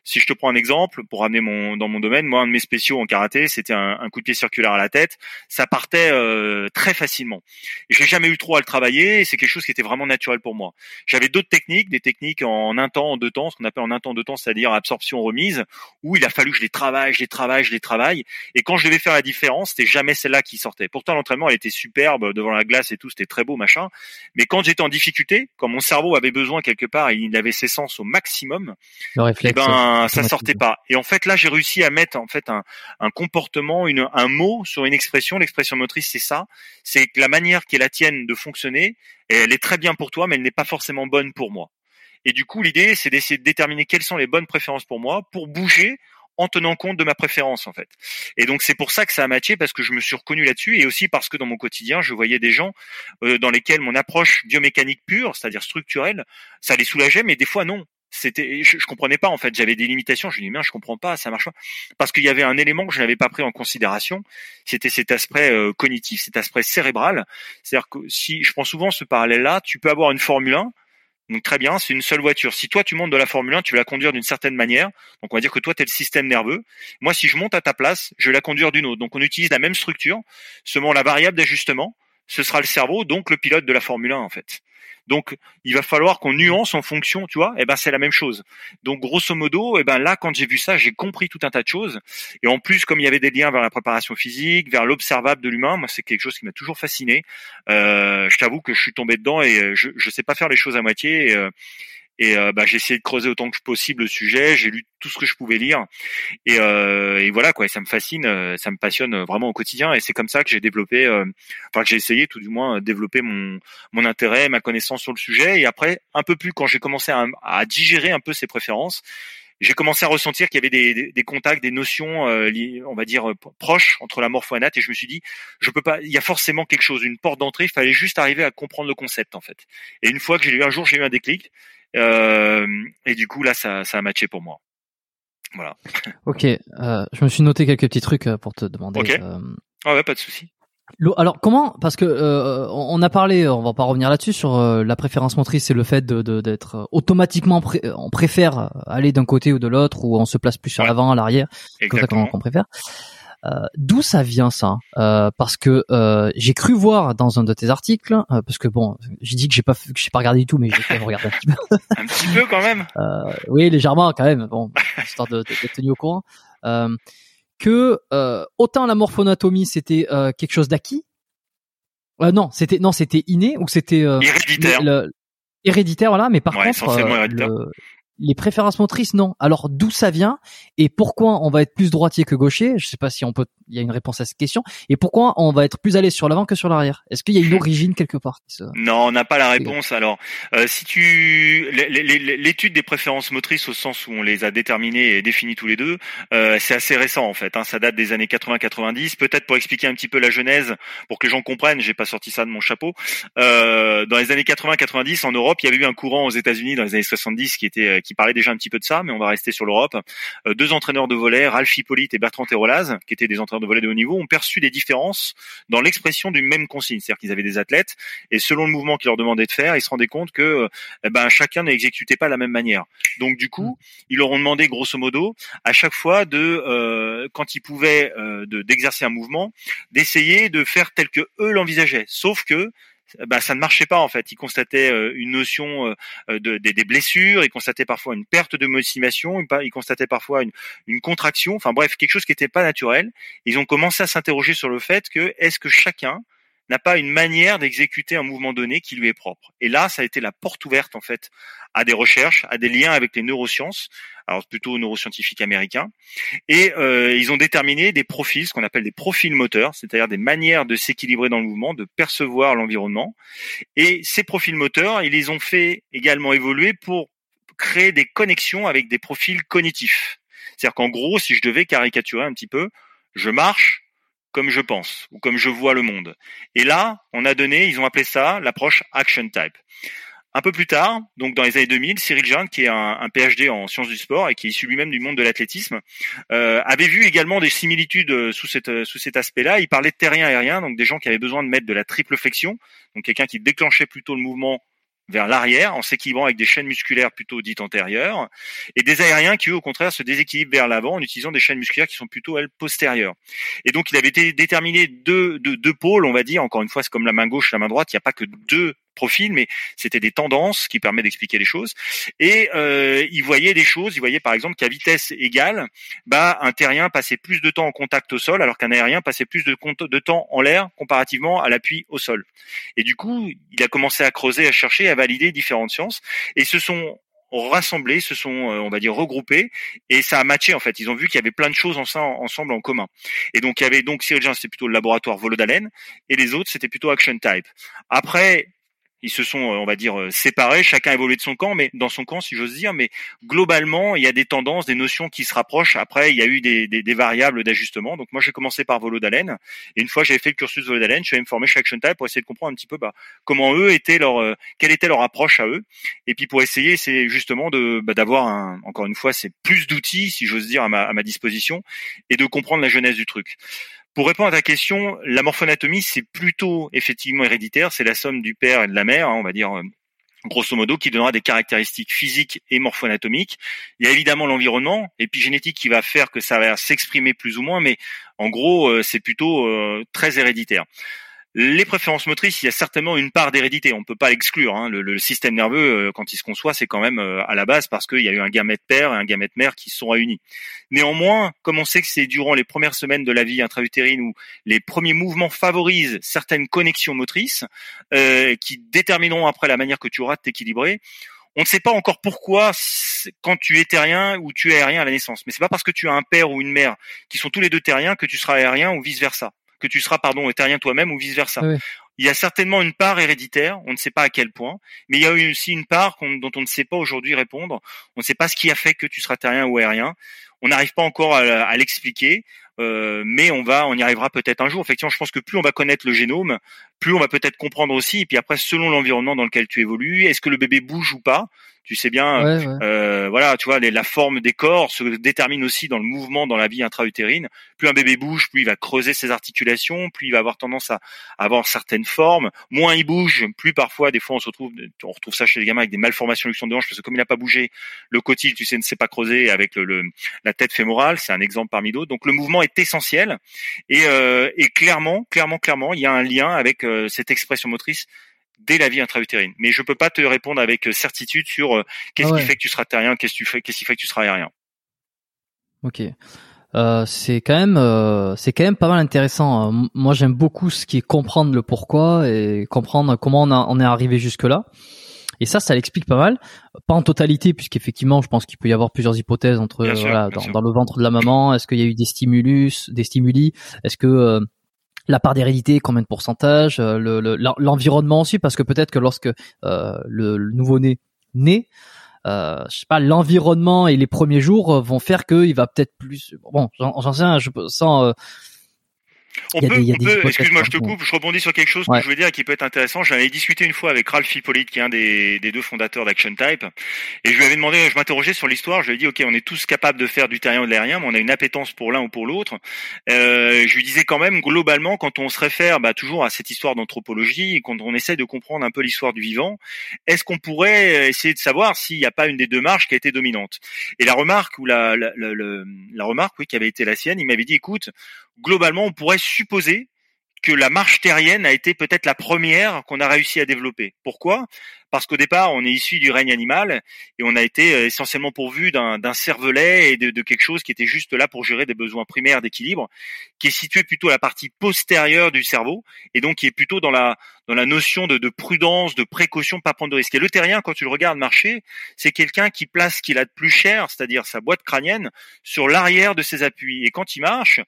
Si je te prends un exemple, pour ramener mon dans mon domaine, moi un de mes spéciaux en karaté, c'était un, un, coup de pied circulaire à la tête. Ça partait euh, très facilement. Et j'ai jamais eu trop à le travailler. Et c'est quelque chose qui était vraiment naturel pour moi. J'avais d'autres techniques, des techniques en un temps, en deux temps, ce qu'on appelle en un temps, deux temps, c'est-à-dire absorption remise, où il a fallu que je les travaille, je les travaille, je les travaille. Et quand je devais faire la différence, c'était jamais celle-là qui sortait. Pourtant l'entraînement, elle était superbe devant la glace et tout, c'était très beau machin. Mais quand j'étais en difficulté, quand mon cerveau avait besoin quelque part, il avait ses sens au maximum. Le réflexe. Eh ben, ça sortait pas. Et en fait, là, j'ai réussi à mettre en fait un, un comportement, une, un mot sur une expression. L'expression motrice, c'est ça. C'est que la manière qui est la tienne de fonctionner, elle est très bien pour toi, mais elle n'est pas forcément bonne pour moi. Et du coup, l'idée, c'est d'essayer de déterminer quelles sont les bonnes préférences pour moi pour bouger en tenant compte de ma préférence en fait. Et donc c'est pour ça que ça a matché parce que je me suis reconnu là-dessus et aussi parce que dans mon quotidien je voyais des gens euh, dans lesquels mon approche biomécanique pure, c'est-à-dire structurelle, ça les soulageait, mais des fois non c'était je, je, comprenais pas en fait j'avais des limitations je me dis mais je comprends pas ça marche pas parce qu'il y avait un élément que je n'avais pas pris en considération c'était cet aspect euh, cognitif cet aspect cérébral c'est-à-dire que si je prends souvent ce parallèle là tu peux avoir une Formule 1 donc très bien, c'est une seule voiture. Si toi tu montes de la Formule 1, tu vas la conduire d'une certaine manière. Donc on va dire que toi tu es le système nerveux. Moi si je monte à ta place, je vais la conduire d'une autre. Donc on utilise la même structure, seulement la variable d'ajustement, ce sera le cerveau, donc le pilote de la Formule 1 en fait. Donc, il va falloir qu'on nuance en fonction, tu vois. Et eh ben, c'est la même chose. Donc, grosso modo, et eh ben là, quand j'ai vu ça, j'ai compris tout un tas de choses. Et en plus, comme il y avait des liens vers la préparation physique, vers l'observable de l'humain, moi, c'est quelque chose qui m'a toujours fasciné. Euh, je t'avoue que je suis tombé dedans et je, je sais pas faire les choses à moitié. Euh, et euh, bah, j'ai essayé de creuser autant que possible le sujet. J'ai lu tout ce que je pouvais lire. Et, euh, et voilà quoi. ça me fascine, euh, ça me passionne vraiment au quotidien. Et c'est comme ça que j'ai développé, euh, enfin que j'ai essayé tout du moins développer mon mon intérêt, ma connaissance sur le sujet. Et après, un peu plus quand j'ai commencé à, à digérer un peu ses préférences j'ai commencé à ressentir qu'il y avait des, des, des, contacts, des notions, euh, on va dire proches entre la morpho-anat et je me suis dit, je peux pas, il y a forcément quelque chose, une porte d'entrée. Il fallait juste arriver à comprendre le concept en fait. Et une fois que j'ai eu un jour, j'ai eu un déclic. Euh, et du coup, là, ça, ça a matché pour moi. Voilà. Ok, euh, je me suis noté quelques petits trucs euh, pour te demander. Ok. Euh... Ah ouais, pas de souci. Alors comment Parce que euh, on a parlé, on va pas revenir là-dessus sur euh, la préférence motrice, c'est le fait de d'être automatiquement pré on préfère aller d'un côté ou de l'autre ou on se place plus sur l'avant, à l'arrière, comme ça qu'on préfère. Euh, D'où ça vient ça? Euh, Parce que euh, j'ai cru voir dans un de tes articles, euh, parce que bon, j'ai dit que j'ai pas que j'ai pas regardé du tout, mais j'ai quand même regardé un petit peu. un petit peu quand même. Euh, oui, légèrement quand même. Bon, histoire de d'être tenu au courant. Que autant la morphonatomie c'était quelque chose d'acquis. non, c'était non, c'était inné ou c'était héréditaire. Le, héréditaire, voilà. Mais par contre, le, les préférences motrices, non. Alors d'où ça vient et pourquoi on va être plus droitier que gaucher? Je sais pas si on peut. Il y a une réponse à cette question. Et pourquoi on va être plus allé sur l'avant que sur l'arrière? Est-ce qu'il y a une origine quelque part Non, on n'a pas la réponse. Alors, euh, si tu l'étude des préférences motrices au sens où on les a déterminées et définies tous les deux, euh, c'est assez récent en fait. Hein. Ça date des années 80-90. Peut-être pour expliquer un petit peu la genèse, pour que les gens comprennent. J'ai pas sorti ça de mon chapeau. Euh, dans les années 80-90, en Europe, il y avait eu un courant aux États-Unis dans les années 70 qui était qui parlait déjà un petit peu de ça, mais on va rester sur l'Europe. Euh, deux entraîneurs de volet, Ralph Hippolyte et Bertrand Terolaz, qui étaient des entraîneurs de volet de haut niveau, ont perçu des différences dans l'expression d'une même consigne. C'est-à-dire qu'ils avaient des athlètes et selon le mouvement qu'ils leur demandaient de faire, ils se rendaient compte que eh ben, chacun n'exécutait pas de la même manière. Donc du coup, ils leur ont demandé grosso modo à chaque fois de, euh, quand ils pouvaient euh, d'exercer un mouvement, d'essayer de faire tel que eux l'envisageaient. Sauf que bah, ça ne marchait pas en fait. Il constatait euh, une notion euh, de, des blessures, il constatait parfois une perte de motivation, il constatait parfois une, une contraction, enfin bref, quelque chose qui n'était pas naturel. Ils ont commencé à s'interroger sur le fait que est-ce que chacun n'a pas une manière d'exécuter un mouvement donné qui lui est propre. Et là, ça a été la porte ouverte en fait à des recherches, à des liens avec les neurosciences, alors plutôt neuroscientifiques américains, et euh, ils ont déterminé des profils, ce qu'on appelle des profils moteurs, c'est-à-dire des manières de s'équilibrer dans le mouvement, de percevoir l'environnement. Et ces profils moteurs, ils les ont fait également évoluer pour créer des connexions avec des profils cognitifs. C'est-à-dire qu'en gros, si je devais caricaturer un petit peu, je marche, comme je pense ou comme je vois le monde. Et là, on a donné, ils ont appelé ça l'approche action type. Un peu plus tard, donc dans les années 2000, Cyril Jean, qui est un, PhD en sciences du sport et qui est issu lui-même du monde de l'athlétisme, euh, avait vu également des similitudes euh, sous, cette, euh, sous cet aspect-là. Il parlait de terrien aérien, donc des gens qui avaient besoin de mettre de la triple flexion, donc quelqu'un qui déclenchait plutôt le mouvement vers l'arrière en s'équilibrant avec des chaînes musculaires plutôt dites antérieures et des aériens qui eux au contraire se déséquilibrent vers l'avant en utilisant des chaînes musculaires qui sont plutôt elles postérieures. Et donc il avait été déterminé deux, deux, deux pôles, on va dire, encore une fois c'est comme la main gauche, la main droite, il n'y a pas que deux profil, mais c'était des tendances qui permettent d'expliquer les choses. Et euh, il voyait des choses, il voyait par exemple qu'à vitesse égale, bah un terrien passait plus de temps en contact au sol, alors qu'un aérien passait plus de, temps en l'air comparativement à l'appui au sol. Et du coup, il a commencé à creuser, à chercher, à valider différentes sciences, et ce sont rassemblés, se sont, euh, on va dire, regroupés, et ça a matché en fait. Ils ont vu qu'il y avait plein de choses ensemble en commun. Et donc il y avait donc Cyril c'était plutôt le laboratoire Volodalen, et les autres c'était plutôt Action Type. Après, ils se sont, euh, on va dire, euh, séparés, chacun évolué de son camp, mais dans son camp, si j'ose dire. Mais globalement, il y a des tendances, des notions qui se rapprochent. Après, il y a eu des, des, des variables d'ajustement. Donc moi, j'ai commencé par Volodalen, et une fois j'ai fait le cursus Volodalen, je suis allé me former chez Action Type pour essayer de comprendre un petit peu bah, comment eux étaient leur, euh, quelle était leur approche à eux, et puis pour essayer, c'est justement de bah, d'avoir un, encore une fois, c'est plus d'outils, si j'ose dire, à ma, à ma disposition, et de comprendre la jeunesse du truc. Pour répondre à ta question, la morphonatomie, c'est plutôt effectivement héréditaire, c'est la somme du père et de la mère, hein, on va dire euh, grosso modo, qui donnera des caractéristiques physiques et morpho-anatomiques. Il y a évidemment l'environnement, épigénétique, qui va faire que ça va s'exprimer plus ou moins, mais en gros, euh, c'est plutôt euh, très héréditaire. Les préférences motrices, il y a certainement une part d'hérédité, on ne peut pas l'exclure. Hein. Le, système nerveux, euh, quand il se conçoit, c'est quand même euh, à la base parce qu'il y a eu un gamète père et un gamète mère qui se sont réunis. Néanmoins, comme on sait que c'est durant les premières semaines de la vie intra-utérine où les premiers mouvements favorisent certaines connexions motrices euh, qui détermineront après la manière que tu auras de t'équilibrer, on ne sait pas encore pourquoi quand tu es terrien ou tu es aérien à la naissance. Mais c'est pas parce que tu as un père ou une mère qui sont tous les deux terriens que tu seras aérien ou vice versa que tu seras pardon terrien toi-même ou vice versa. Il y a certainement une part héréditaire, on ne sait pas à quel point, mais il y a aussi une part dont on ne sait pas aujourd'hui répondre. On ne sait pas ce qui a fait que tu seras terrien ou aérien. On n'arrive pas encore à, l'expliquer, euh, mais on va, on y arrivera peut-être un jour. Effectivement, je pense que plus on va connaître le génome, plus on va peut-être comprendre aussi. Et puis après, selon l'environnement dans lequel tu évolues, est-ce que le bébé bouge ou pas? Tu sais bien, euh, voilà, tu vois, la forme des corps se détermine aussi dans le mouvement dans la vie intra-utérine. Plus un bébé bouge, plus il va creuser ses articulations, plus il va avoir tendance à, avoir certaines formes. Moins il bouge, plus parfois, des fois, on se retrouve, on retrouve ça chez les gamins avec des malformations de de hanche, parce que comme il n'a pas bougé, le cotyle, tu sais, ne s'est pas creusé avec le, la tête fémorale. C'est un exemple parmi d'autres. Donc le mouvement est essentiel et, euh, et clairement, clairement, clairement, il y a un lien avec euh, cette expression motrice dès la vie intra-utérine. Mais je peux pas te répondre avec euh, certitude sur euh, qu'est-ce ah qui fait que tu seras terrien, qu'est-ce qui fait, qu'est-ce qui fait que tu seras aérien. Ok. Euh, c'est quand même euh, c'est quand même pas mal intéressant. Moi j'aime beaucoup ce qui est comprendre le pourquoi et comprendre comment on, on est arrivé jusque là. Et ça, ça l'explique pas mal. Pas en totalité, puisqu'effectivement, je pense qu'il peut y avoir plusieurs hypothèses entre voilà, dans, dans, le ventre de la maman. Est-ce qu'il y a eu des stimulus, des stimuli Est-ce que la part d'hérédité, combien de pourcentage, euh, l'environnement aussi, parce que peut-être que lorsque euh, le, nouveau-né naît, euh, je sais pas, l'environnement et les premiers jours vont faire qu'il va peut-être plus. Bon, j'en sais rien, je sens on peut, excuse-moi, je te coupe, je rebondis sur quelque chose que je veux dire et qui peut être intéressant. J'en avais discuté une fois avec Ralph Hippolyte, qui est un des, des deux fondateurs d'Action Type, et je lui avais demandé, je m'interrogeais sur l'histoire, je lui ai dit, ok, on est tous capables de faire du terrien ou de l'aérien, mais on a une appétence pour l'un ou pour l'autre. Euh, je lui disais quand même, globalement, quand on se réfère bah, toujours à cette histoire d'anthropologie et quand on essaie de comprendre un peu l'histoire du vivant, est-ce qu'on pourrait essayer de savoir s'il n'y a pas une des deux marches qui a été dominante? Et la remarque ou la, la, la, la remarque, oui, qui avait été la sienne, il m'avait dit, écoute, globalement, on pourrait supposer que la marche terrienne a été peut-être la première qu'on a réussi à développer. Pourquoi? Parce qu'au départ, on est issu du règne animal et on a été euh, essentiellement pourvu d'un cervelet et de, quelque chose qui était juste là pour gérer des besoins primaires d'équilibre, qui est situé plutôt à la partie postérieure du cerveau et donc qui est plutôt dans la dans la notion de, de prudence, de précaution, pas prendre de risques. Et le terrien, quand tu le regardes marcher, c'est quelqu'un qui place ce qu'il a de plus cher, c'est-à-dire sa boîte crânienne, sur l'arrière de ses appuis. Et quand il marche,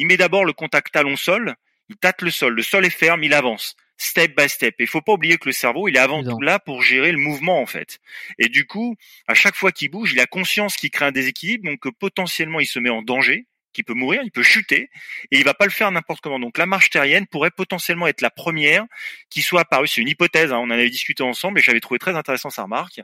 il met d'abord le contact talon-sol il tâte le sol, le sol est ferme, il avance step by step. Et il faut pas oublier que le cerveau, il est avant tout là pour gérer le mouvement en fait. Et du coup, à chaque fois qu'il bouge, il a conscience qu'il crée un déséquilibre, donc que potentiellement il se met en danger qui peut mourir, il peut chuter, et il va pas le faire n'importe comment. Donc la marche terrienne pourrait potentiellement être la première qui soit apparue. C'est une hypothèse, hein, on en avait discuté ensemble et j'avais trouvé très intéressant sa remarque.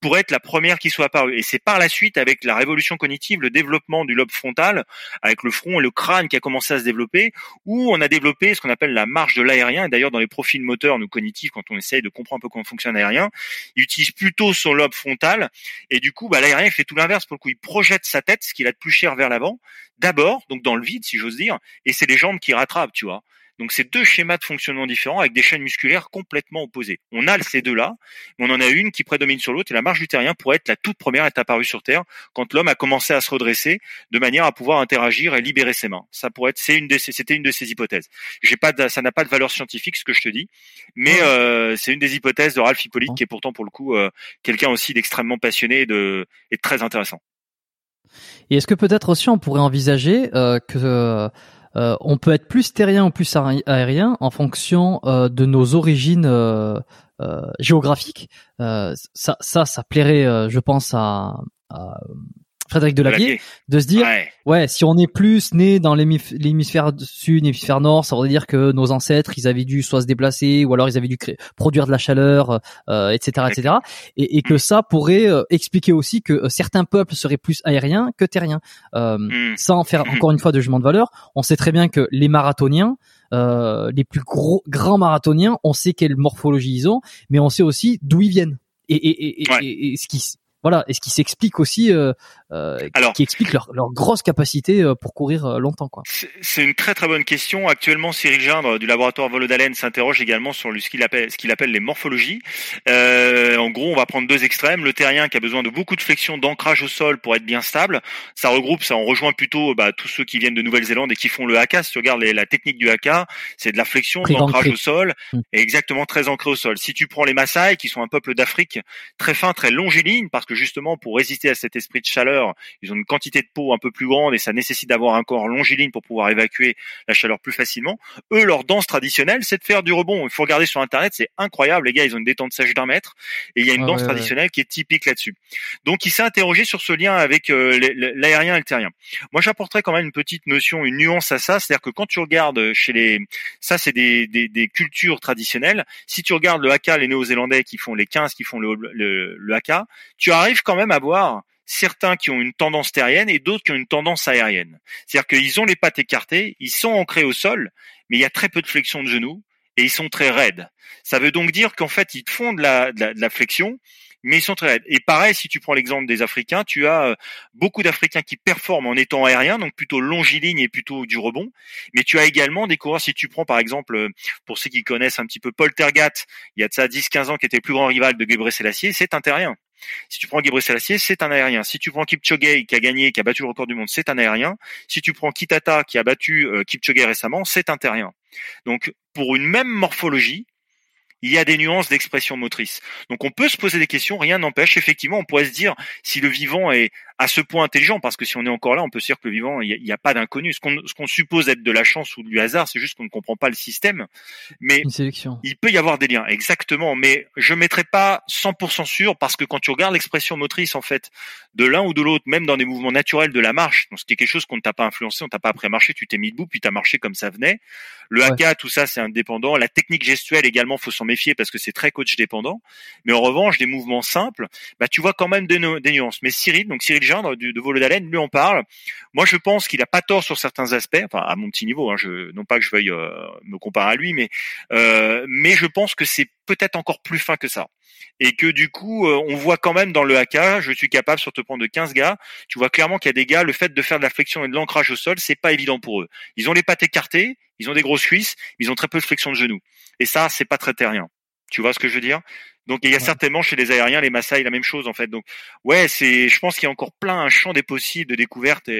Pourrait être la première qui soit apparue. Et c'est par la suite, avec la révolution cognitive, le développement du lobe frontal, avec le front et le crâne qui a commencé à se développer, où on a développé ce qu'on appelle la marche de l'aérien. Et d'ailleurs, dans les profils moteurs, nous cognitifs, quand on essaye de comprendre un peu comment fonctionne l'aérien, il utilise plutôt son lobe frontal. Et du coup, bah, l'aérien fait tout l'inverse. Pour le coup, il projette sa tête, ce qu'il a de plus cher vers l'avant d'abord, donc dans le vide, si j'ose dire, et c'est les jambes qui rattrapent, tu vois. Donc c'est deux schémas de fonctionnement différents avec des chaînes musculaires complètement opposées. On a ces deux-là, mais on en a une qui prédomine sur l'autre et la marche du terrien pourrait être la toute première est apparue sur Terre quand l'homme a commencé à se redresser de manière à pouvoir interagir et libérer ses mains. Ça pourrait être, c'est une de c'était une de ces hypothèses. J'ai pas, ça n'a pas de valeur scientifique ce que je te dis, mais euh, c'est une des hypothèses de Ralph Hippolyte qui est pourtant pour le coup euh, quelqu'un aussi d'extrêmement passionné et de, et de très intéressant. Et est-ce que peut-être aussi on pourrait envisager euh, euh, on peut être plus terrien ou plus aérien en fonction euh, de nos origines euh, euh, géographiques? ça, ça, ça plairait, je pense à Frédéric Delavier, de se dire, ouais. si on est plus né dans l'hémisphère sud, l'hémisphère nord, ça veut dire que nos ancêtres, ils avaient dû soit se déplacer, ou alors ils avaient dû créer, produire de la chaleur, euh, etc., etc. Et, et, que ça pourrait euh, expliquer aussi que euh, certains peuples seraient plus aériens que terriens. Euh, hmm. Sans faire encore une fois de jugement de valeur, on sait très bien que les marathoniens, euh, les plus gros grands marathoniens, on sait quelle morphologie ils ont, mais on sait aussi d'où ils viennent. Et, et, et, et, ce qui voilà, et ce qui s'explique aussi, euh, euh, qui explique leur, leur grosse capacité euh, pour courir euh, longtemps. Quoi. C'est une très très bonne question. Actuellement, Cyril Gindre du laboratoire Volodalen s'interroge également sur ce qu'il appelle, ce qu'il appelle les morphologies. Euh, en gros, on va prendre deux extrêmes. Le terrien qui a besoin de beaucoup de flexion, d'ancrage au sol pour être bien stable. Ça regroupe, ça on rejoint plutôt bah, tous ceux qui viennent de Nouvelle-Zélande et qui font le haka. Si tu regardes la technique du haka, c'est de la flexion, de l'ancrage au sol, mm. et exactement très ancré au sol. Si tu prends les Maasai, qui sont un peuple d'Afrique très fin, très longiligne, parce que justement pour résister à cet esprit de chaleur, ils ont une quantité de peau un peu plus grande et ça nécessite d'avoir un corps longiligne pour pouvoir évacuer la chaleur plus facilement. Eux, leur danse traditionnelle, c'est de faire du rebond. Il faut regarder sur internet, c'est incroyable. Les gars, ils ont une détente sèche d'un mètre et il y a une ah danse traditionnelle qui est typique là-dessus. Donc, il s'est interrogé sur ce lien avec euh, l'aérien et le terrien. Moi, j'apporterais quand même une petite notion, une nuance à ça, c'est-à-dire que quand tu regardes chez les, ça c'est des, des, des, cultures traditionnelles. Si tu regardes le haka, les Néo-Zélandais qui font les 15, qui font le, le, le haka, tu arrives quand même même avoir certains qui ont une tendance terrienne et d'autres qui ont une tendance aérienne. C'est-à-dire qu'ils ont les pattes écartées, ils sont ancrés au sol, mais il y a très peu de flexion de genoux et ils sont très raides. Ça veut donc dire qu'en fait, ils font de la, flexion, mais ils sont très raides. Et pareil, si tu prends l'exemple des Africains, tu as euh, beaucoup d'Africains qui performent en étant aériens, donc plutôt longiligne et plutôt du rebond. Mais tu as également des coureurs, si tu prends par exemple, euh, pour ceux qui connaissent un petit peu Paul Tergat, il y a de ça 10-15 ans, qui était le plus grand rival de Gebre Selassie, c'est un terrien. Si tu prends Gebre Selassie, c'est un aérien. Si tu prends Kipchoge qui a gagné, qui a battu le record du monde, c'est un aérien. Si tu prends Kitata qui a battu euh, Kipchoge récemment, c'est un terrien. Donc pour une même morphologie, il y a des nuances d'expression motrice. Donc on peut se poser des questions, rien n'empêche. Effectivement, on pourrait se dire si le vivant est à ce point intelligent, parce que si on est encore là, on peut se dire que le vivant, il n'y a, pas d'inconnu. Ce qu'on suppose être de la chance ou du hasard, c'est juste qu'on ne comprend pas le système. Mais il peut y avoir des liens, exactement. Mais je ne mettrai pas 100% sûr, parce que quand tu regardes l'expression motrice, en fait, de l'un ou de l'autre, même dans des mouvements naturels de la marche, donc c'était quelque chose qu'on ne t'a pas influencé, on t'a pas appris à marcher, tu t'es mis debout, puis tu as marché comme ça venait. Le haka, tout ça, c'est indépendant. La technique gestuelle également, faut s'en parce que c'est très coach dépendant. Mais en revanche, des mouvements simples, bah, tu vois quand même des, nuances. Mais Cyril, donc Cyril Gindre de, de Volodalen, lui en parle. Moi, je pense qu'il a pas tort sur certains aspects, enfin à mon petit niveau. Hein, je, non pas que je veuille euh, me comparer à lui, mais euh, mais je pense que c'est peut-être encore plus fin que ça. Et que du coup, euh, on voit quand même dans le haka, je suis capable sur te prendre de 15 gars, tu vois clairement qu'il y a des gars, le fait de faire de la flexion et de l'ancrage au sol, c'est pas évident pour eux. Ils ont les pattes écartées, ils ont des grosses cuisses, ils ont très peu de flexion de genoux. Et ça, c'est pas très terrien. Tu vois ce que je veux dire? Donc il y a certainement chez les aériens, les Maasai, la même chose en fait. Donc ouais, c'est, je pense qu'il y a encore plein un champ des possibles de découverte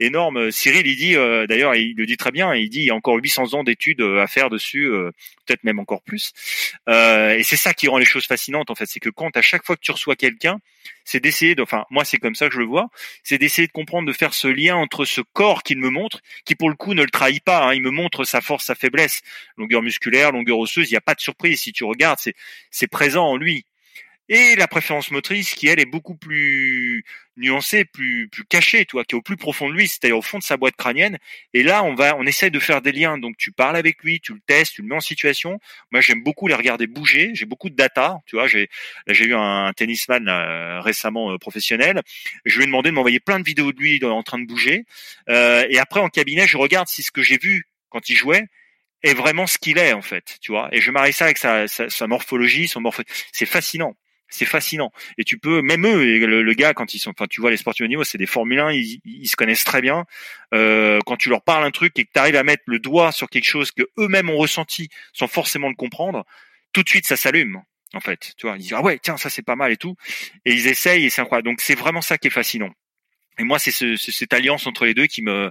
énorme. Cyril, il dit, euh, d'ailleurs, il le dit très bien, il dit il y a encore 800 ans d'études euh, à faire dessus, euh, peut-être même encore plus. et c'est ça qui rend les choses fascinantes en fait, c'est que quand à chaque fois que tu reçois quelqu'un, c'est d'essayer de, enfin moi c'est comme ça que je le vois, c'est d'essayer de comprendre, de faire ce lien entre ce corps qu'il me montre, qui pour le coup ne le trahit pas, hein, il me montre sa force, sa faiblesse, longueur musculaire, longueur osseuse, il n'y a pas de surprise. Si tu regardes, c'est c'est présent en lui et la préférence motrice qui elle est beaucoup plus nuancée, plus plus cachée, toi, qui est au plus profond de lui, c'est-à-dire au fond de sa boîte crânienne. Et là, on va, on essaie de faire des liens. Donc tu parles avec lui, tu le testes, tu le mets en situation. Moi, j'aime beaucoup les regarder bouger. J'ai beaucoup de data, tu vois. J'ai j'ai eu un tennisman récemment euh, professionnel. Je lui ai demandé de m'envoyer plein de vidéos de lui en train de bouger. Euh, et après en cabinet, je regarde si ce que j'ai vu quand il jouait est vraiment ce qu'il est en fait, tu vois. Et je marie ça avec sa, sa, sa morphologie, son morpho. C'est fascinant c'est fascinant. Et tu peux, même eux, le, gars, quand ils sont, enfin, tu vois, les sportifs au niveau, c'est des Formule 1, ils, se connaissent très bien. Euh, quand tu leur parles un truc et que tu arrives à mettre le doigt sur quelque chose que eux-mêmes ont ressenti sans forcément le comprendre, tout de suite, ça s'allume. En fait, tu vois, ils disent ah ouais, tiens, ça c'est pas mal et tout, et ils essayent et c'est incroyable. Donc c'est vraiment ça qui est fascinant. Et moi, c'est ce, cette alliance entre les deux qui me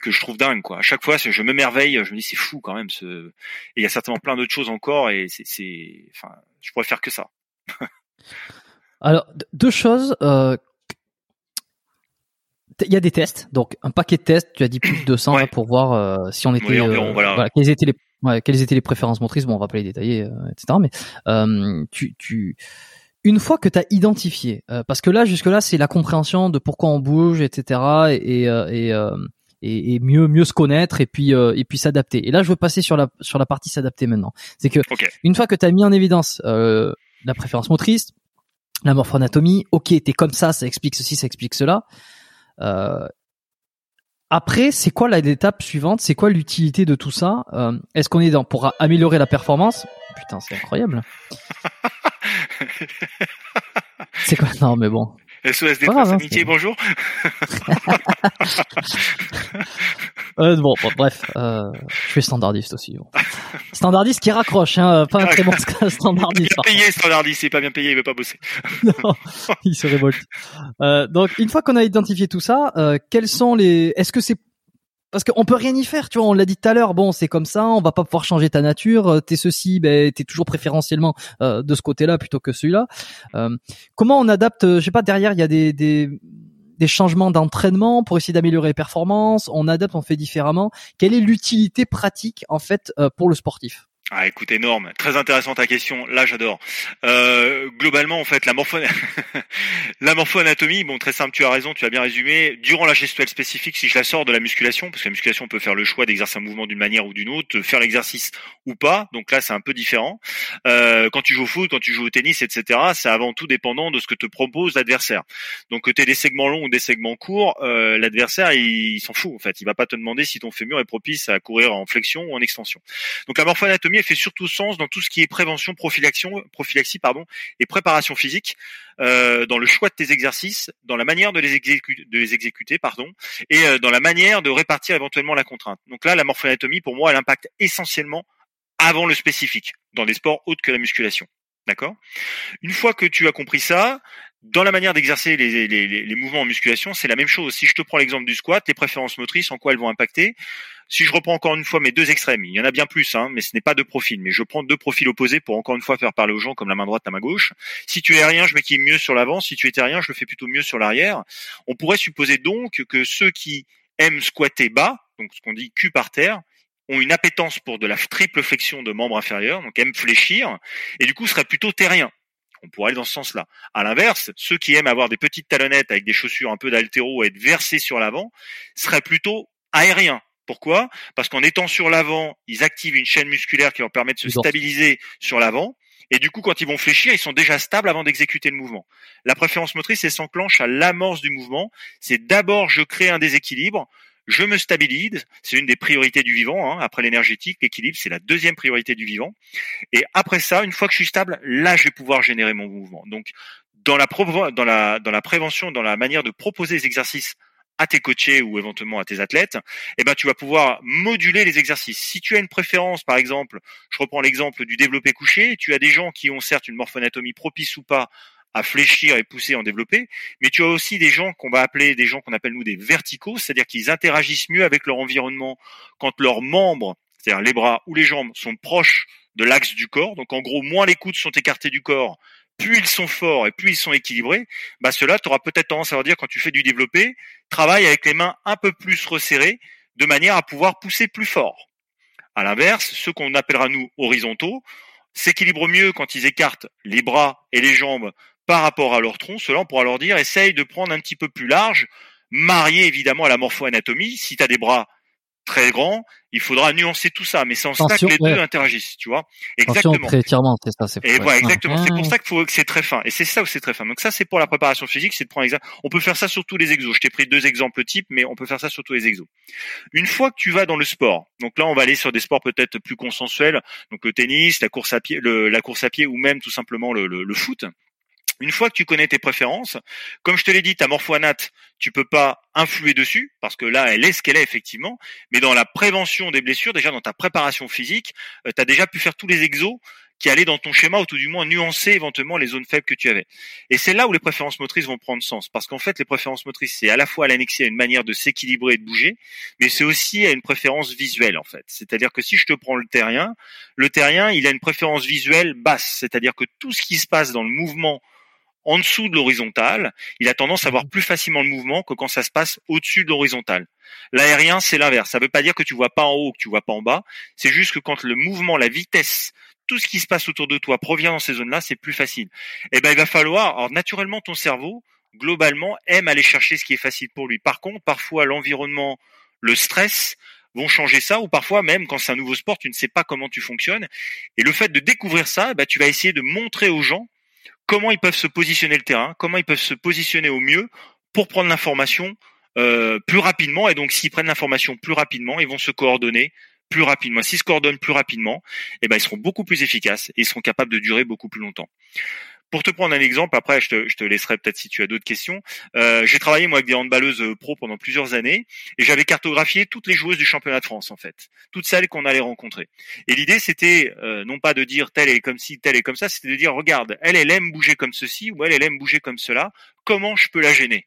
que je trouve dingue, quoi. À chaque fois, je me merveille, je me dis c'est fou quand même. Ce... Et il y a certainement plein d'autres choses encore, et c'est, enfin, je pourrais faire que ça. Alors, deux choses. Euh, il y a des tests, donc un paquet de tests. Tu as dit plus de 200 pour voir euh, si on était, euh, voilà. quelles étaient les, quelles étaient les préférences motrices. Bon, on va pas les détailler, etc. Mais tu, tu, une fois que tu as identifié, parce que là, jusque là, c'est la compréhension de pourquoi on bouge, etc. Et, et, et, et, mieux mieux se connaître et puis et puis s'adapter. Et là, je veux passer sur la sur la partie s'adapter maintenant. C'est que une fois que tu as mis en évidence la préférence motrice, la morphoanatomie, ok, t'es comme ça, ça explique ceci, ça explique cela. Euh, après, c'est quoi l'étape suivante? C'est quoi l'utilité de tout ça? Euh, Est-ce qu'on est dans pour améliorer la performance? Putain, c'est incroyable. c'est quoi? Non, mais bon. SOS des hein, amitié, bonjour. euh, bon, bref, euh, je suis standardiste aussi. Bon. Standardiste qui raccroche, hein, pas un très bon standardiste. Bien payé standardiste, il est pas bien payé, il veut pas bosser. non, il se révolte. Euh, donc, une fois qu'on a identifié tout ça, euh, quels sont les Est-ce que c'est parce qu'on peut rien y faire, tu vois. On l'a dit tout à l'heure. Bon, c'est comme ça. On va pas pouvoir changer ta nature. Euh, t'es ceci, ben t'es toujours préférentiellement euh, de ce côté-là plutôt que celui-là. Euh, comment on adapte Je sais pas. Derrière, il y a des des, des changements d'entraînement pour essayer d'améliorer les performances. On adapte, on fait différemment. Quelle est l'utilité pratique en fait pour le sportif? Ah, écoute, énorme, très intéressante ta question. Là, j'adore. Euh, globalement, en fait, la morpho, la morpho-anatomie, bon, très simple. Tu as raison, tu as bien résumé. Durant la gestuelle spécifique, si je la sors de la musculation, parce que la musculation on peut faire le choix d'exercer un mouvement d'une manière ou d'une autre, faire l'exercice ou pas. Donc là, c'est un peu différent. Euh, quand tu joues au foot, quand tu joues au tennis, etc., c'est avant tout dépendant de ce que te propose l'adversaire. Donc, que tu des segments longs ou des segments courts, euh, l'adversaire, il, s'en fout. En fait, il va pas te demander si ton fémur est propice à courir en flexion ou en extension. Donc, la morpho-anatomie fait surtout sens dans tout ce qui est prévention, prophylaxie, et préparation physique, euh, dans le choix de tes exercices, dans la manière de les, exécuter, pardon, et euh, dans la manière de répartir éventuellement la contrainte. Donc là, la morphoanatomie, pour moi, elle impacte essentiellement avant le spécifique, dans des sports autres que la musculation. D'accord? Une fois que tu as compris ça, dans la manière d'exercer les, les, les, mouvements en musculation, c'est la même chose. Si je te prends l'exemple du squat, les préférences motrices, en quoi elles vont impacter? Si je reprends encore une fois mes deux extrêmes, il y en a bien plus, hein, mais ce n'est pas deux profils, mais je prends deux profils opposés pour encore une fois faire parler aux gens comme la main droite, la main gauche. Si tu es aérien, je m'équipe mieux sur l'avant. Si tu es terrien, je le fais plutôt mieux sur l'arrière. On pourrait supposer donc que ceux qui aiment squatter bas, donc ce qu'on dit cul par terre, ont une appétence pour de la triple flexion de membres inférieurs, donc aiment fléchir, et du coup seraient plutôt terriens on pourrait aller dans ce sens-là. À l'inverse, ceux qui aiment avoir des petites talonnettes avec des chaussures un peu d'altéro et être versés sur l'avant seraient plutôt aériens. Pourquoi? Parce qu'en étant sur l'avant, ils activent une chaîne musculaire qui leur permet de se stabiliser sur l'avant. Et du coup, quand ils vont fléchir, ils sont déjà stables avant d'exécuter le mouvement. La préférence motrice, elle s'enclenche à l'amorce du mouvement. C'est d'abord, je crée un déséquilibre, je me stabilise, c'est une des priorités du vivant, hein. après l'énergétique, l'équilibre, c'est la deuxième priorité du vivant. Et après ça, une fois que je suis stable, là, je vais pouvoir générer mon mouvement. Donc, dans la, dans la, dans la prévention, dans la manière de proposer les exercices à tes coachés ou éventuellement à tes athlètes, eh ben tu vas pouvoir moduler les exercices. Si tu as une préférence, par exemple, je reprends l'exemple du développé couché, tu as des gens qui ont certes une morphoanatomie propice ou pas à fléchir et pousser en développer, mais tu as aussi des gens qu'on va appeler des gens qu'on appelle nous des verticaux, c'est-à-dire qu'ils interagissent mieux avec leur environnement quand leurs membres, c'est-à-dire les bras ou les jambes, sont proches de l'axe du corps. Donc en gros, moins les coudes sont écartés du corps, plus ils sont forts et plus ils sont équilibrés, bah cela, tu auras peut-être tendance à leur dire quand tu fais du développé, travaille avec les mains un peu plus resserrées, de manière à pouvoir pousser plus fort. À l'inverse, ceux qu'on appellera nous horizontaux s'équilibrent mieux quand ils écartent les bras et les jambes par rapport à leur tronc. Cela, on pourra leur dire, essaye de prendre un petit peu plus large, marié évidemment à la morpho-anatomie. Si tu as des bras très grand, il faudra nuancer tout ça, mais c'est en ça que les deux interagissent, tu vois. Exactement. c'est ça, c'est. Et voilà, exactement. C'est pour ça qu'il faut que c'est très fin. Et c'est ça où c'est très fin. Donc ça, c'est pour la préparation physique, c'est de prendre exemple. On peut faire ça sur tous les exos. Je t'ai pris deux exemples types, mais on peut faire ça sur tous les exos. Une fois que tu vas dans le sport, donc là, on va aller sur des sports peut-être plus consensuels, donc le tennis, la course à pied, le, la course à pied, ou même tout simplement le, le, le foot. Une fois que tu connais tes préférences, comme je te l'ai dit, ta morphoanate, tu peux pas influer dessus parce que là, elle est ce qu'elle est effectivement. Mais dans la prévention des blessures, déjà dans ta préparation physique, euh, tu as déjà pu faire tous les exos qui allaient dans ton schéma ou tout du moins nuancer éventuellement les zones faibles que tu avais. Et c'est là où les préférences motrices vont prendre sens parce qu'en fait, les préférences motrices, c'est à la fois à l'annexer à une manière de s'équilibrer et de bouger, mais c'est aussi à une préférence visuelle en fait. C'est-à-dire que si je te prends le terrien, le terrien, il a une préférence visuelle basse, c'est-à-dire que tout ce qui se passe dans le mouvement en dessous de l'horizontale, il a tendance à avoir mhm. plus facilement le mouvement que quand ça se passe au-dessus de l'horizontale. L'aérien, c'est l'inverse. Ça ne veut pas dire que tu vois pas en haut, que tu vois pas en bas. C'est juste que quand le mouvement, la vitesse, tout ce qui se passe autour de toi provient dans ces zones-là, c'est plus facile. Et eh ben, il va falloir, alors naturellement, ton cerveau, globalement, aime aller chercher ce qui est facile pour lui. Par contre, parfois, l'environnement, le stress, vont changer ça, ou parfois même quand c'est un nouveau sport, tu ne sais pas comment tu fonctionnes. Et le fait de découvrir ça, bah, tu vas essayer de montrer aux gens comment ils peuvent se positionner le terrain, comment ils peuvent se positionner au mieux pour prendre l'information euh, plus rapidement. Et donc, s'ils prennent l'information plus rapidement, ils vont se coordonner plus rapidement. S'ils se coordonnent plus rapidement, eh ben, ils seront beaucoup plus efficaces et ils seront capables de durer beaucoup plus longtemps. Pour te prendre un exemple, après je te, laisserai peut-être si tu as d'autres questions. Euh, j'ai travaillé moi avec des handballeuses euh, pro pendant plusieurs années et j'avais cartographié toutes les joueuses du championnat de France en fait, toutes celles qu'on allait rencontrer. Et l'idée c'était euh, non pas de dire telle est comme ci, telle est comme ça, c'était de dire regarde, elle elle aime bouger comme ceci ou elle elle aime bouger comme cela. Comment je peux la gêner?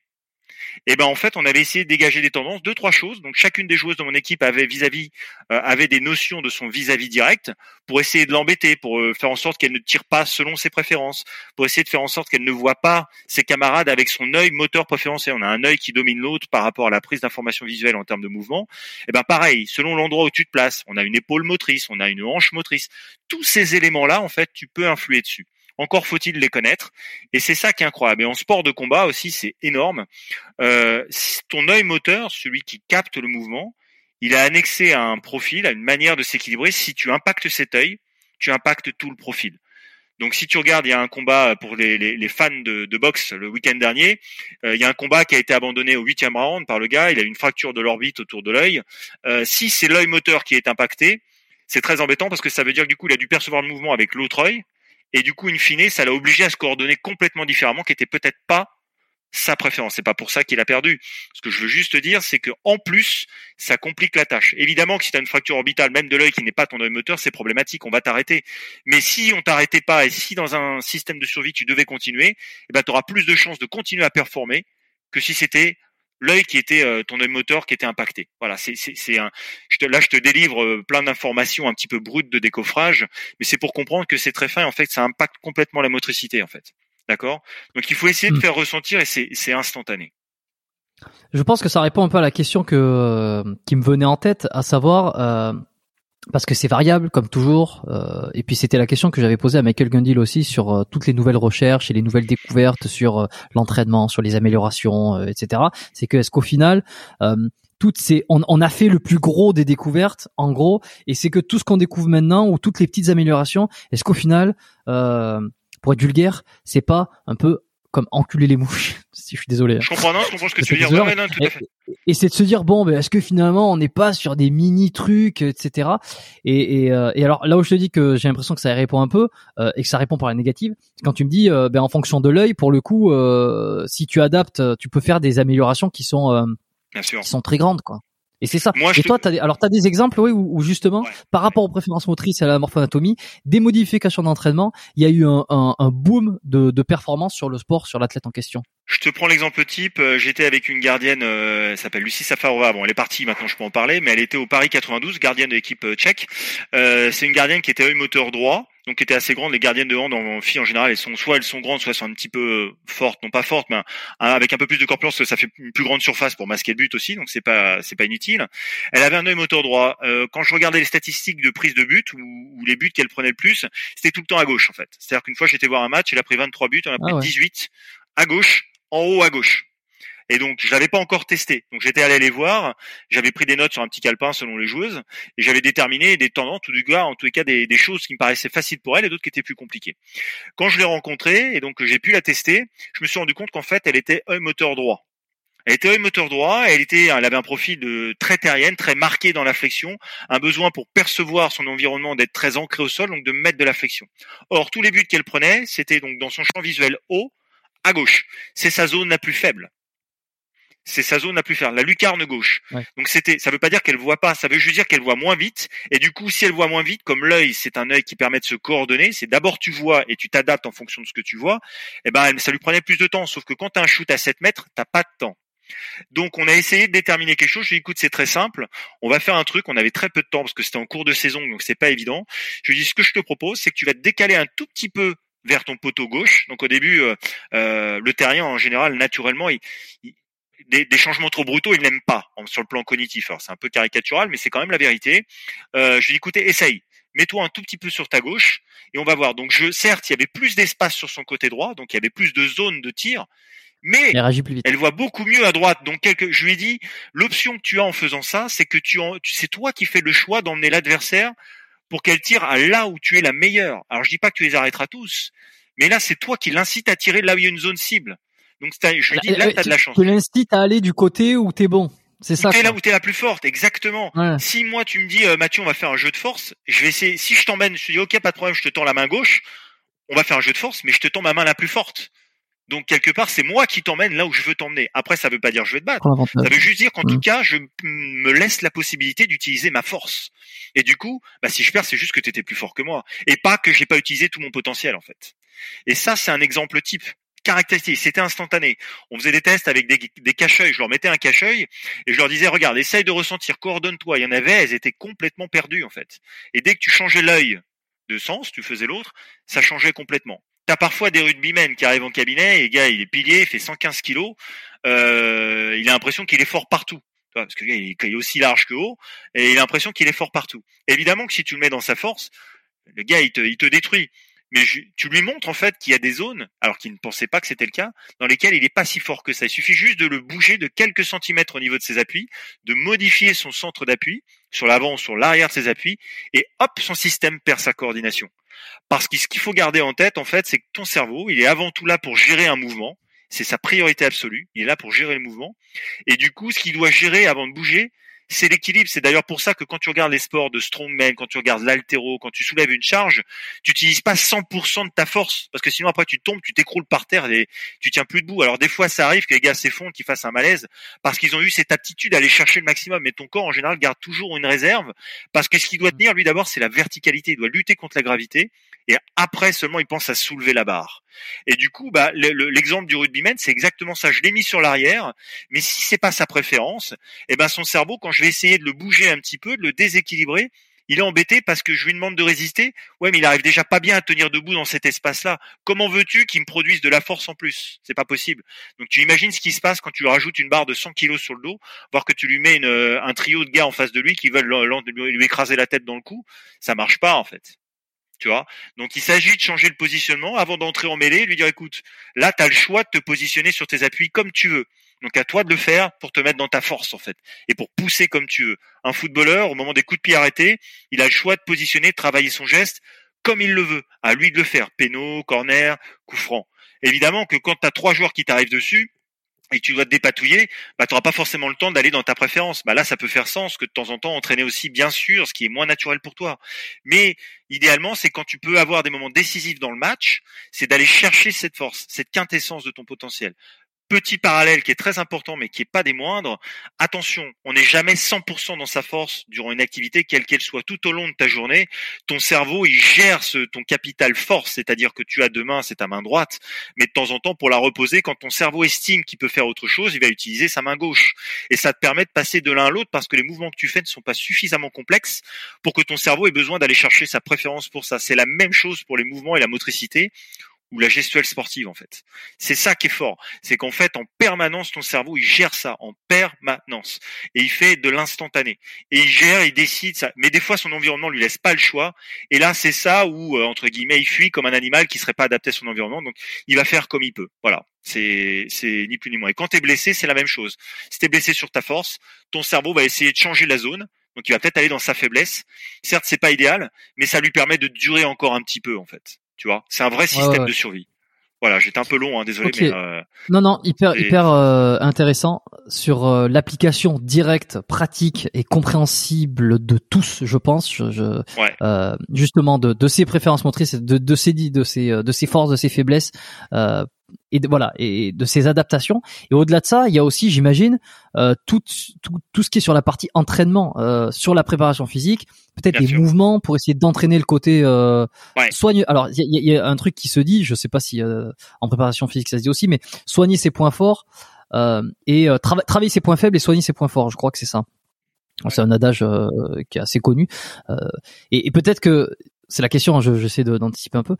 Et ben en fait on avait essayé de dégager des tendances, deux trois choses. Donc chacune des joueuses de mon équipe avait vis-à-vis euh, avait des notions de son vis-à-vis direct pour essayer de l'embêter, pour euh, faire en sorte qu'elle ne tire pas selon ses préférences, pour essayer de faire en sorte qu'elle ne voit pas ses camarades avec son œil moteur préférentiel. On a un œil qui domine l'autre par rapport à la prise d'information visuelle en termes de mouvement. Et ben pareil, selon l'endroit où tu te places, on a une épaule motrice, on a une hanche motrice. Tous ces éléments là en fait, tu peux influer dessus. Encore faut-il les connaître. Et c'est ça qui est incroyable. Et en sport de combat aussi, c'est énorme. Euh, ton œil moteur, celui qui capte le mouvement, il a annexé à un profil, à une manière de s'équilibrer. Si tu impactes cet œil, tu impactes tout le profil. Donc si tu regardes, il y a un combat pour les, fans de, de, boxe le week-end dernier. Euh, il y a un combat qui a été abandonné au huitième round par le gars. Il a une fracture de l'orbite autour de l'œil. Euh, si c'est l'œil moteur qui est impacté, c'est très embêtant parce que ça veut dire que du coup il a dû percevoir le mouvement avec l'autre œil et du coup, in fine, ça l'a obligé à se coordonner complètement différemment, qui était peut-être pas sa préférence. C'est pas pour ça qu'il a perdu. Ce que je veux juste dire, c'est que en plus, ça complique la tâche. Évidemment que si tu as une fracture orbitale, même de l'œil qui n'est pas ton œil moteur, c'est problématique. On va t'arrêter. Mais si on t'arrêtait pas et si dans un système de survie tu devais continuer, eh ben, tu auras plus de chances de continuer à performer que si c'était l'œil qui était euh, ton œil moteur qui était impacté. Voilà, c'est c'est un je te, là je te délivre euh, plein d'informations un petit peu brutes de décoffrage, mais c'est pour comprendre que c'est très fin et en fait ça impacte complètement la motricité en fait. D'accord? Donc il faut essayer de hmm. faire ressentir et c'est c'est instantané. Je pense que ça répond un peu à la question que euh, qui me venait en tête, à savoir parce que c'est variable comme toujours. Euh, et puis c'était la question que j'avais posée à Michael Gundil aussi sur euh, toutes les nouvelles recherches et les nouvelles découvertes sur euh, l'entraînement, sur les améliorations, etc. C'est que est-ce qu'au final toutes ces, on, on, a fait le plus gros des découvertes en gros, et c'est que tout ce qu'on découvre maintenant ou toutes les petites améliorations, est-ce qu'au final, pour être vulgaire, c'est pas un peu comme enculer les mouches? Si je suis désolé. Je comprends, non, je comprends ce que tu veux dire. tout à fait et c'est de se dire bon, ben est-ce que finalement on n'est pas sur des mini trucs, etc. Et, et, euh, et, alors là où je te dis que j'ai l'impression que ça répond un peu euh, et que ça répond par la négative, quand tu me dis euh, ben en fonction de l'œil, pour le coup, si tu adaptes, tu peux faire des améliorations qui sont Bien sûr. qui sont très grandes, quoi. Et c'est ça. Moi, et toi, des, alors t'as des exemples, oui, où, où justement, Ouais. par rapport aux préférences motrices et à la morphoanatomie, des modifications d'entraînement, il y a eu un, un, un boom de, de performance sur le sport, sur l'athlète en question. Je te prends l'exemple type. euh, J'étais avec une gardienne, euh, elle s'appelle Lucie Safarova. Bon, elle est partie maintenant, je peux en parler, mais elle était au Paris 92, gardienne de l'équipe euh, tchèque. Euh, c'est une gardienne qui était œil moteur droit, donc qui était assez grande. Les gardiennes de hand en filles en général, elles sont soit elles sont grandes, soit elles sont un petit peu euh, fortes, non pas fortes, mais avec un peu plus de corpulence, ça fait une plus grande surface pour masquer le but aussi, donc c'est pas c'est pas inutile. Elle avait un œil moteur droit. Euh, quand je regardais les statistiques de prise de but ou, ou les buts qu'elle prenait le plus, c'était tout le temps à gauche en fait. C'est-à-dire qu'une fois j'étais voir un match, elle a pris 23 buts, on a pris Ah ouais. 18 à gauche, en haut à gauche. Et donc, je l'avais pas encore testé. Donc, j'étais allé les voir. J'avais pris des notes sur un petit calepin selon les joueuses. Et j'avais déterminé des tendances, ou du gars, en tous les cas, des, choses qui me paraissaient faciles pour elle et d'autres qui étaient plus compliquées. Quand je l'ai rencontrée et donc j'ai pu la tester, je me suis rendu compte qu'en fait, elle était œil moteur droit. Elle était œil moteur droit, elle était, elle avait un profil de très terrienne, très marqué dans la flexion, un besoin pour percevoir son environnement d'être très ancré au sol, donc de mettre de la flexion. Or, tous les buts qu'elle prenait, c'était donc dans son champ visuel haut, à gauche. C'est sa zone la plus faible. C'est sa zone la plus faible, la lucarne gauche. Ouais. Donc c'était, ça veut pas dire qu'elle voit pas, ça veut juste dire qu'elle voit moins vite. Et du coup, si elle voit moins vite, comme l'œil, c'est un œil qui permet de se coordonner, c'est d'abord tu vois et tu t'adaptes en fonction de ce que tu vois. Et ben, elle- ça lui prenait plus de temps. Sauf que quand t'as un shoot à 7 mètres, t'as pas de temps. Donc on a essayé de déterminer quelque chose. Je lui ai dit, écoute, c'est très simple. On va faire un truc. On avait très peu de temps parce que c'était en cours de saison, donc c'est pas évident. Je lui ai dit, ce que je te propose, c'est que tu vas te décaler un tout petit peu vers ton poteau gauche. Donc au début, euh, euh, le terrien en général, naturellement, il, il- des, des changements trop brutaux, il n'aime pas en- sur le plan cognitif. Alors c'est un peu caricatural, mais c'est quand même la vérité. Euh, je lui ai dit, écoutez, essaye. Mets-toi un tout petit peu sur ta gauche et on va voir. Donc je, certes, il y avait plus d'espace sur son côté droit, donc il y avait plus de zones de tir, mais Elle réagit plus vite. elle voit beaucoup mieux à droite. Donc, quelque, je lui ai dit, l'option que tu as en faisant ça, c'est que tu, en, c'est toi qui fais le choix d'emmener l'adversaire pour qu'elle tire à là où tu es la meilleure. Alors, je dis pas que tu les arrêteras tous, mais là, c'est toi qui l'incite à tirer là où il y a une zone cible. Donc, je lui dis, là, Euh, tu as de la chance. Tu l'incites à aller du côté où t'es bon. C'est ça. Tu es là où tu es la plus forte, exactement. Ouais. Si moi, tu me dis, euh, Mathieu, on va faire un jeu de force, je vais essayer, si je t'emmène, je te dis, ok, pas de problème, je te tends la main gauche, on va faire un jeu de force, mais je te tends ma main la plus forte. Donc, quelque part, c'est moi qui t'emmène là où je veux t'emmener. Après, ça veut pas dire je vais te battre. Ça veut juste dire qu'en Mm. tout cas, je me laisse la possibilité d'utiliser ma force. Et du coup, bah, si je perds, c'est juste que tu étais plus fort que moi. Et pas que j'ai pas utilisé tout mon potentiel, en fait. Et ça, c'est un exemple type. Caractéristique, c'était instantané. On faisait des tests avec des, des cache-œils. Je leur mettais un cache-œil et je leur disais, regarde, essaye de ressentir, coordonne-toi. Il y en avait, elles étaient complètement perdues, en fait. Et dès que tu changeais l'œil de sens, tu faisais l'autre, ça changeait complètement. T'as parfois des rugbymen qui arrivent en cabinet et le gars, il est pilier, il fait 115 kilos, euh, il a l'impression qu'il est fort partout. Parce que il est aussi large que haut et il a l'impression qu'il est fort partout. Évidemment que si tu le mets dans sa force, le gars, il te, il te détruit. Mais tu lui montres en fait qu'il y a des zones, alors qu'il ne pensait pas que c'était le cas, dans lesquelles il n'est pas si fort que ça. Il suffit juste de le bouger de quelques centimètres au niveau de ses appuis, de modifier son centre d'appui sur l'avant ou sur l'arrière de ses appuis, et hop, son système perd sa coordination. Parce que ce qu'il faut garder en tête, en fait, c'est que ton cerveau, il est avant tout là pour gérer un mouvement. C'est sa priorité absolue. Il est là pour gérer le mouvement. Et du coup, ce qu'il doit gérer avant de bouger, c'est l'équilibre. C'est d'ailleurs pour ça que quand tu regardes les sports de strongman, quand tu regardes l'altéro, quand tu soulèves une charge, tu n'utilises pas 100% de ta force. Parce que sinon, après, tu tombes, tu t'écroules par terre et tu tiens plus debout. Alors, des fois, ça arrive que les gars s'effondrent, qu'ils fassent un malaise parce qu'ils ont eu cette aptitude à aller chercher le maximum. Mais ton corps, en général, garde toujours une réserve parce que ce qui doit tenir, lui, d'abord, c'est la verticalité. Il doit lutter contre la gravité et après seulement il pense à soulever la barre. Et du coup, bah, le- le- l'exemple du rugbyman, c'est exactement ça. Je l'ai mis sur l'arrière, mais si c'est pas sa préférence, eh ben son cerveau, quand je vais essayer de le bouger un petit peu, de le déséquilibrer, il est embêté parce que je lui demande de résister. Ouais, mais il arrive déjà pas bien à tenir debout dans cet espace-là. Comment veux-tu qu'il me produise de la force en plus? C'est pas possible. Donc tu imagines ce qui se passe quand tu lui rajoutes une barre de 100 kilos sur le dos, voire que tu lui mets euh, un trio de gars en face de lui qui veulent l'en- l'en- lui lui écraser la tête dans le cou. Ça marche pas en fait. Tu vois? Donc il s'agit de changer le positionnement avant d'entrer en mêlée lui dire écoute, là tu as le choix de te positionner sur tes appuis comme tu veux. Donc à toi de le faire pour te mettre dans ta force en fait et pour pousser comme tu veux. Un footballeur au moment des coups de pied arrêtés, il a le choix de positionner, de travailler son geste comme il le veut. À lui de le faire. Péno, corner, coup franc. Évidemment que quand tu as trois joueurs qui t'arrivent dessus, et tu dois te dépatouiller, bah, tu n'auras pas forcément le temps d'aller dans ta préférence. Bah, là, ça peut faire sens que de temps en temps entraîner aussi, bien sûr, ce qui est moins naturel pour toi. Mais idéalement, c'est quand tu peux avoir des moments décisifs dans le match, c'est d'aller chercher cette force, cette quintessence de ton potentiel petit parallèle qui est très important mais qui est pas des moindres. Attention, on n'est jamais 100% dans sa force durant une activité quelle qu'elle soit tout au long de ta journée. Ton cerveau, il gère ce, ton capital force, c'est-à-dire que tu as deux mains, c'est ta main droite, mais de temps en temps pour la reposer, quand ton cerveau estime qu'il peut faire autre chose, il va utiliser sa main gauche. Et ça te permet de passer de l'un à l'autre parce que les mouvements que tu fais ne sont pas suffisamment complexes pour que ton cerveau ait besoin d'aller chercher sa préférence pour ça. C'est la même chose pour les mouvements et la motricité ou la gestuelle sportive en fait. C'est ça qui est fort, c'est qu'en fait en permanence ton cerveau il gère ça en permanence et il fait de l'instantané et il gère, il décide ça. Mais des fois son environnement lui laisse pas le choix et là c'est ça où euh, entre guillemets il fuit comme un animal qui serait pas adapté à son environnement donc il va faire comme il peut. Voilà. C'est c'est ni plus ni moins. Et quand tu es blessé, c'est la même chose. Si tu es blessé sur ta force, ton cerveau va essayer de changer la zone donc il va peut-être aller dans sa faiblesse. Certes, c'est pas idéal, mais ça lui permet de durer encore un petit peu en fait. Tu vois, c'est un vrai système de survie. Voilà, j'étais un peu long, hein, désolé. Mais, euh, non, non, hyper, hyper euh, intéressant sur euh, l'application directe, pratique et compréhensible de tous, je pense. Je, justement, de, de ses préférences motrices, de, de ses de ses de ses forces, de ses faiblesses, et de, voilà et de ses adaptations. Et au-delà de ça il y a aussi j'imagine euh, tout, tout, tout ce qui est sur la partie entraînement euh, sur la préparation physique peut-être des mouvements pour essayer d'entraîner le côté euh, soigne alors il y a, y a, un truc qui se dit je sais pas si euh, en préparation physique ça se dit aussi mais soigner ses points forts euh, et euh, travailler ses points faibles et soigner ses points forts je crois que c'est ça. C'est un adage qui est assez connu. Et, et peut-être que c'est la question, hein, j'essaie d'anticiper un peu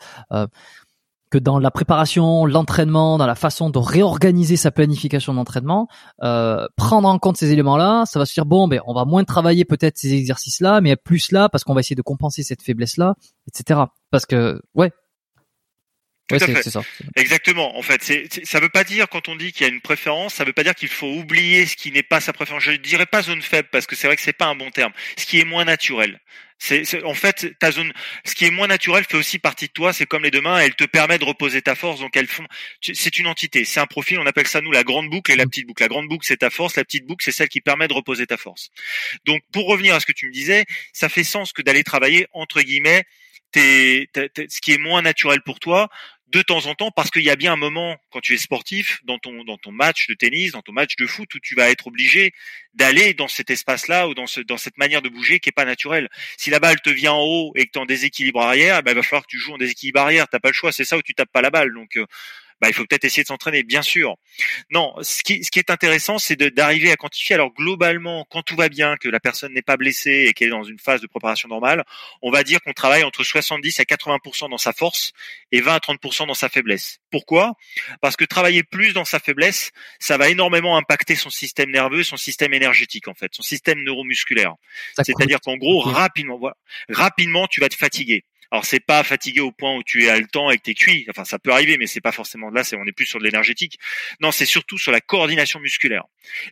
que dans la préparation, l'entraînement, dans la façon de réorganiser sa planification d'entraînement, euh, prendre en compte ces éléments-là, ça va se dire bon, ben on va moins travailler peut-être ces exercices-là, mais plus là parce qu'on va essayer de compenser cette faiblesse-là, etc. Parce que ouais, tout c'est Ça. Exactement. En fait, c'est, ça veut pas dire quand on dit qu'il y a une préférence, ça veut pas dire qu'il faut oublier ce qui n'est pas sa préférence. Je ne dirais pas zone faible parce que c'est vrai que c'est pas un bon terme. Ce qui est moins naturel. C'est, en fait ta zone. Ce qui est moins naturel fait aussi partie de toi. C'est comme les deux mains, elles te permettent de reposer ta force. Donc elles font. C'est une entité. C'est un profil. On appelle ça nous la grande boucle et la petite boucle. La grande boucle c'est ta force. La petite boucle c'est celle qui permet de reposer ta force. Donc pour revenir à ce que tu me disais, ça fait sens que d'aller travailler entre guillemets ce qui est moins naturel pour toi de temps en temps parce qu'il y a bien un moment quand tu es sportif dans ton dans ton match de tennis, dans ton match de foot où tu vas être obligé d'aller dans cet espace-là ou dans ce dans cette manière de bouger qui est pas naturelle. Si la balle te vient en haut et que tu en déséquilibre arrière, ben, il va falloir que tu joues en déséquilibre arrière, t'as pas le choix, c'est ça où tu tapes pas la balle. Donc euh, bah, il faut peut-être essayer de s'entraîner, bien sûr. Non, ce qui, ce qui est intéressant, c'est d'arriver à quantifier. Alors globalement, quand tout va bien, que la personne n'est pas blessée et qu'elle est dans une phase de préparation normale, on va dire qu'on travaille entre 70 à 80% dans sa force et 20 à 30% dans sa faiblesse. Pourquoi? Parce que travailler plus dans sa faiblesse, ça va énormément impacter son système nerveux, son système énergétique en fait, son système neuromusculaire. C'est-à-dire qu'en gros, rapidement, rapidement, tu vas te fatiguer. Alors c'est pas fatigué au point où tu es haletant et que t'es cuit. Enfin ça peut arriver, mais c'est pas forcément là. On est plus sur de l'énergétique. Non, c'est surtout sur la coordination musculaire.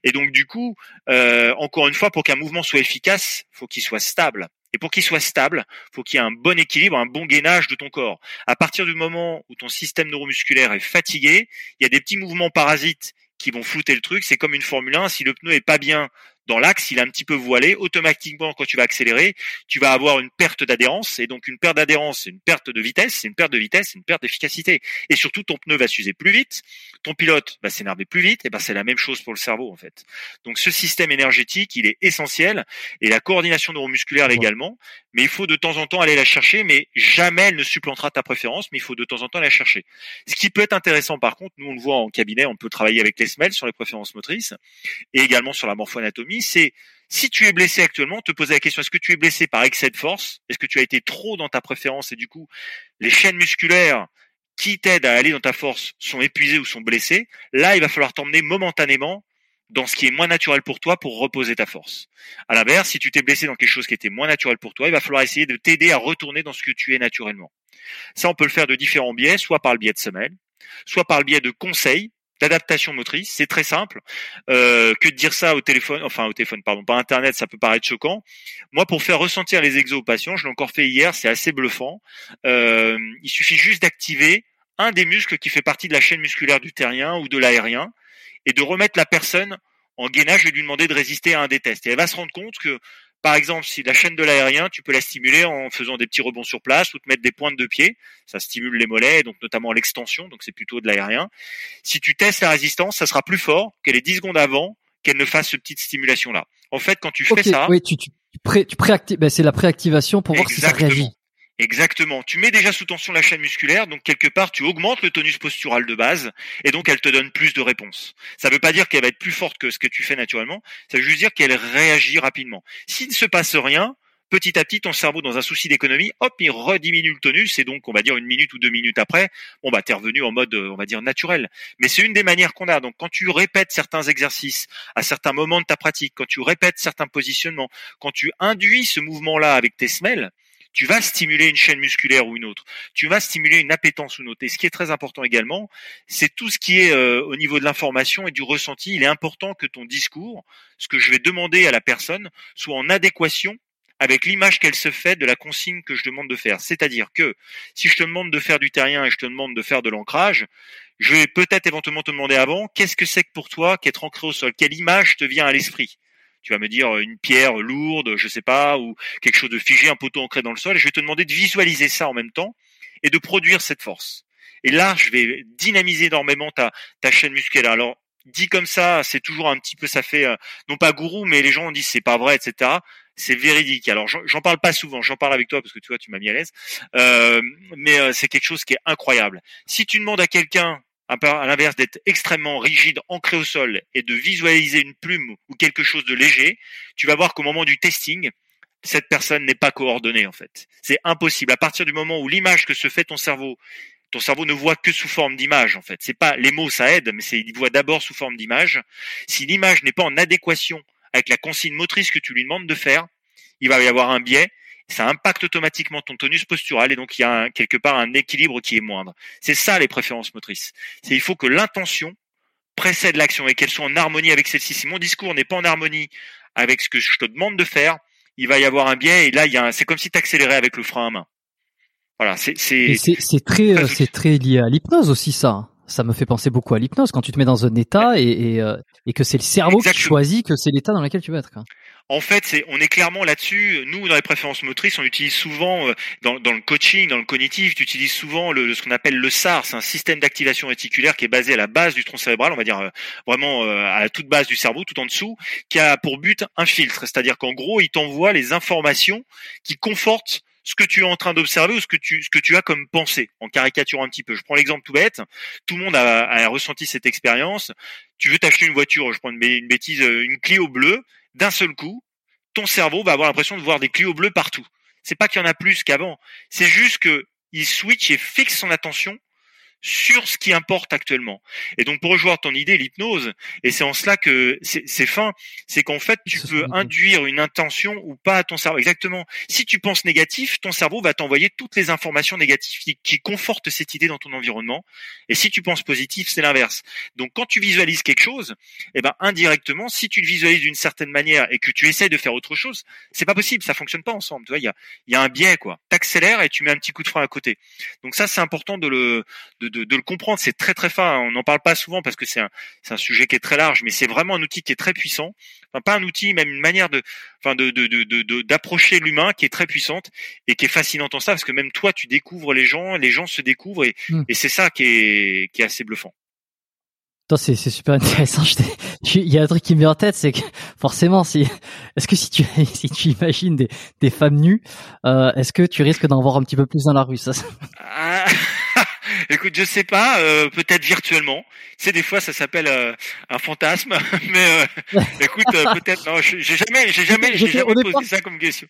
Et donc du coup, euh, encore une fois, pour qu'un mouvement soit efficace, faut qu'il soit stable. Et pour qu'il soit stable, faut qu'il y ait un bon équilibre, un bon gainage de ton corps. À partir du moment où ton système neuromusculaire est fatigué, il y a des petits mouvements parasites qui vont flouter le truc. C'est comme une Formule 1. Si le pneu est pas bien dans l'axe, il est un petit peu voilé, automatiquement quand tu vas accélérer, tu vas avoir une perte d'adhérence. Et donc une perte d'adhérence, c'est une perte de vitesse, c'est une perte de vitesse, c'est une perte d'efficacité. Et surtout ton pneu va s'user plus vite, ton pilote va s'énerver plus vite. Et ben c'est la même chose pour le cerveau en fait. Donc ce système énergétique, il est essentiel. Et la coordination neuromusculaire également, mais il faut de temps en temps aller la chercher. Mais jamais elle ne supplantera ta préférence, mais il faut de temps en temps la chercher. Ce qui peut être intéressant par contre, nous on le voit en cabinet, on peut travailler avec les semelles sur les préférences motrices. Et également sur la morphoanatomie c'est si tu es blessé actuellement, te poser la question est-ce que tu es blessé par excès de force? Est-ce que tu as été trop dans ta préférence et du coup les chaînes musculaires qui t'aident à aller dans ta force sont épuisées ou sont blessées? Là, il va falloir t'emmener momentanément dans ce qui est moins naturel pour toi pour reposer ta force. À l'inverse, si tu t'es blessé dans quelque chose qui était moins naturel pour toi, il va falloir essayer de t'aider à retourner dans ce que tu es naturellement. Ça, on peut le faire de différents biais, soit par le biais de semaines, soit par le biais de conseils d'adaptation motrice. C'est très simple. Euh, que de dire ça au téléphone, enfin au téléphone, pardon, par internet, ça peut paraître choquant. Moi, pour faire ressentir les exos aux patients, je l'ai encore fait hier, c'est assez bluffant. Euh, il suffit juste d'activer un des muscles qui fait partie de la chaîne musculaire du terrien ou de l'aérien. et de remettre la personne en gainage et lui demander de résister à un des tests. Et elle va se rendre compte que, par exemple, si la chaîne de l'aérien, tu peux la stimuler en faisant des petits rebonds sur place ou te mettre des pointes de pied. Ça stimule les mollets, donc notamment l'extension, donc c'est plutôt de l'aérien. Si tu testes la résistance, ça sera plus fort qu'elle est 10 secondes avant qu'elle ne fasse ce petite stimulation-là. En fait, quand tu fais ça... Oui, tu, tu, pré, tu ben, c'est la préactivation pour voir si ça réagit. Exactement. Tu mets déjà sous tension la chaîne musculaire, donc quelque part tu augmentes le tonus postural de base, et donc elle te donne plus de réponses. Ça ne veut pas dire qu'elle va être plus forte que ce que tu fais naturellement, ça veut juste dire qu'elle réagit rapidement. S'il ne se passe rien, petit à petit ton cerveau dans un souci d'économie, hop, il rediminue le tonus, et donc on va dire une minute ou deux minutes après, bon bah t'es revenu en mode on va dire naturel. Mais c'est une des manières qu'on a. Donc quand tu répètes certains exercices à certains moments de ta pratique, quand tu répètes certains positionnements, quand tu induis ce mouvement-là avec tes semelles, tu vas stimuler une chaîne musculaire ou une autre, tu vas stimuler une appétence ou une autre. Et ce qui est très important également, c'est tout ce qui est euh, au niveau de l'information et du ressenti. Il est important que ton discours, ce que je vais demander à la personne, soit en adéquation avec l'image qu'elle se fait de la consigne que je demande de faire. C'est-à-dire que si je te demande de faire du terrien et je te demande de faire de l'ancrage, je vais peut-être éventuellement te demander avant, qu'est-ce que c'est que pour toi qu'être ancré au sol? Quelle image te vient à l'esprit? Tu vas me dire une pierre lourde, je sais pas, ou quelque chose de figé, un poteau ancré dans le sol. Et je vais te demander de visualiser ça en même temps et de produire cette force. Et là, je vais dynamiser énormément ta, chaîne musculaire. Alors, dit comme ça, c'est toujours un petit peu, ça fait, euh, non pas gourou, mais les gens disent c'est pas vrai, etc. C'est véridique. Alors, j'en parle pas souvent, j'en parle avec toi parce que tu vois, tu m'as mis à l'aise. Euh, mais euh, c'est quelque chose qui est incroyable. Si tu demandes à quelqu'un à l'inverse d'être extrêmement rigide, ancré au sol et de visualiser une plume ou quelque chose de léger, tu vas voir qu'au moment du testing, cette personne n'est pas coordonnée en fait. C'est impossible. À partir du moment où l'image que se fait ton cerveau, ton cerveau ne voit que sous forme d'image en fait. C'est pas les mots ça aide, mais c'est il voit d'abord sous forme d'image. Si l'image n'est pas en adéquation avec la consigne motrice que tu lui demandes de faire, il va y avoir un biais ça impacte automatiquement ton tonus postural et donc il y a quelque part un équilibre qui est moindre. C'est ça les préférences motrices. C'est il faut que l'intention précède l'action et qu'elle soit en harmonie avec celle-ci. Si mon discours n'est pas en harmonie avec ce que je te demande de faire, il va y avoir un biais et là il y a c'est comme si tu accélérais avec le frein à main. Voilà, c'est c'est c'est très euh, c'est très lié à l'hypnose aussi ça. Ça me fait penser beaucoup à l'hypnose quand tu te mets dans un état et et, euh, et que c'est le cerveau qui choisit que c'est l'état dans lequel tu vas être. Quoi. En fait, c'est, on est clairement là-dessus. Nous, dans les préférences motrices, on utilise souvent euh, dans, dans le coaching, dans le cognitif, tu utilises souvent le, ce qu'on appelle le SAR, c'est un système d'activation réticulaire qui est basé à la base du tronc cérébral, on va dire euh, vraiment euh, à la toute base du cerveau, tout en dessous, qui a pour but un filtre, c'est-à-dire qu'en gros, il t'envoie les informations qui confortent ce que tu es en train d'observer ou ce que tu ce que tu as comme pensée en caricaturant un petit peu. Je prends l'exemple tout bête. Tout le monde a, a ressenti cette expérience. Tu veux t'acheter une voiture, je prends une, une bêtise, une Clio bleue d'un seul coup, ton cerveau va avoir l'impression de voir des Clio bleus partout. C'est pas qu'il y en a plus qu'avant, c'est juste que il switch et fixe son attention sur ce qui importe actuellement. Et donc pour rejoindre ton idée, l'hypnose, et c'est en cela que c'est fin, c'est qu'en fait tu peux induire une intention ou pas à ton cerveau. Exactement. Si tu penses négatif, ton cerveau va t'envoyer toutes les informations négatives qui, confortent cette idée dans ton environnement. Et si tu penses positif, c'est l'inverse. Donc quand tu visualises quelque chose, eh ben indirectement, si tu le visualises d'une certaine manière et que tu essayes de faire autre chose, c'est pas possible, ça fonctionne pas ensemble. Tu vois, il y a, y a un biais quoi. T'accélères et tu mets un petit coup de frein à côté. Donc ça c'est important de le de, de, le comprendre. C'est très très fin. On n'en parle pas souvent parce que c'est un, un sujet qui est très large, mais c'est vraiment un outil qui est très puissant. Enfin, pas un outil, même une manière de, enfin, de, de, d'approcher l'humain qui est très puissante et qui est fascinante en ça, parce que même toi, tu découvres les gens, les gens se découvrent et, hmm. et c'est ça qui est, qui est assez bluffant. C'est, c'est super intéressant. Il y a un truc qui me vient en tête, c'est que forcément, si, est-ce que si tu, si tu imagines des, des femmes nues, euh, est-ce que tu risques d'en voir un petit peu plus dans la rue ça ah, Écoute, je sais pas, euh, peut-être virtuellement. C'est des fois ça s'appelle euh, un fantasme, mais euh, écoute, peut-être. Non, j'ai jamais, j'ai jamais, j'ai jamais posé ça comme question.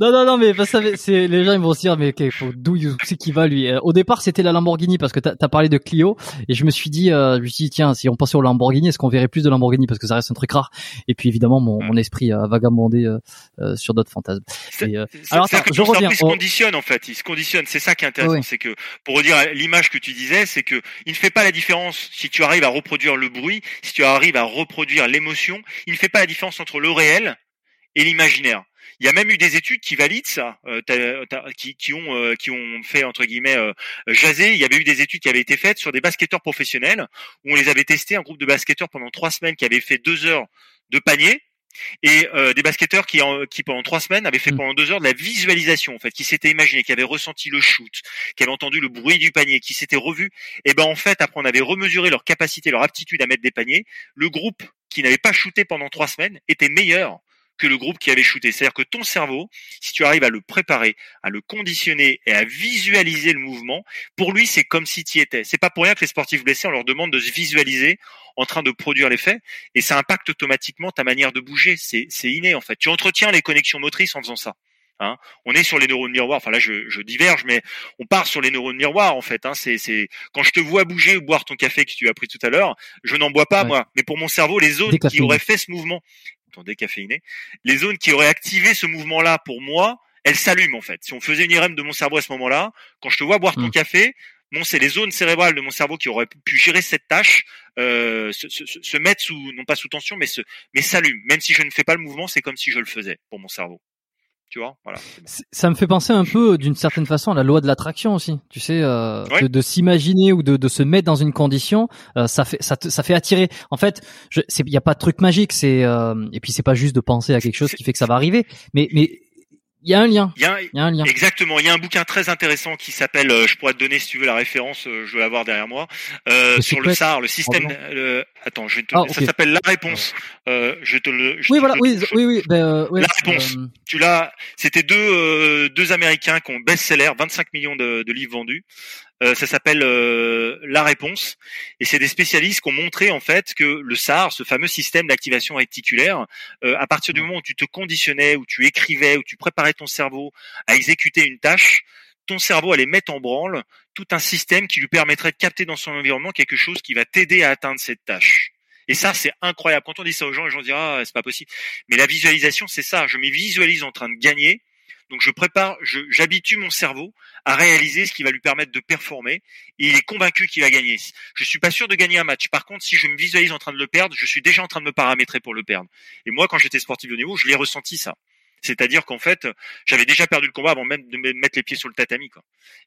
Non, non, non, mais c'est les gens ils vont se dire mais d'où c'est qui va lui? Euh, au départ c'était la Lamborghini parce que t'as as parlé de Clio et je me suis dit, euh, je me suis dit tiens si on pensait au Lamborghini est-ce qu'on verrait plus de Lamborghini? Parce que ça reste un truc rare. Et puis évidemment mon, mon esprit a vagabondé euh, sur d'autres fantasmes. Et, alors attends, que je reviens. Il se conditionne en fait, il se conditionne. C'est ça qui est intéressant, c'est que pour redire l'image que tu disais, c'est que il ne fait pas la différence si tu arrives à reproduire le bruit, si tu arrives à reproduire l'émotion, il ne fait pas la différence entre le réel et l'imaginaire. Il y a même eu des études qui valident ça, euh, qui, qui, ont euh, qui ont fait entre guillemets euh, jaser. Il y avait eu des études qui avaient été faites sur des basketteurs professionnels où on les avait testés, un groupe de basketteurs pendant trois semaines qui avaient fait deux heures de panier et euh, des basketteurs qui, en, qui pendant trois semaines avaient fait mm. pendant deux heures de la visualisation en fait, qui s'étaient imaginé, qui avaient ressenti le shoot, qui avaient entendu le bruit du panier, qui s'étaient revus. Et ben en fait après on avait remesuré leur capacité, leur aptitude à mettre des paniers. Le groupe qui n'avait pas shooté pendant trois semaines était meilleur que le groupe qui avait shooté. C'est-à-dire que ton cerveau, si tu arrives à le préparer, à le conditionner et à visualiser le mouvement, pour lui, c'est comme si tu y étais. C'est pas pour rien que les sportifs blessés, on leur demande de se visualiser en train de produire l'effet et ça impacte automatiquement ta manière de bouger. C'est, c'est inné, en fait. Tu entretiens les connexions motrices en faisant ça. Hein. On est sur les neurones miroirs. Enfin là, je, je, diverge, mais on part sur les neurones miroirs en fait. Hein. C'est, c'est quand je te vois bouger ou boire ton café que tu as pris tout à l'heure, je n'en bois pas moi. Mais pour mon cerveau, les zones qui auraient fait ce mouvement, ton décaféiné, les zones qui auraient activé ce mouvement-là pour moi, elles s'allument en fait. Si on faisait une IRM de mon cerveau à ce moment-là, quand je te vois boire ton hmm. café, bon, c'est les zones cérébrales de mon cerveau qui auraient pu gérer cette tâche, euh, se, se, se, mettre sous, non pas sous tension, mais se, mais s'allument. Même si je ne fais pas le mouvement, c'est comme si je le faisais pour mon cerveau. Tu vois, voilà. Ça me fait penser un peu, d'une certaine façon, à la loi de l'attraction aussi. Tu sais, euh, de, de s'imaginer ou de, de, se mettre dans une condition, euh, ça fait ça, ça fait attirer. En fait, il n'y a pas de truc magique. C'est euh, et puis c'est pas juste de penser à quelque chose qui fait que ça va arriver. Mais mais il y a un lien. Il y, a un lien. Exactement. Il y a un bouquin très intéressant qui s'appelle, euh, je pourrais te donner si tu veux la référence, euh, je vais l'avoir derrière moi, euh, sur le SAR, le système. Le... Attends, je vais te... Ah, ça s'appelle la réponse. Euh, je te le. oui, voilà. Oui, oui, oui. Ben, la réponse. Tu l'as. C'était deux deux Américains qui ont best-seller, 25 millions de, de livres vendus. Euh, ça s'appelle euh, la réponse, et c'est des spécialistes qui ont montré en fait que le SAR, ce fameux système d'activation réticulaire, euh, à partir du moment où tu te conditionnais, où tu écrivais, où tu préparais ton cerveau à exécuter une tâche, ton cerveau allait mettre en branle tout un système qui lui permettrait de capter dans son environnement quelque chose qui va t'aider à atteindre cette tâche. Et ça, c'est incroyable. Quand on dit ça aux gens, les gens disent ah c'est pas possible. Mais la visualisation, c'est ça. Je me visualise en train de gagner donc je prépare, j'habitue mon cerveau à réaliser ce qui va lui permettre de performer et il est convaincu qu'il va gagner. Je suis pas sûr de gagner un match. Par contre, si je me visualise en train de le perdre, je suis déjà en train de me paramétrer pour le perdre. Et moi, quand j'étais sportif de niveau, je l'ai ressenti ça. C'est-à-dire qu'en fait, j'avais déjà perdu le combat avant même de mettre les pieds sur le tatami, quoi.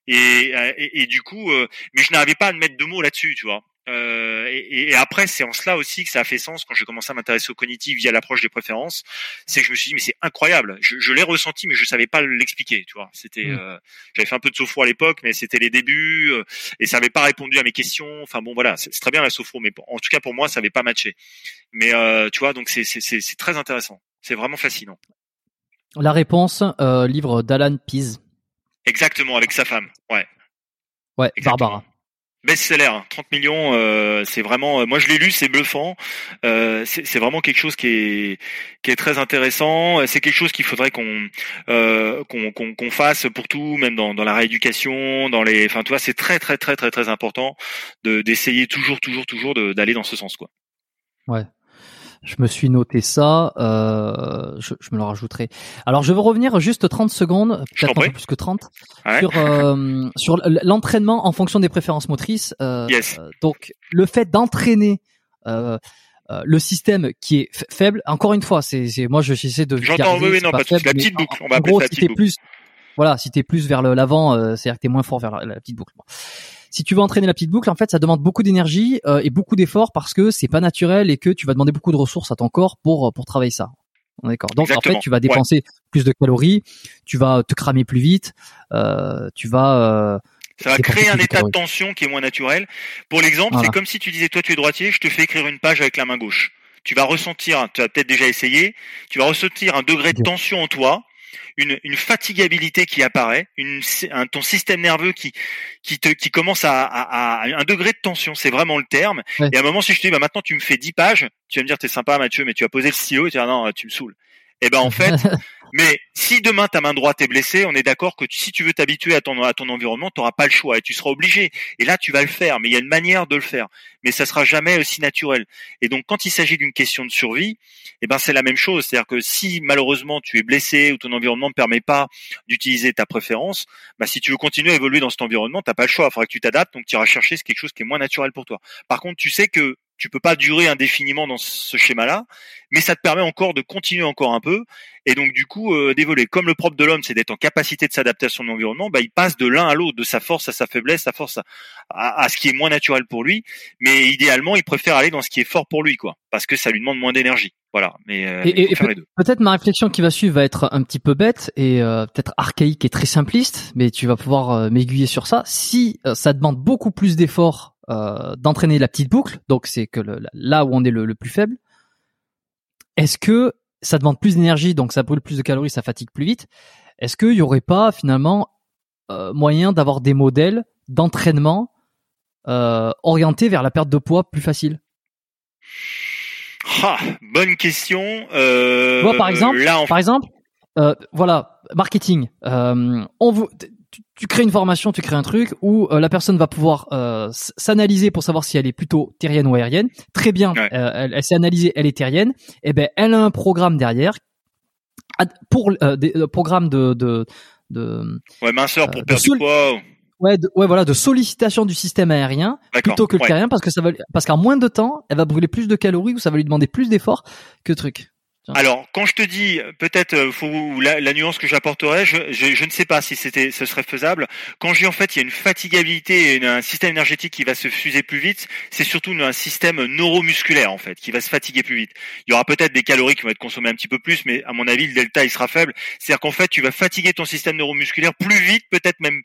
Et, et, du coup, euh, mais je n'arrivais pas à mettre de mots là-dessus, tu vois. Euh, et, et, après, c'est en cela aussi que ça a fait sens quand j'ai commencé à m'intéresser au cognitif via l'approche des préférences. C'est que je me suis dit, mais c'est incroyable. Je, je l'ai ressenti, mais je savais pas l'expliquer. Tu vois, c'était, mmh. euh, j'avais fait un peu de sophro à l'époque, mais c'était les débuts euh, et ça n'avait pas répondu à mes questions. Enfin bon, voilà, c'est très bien la sophro, mais en tout cas pour moi, ça n'avait pas matché. Mais euh, tu vois, donc c'est très intéressant. C'est vraiment fascinant. La réponse, livre d'Alan Pease. Exactement, avec sa femme. Ouais. Ouais, Barbara best-seller, 30 hein. millions, euh, c'est vraiment. Euh, moi, je l'ai lu, c'est bluffant. Euh, c'est vraiment quelque chose qui est qui est très intéressant. C'est quelque chose qu'il faudrait qu'on qu'on fasse pour tout, même dans, dans la rééducation, dans les. Enfin, tu vois, c'est très très très très très important de d'essayer toujours toujours toujours d'aller dans ce sens, quoi. Ouais. Je me suis noté ça. Euh, je, je, me le rajouterai. Alors, je veux revenir juste 30 secondes, peut-être un peu plus que 30, sur euh, sur l'entraînement en fonction des préférences motrices. Euh, yes. Donc, le fait d'entraîner euh, euh, le système qui est faible. Encore une fois, c'est moi je j'essaie de. J'entends. Oui, oui, non, pas, faible, la petite boucle. On va en gros, si t'es plus, voilà, si t'es plus vers l'avant, euh, c'est-à-dire que t'es moins fort vers la, la petite boucle si tu veux entraîner la petite boucle, en fait, ça demande beaucoup d'énergie euh, et beaucoup d'efforts parce que c'est pas naturel et que tu vas demander beaucoup de ressources à ton corps pour pour travailler ça. D'accord. Donc en fait, tu vas dépenser plus de calories, tu vas te cramer plus vite, euh, tu vas euh, ça va créer un état de tension qui est moins naturel. Pour l'exemple, c'est comme si tu disais toi tu es droitier, je te fais écrire une page avec la main gauche. Tu vas ressentir, tu as peut-être déjà essayé, tu vas ressentir un degré de tension en toi une, une fatigabilité qui apparaît, une, un, ton système nerveux qui qui te qui commence à, à, à un degré de tension, c'est vraiment le terme. Et à un moment, si je te dis, bah maintenant tu me fais 10 pages, tu vas me dire, t'es sympa Mathieu, mais tu vas poser le stylo et tu vas dire, non, tu me saoules. Et eh ben en fait, mais si demain ta main droite est blessée, on est d'accord que si tu veux t'habituer à ton à ton environnement, tu n'auras pas le choix et tu seras obligé. Et là, tu vas le faire, mais il y a une manière de le faire, mais ça sera jamais aussi naturel. Et donc quand il s'agit d'une question de survie, eh ben c'est la même chose, c'est-à-dire que si malheureusement tu es blessé ou ton environnement ne permet pas d'utiliser ta préférence, bah si tu veux continuer à évoluer dans cet environnement, t'as pas le choix, il faudra que tu t'adaptes, donc tu iras chercher quelque chose qui est moins naturel pour toi. Par contre, tu sais que tu peux pas durer indéfiniment dans ce schéma-là, mais ça te permet encore de continuer encore un peu et donc du coup euh, d'évoluer. Comme le propre de l'homme, c'est d'être en capacité de s'adapter à son environnement, bah, il passe de l'un à l'autre, de sa force à sa faiblesse, sa force à, à, ce qui est moins naturel pour lui, mais idéalement, il préfère aller dans ce qui est fort pour lui, quoi, parce que ça lui demande moins d'énergie. Voilà, mais euh, et, peut-être ma réflexion qui va suivre va être un petit peu bête et euh, peut-être archaïque et très simpliste, mais tu vas pouvoir euh, m'aiguiller sur ça. Si ça demande beaucoup plus d'efforts d'entraîner la petite boucle, donc c'est que le, là où on est le, le plus faible, est-ce que ça demande plus d'énergie, donc ça brûle plus de calories, ça fatigue plus vite Est-ce qu'il y aurait pas finalement moyen d'avoir des modèles d'entraînement orientés vers la perte de poids plus facile? Ah, bonne question. Euh, par exemple, par exemple, euh, voilà, marketing. Euh, on vous, tu, crées une formation, tu crées un truc où euh, la personne va pouvoir euh, s'analyser pour savoir si elle est plutôt terrienne ou aérienne. Très bien, elle, elle s'est analysée, elle est terrienne. Et eh ben, elle a un programme derrière pour des programmes de de de ouais minceur pour perdre du poids ouais, ouais, voilà, de sollicitation du système aérien plutôt que le terrien parce que ça va, parce qu'en moins de temps, elle va brûler plus de calories ou ça va lui demander plus d'efforts que truc. Alors, quand je te dis, peut-être, euh, la, nuance que je, je, ne sais pas si c'était, ce serait faisable. Quand je dis en fait, il y a une fatigabilité et un système énergétique qui va se fuser plus vite, c'est surtout un système neuromusculaire en fait, qui va se fatiguer plus vite. Il y aura peut-être des calories qui vont être consommées un petit peu plus, mais à mon avis, le delta il sera faible. C'est-à-dire qu'en fait, tu vas fatiguer ton système neuromusculaire plus vite, peut-être même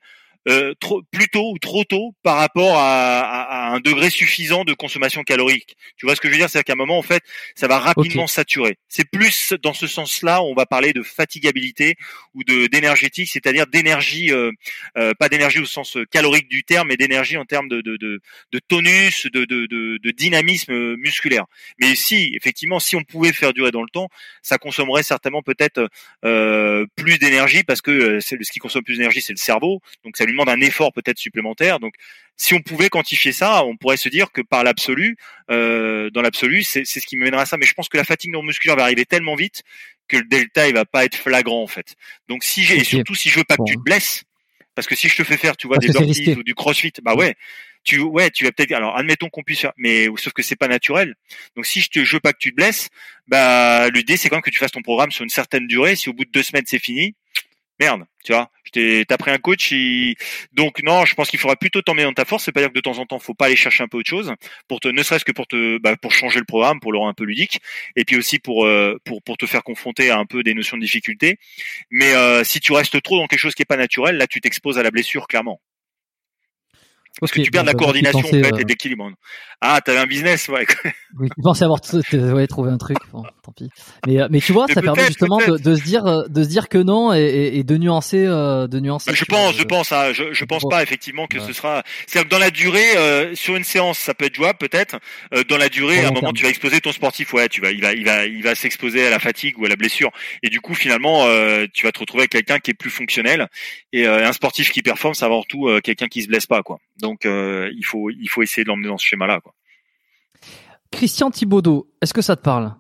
euh, trop, plus tôt ou trop tôt par rapport à, à, un degré suffisant de consommation calorique. Tu vois ce que je veux dire? C'est qu'à un moment, en fait, ça va rapidement saturer. C'est plus dans ce sens-là, on va parler de fatigabilité ou de d'énergétique, c'est-à-dire d'énergie, euh, euh, pas d'énergie au sens calorique du terme, mais d'énergie en termes de, de, de, de tonus, de, de, de, dynamisme musculaire. Mais si, effectivement, si on pouvait faire durer dans le temps, ça consommerait certainement peut-être euh, plus d'énergie parce que c'est ce qui consomme plus d'énergie, c'est le cerveau. Donc ça demande un effort peut-être supplémentaire. Donc, si on pouvait quantifier ça, on pourrait se dire que par l'absolu, euh, dans l'absolu, c'est ce qui me mènera à ça. Mais je pense que la fatigue neuromusculaire va arriver tellement vite que le delta il va pas être flagrant en fait. Donc si j'ai et surtout si je veux pas que tu te blesses, parce que si je te fais faire, tu vois, des burpees ou du crossfit, bah ouais, tu ouais, tu vas peut-être alors admettons qu'on puisse faire, mais sauf que c'est pas naturel. Donc si je te je veux pas que tu te blesses, bah l'idée c'est quand même que tu fasses ton programme sur une certaine durée. Si au bout de deux semaines c'est fini, merde, tu vois, t'as pris un coach, donc non, je pense qu'il faudra plutôt t'emmener dans ta force. C'est pas dire que de temps en temps, faut pas aller chercher un peu autre chose pour te, ne serait-ce que pour te, bah, pour changer le programme, pour le rendre un peu ludique, et puis aussi pour euh, pour pour te faire confronter à un peu des notions de difficulté. Mais euh, si tu restes trop dans quelque chose qui est pas naturel, là, tu t'exposes à la blessure clairement. Parce que tu perds de la coordination en fait, et euh, de l'équilibre. Ah, t'avais un business, ouais. oui, tu pensais avoir ouais, trouvé un truc. Bon, tant pis. Mais euh, mais tu vois, ça permet justement de, de, se dire euh, de se dire que non et, et de nuancer de nuancer. Bah, je pense, je pense, hein, je, je pense pas effectivement que ce sera. C'est-à-dire que dans la durée, sur une séance, ça peut être jouable peut-être. dans la durée, à un moment, tu vas exposer ton sportif. Ouais, tu vas, il va, il va, il va s'exposer à la fatigue ou à la blessure. Et du coup, finalement, tu vas te retrouver avec quelqu'un qui est plus fonctionnel. Et un sportif qui performe, c'est avant tout quelqu'un qui se blesse pas, quoi. Donc euh, il faut il faut essayer de l'emmener dans ce schéma-là. Quoi. Christian Thibaudot, est-ce que ça te parle?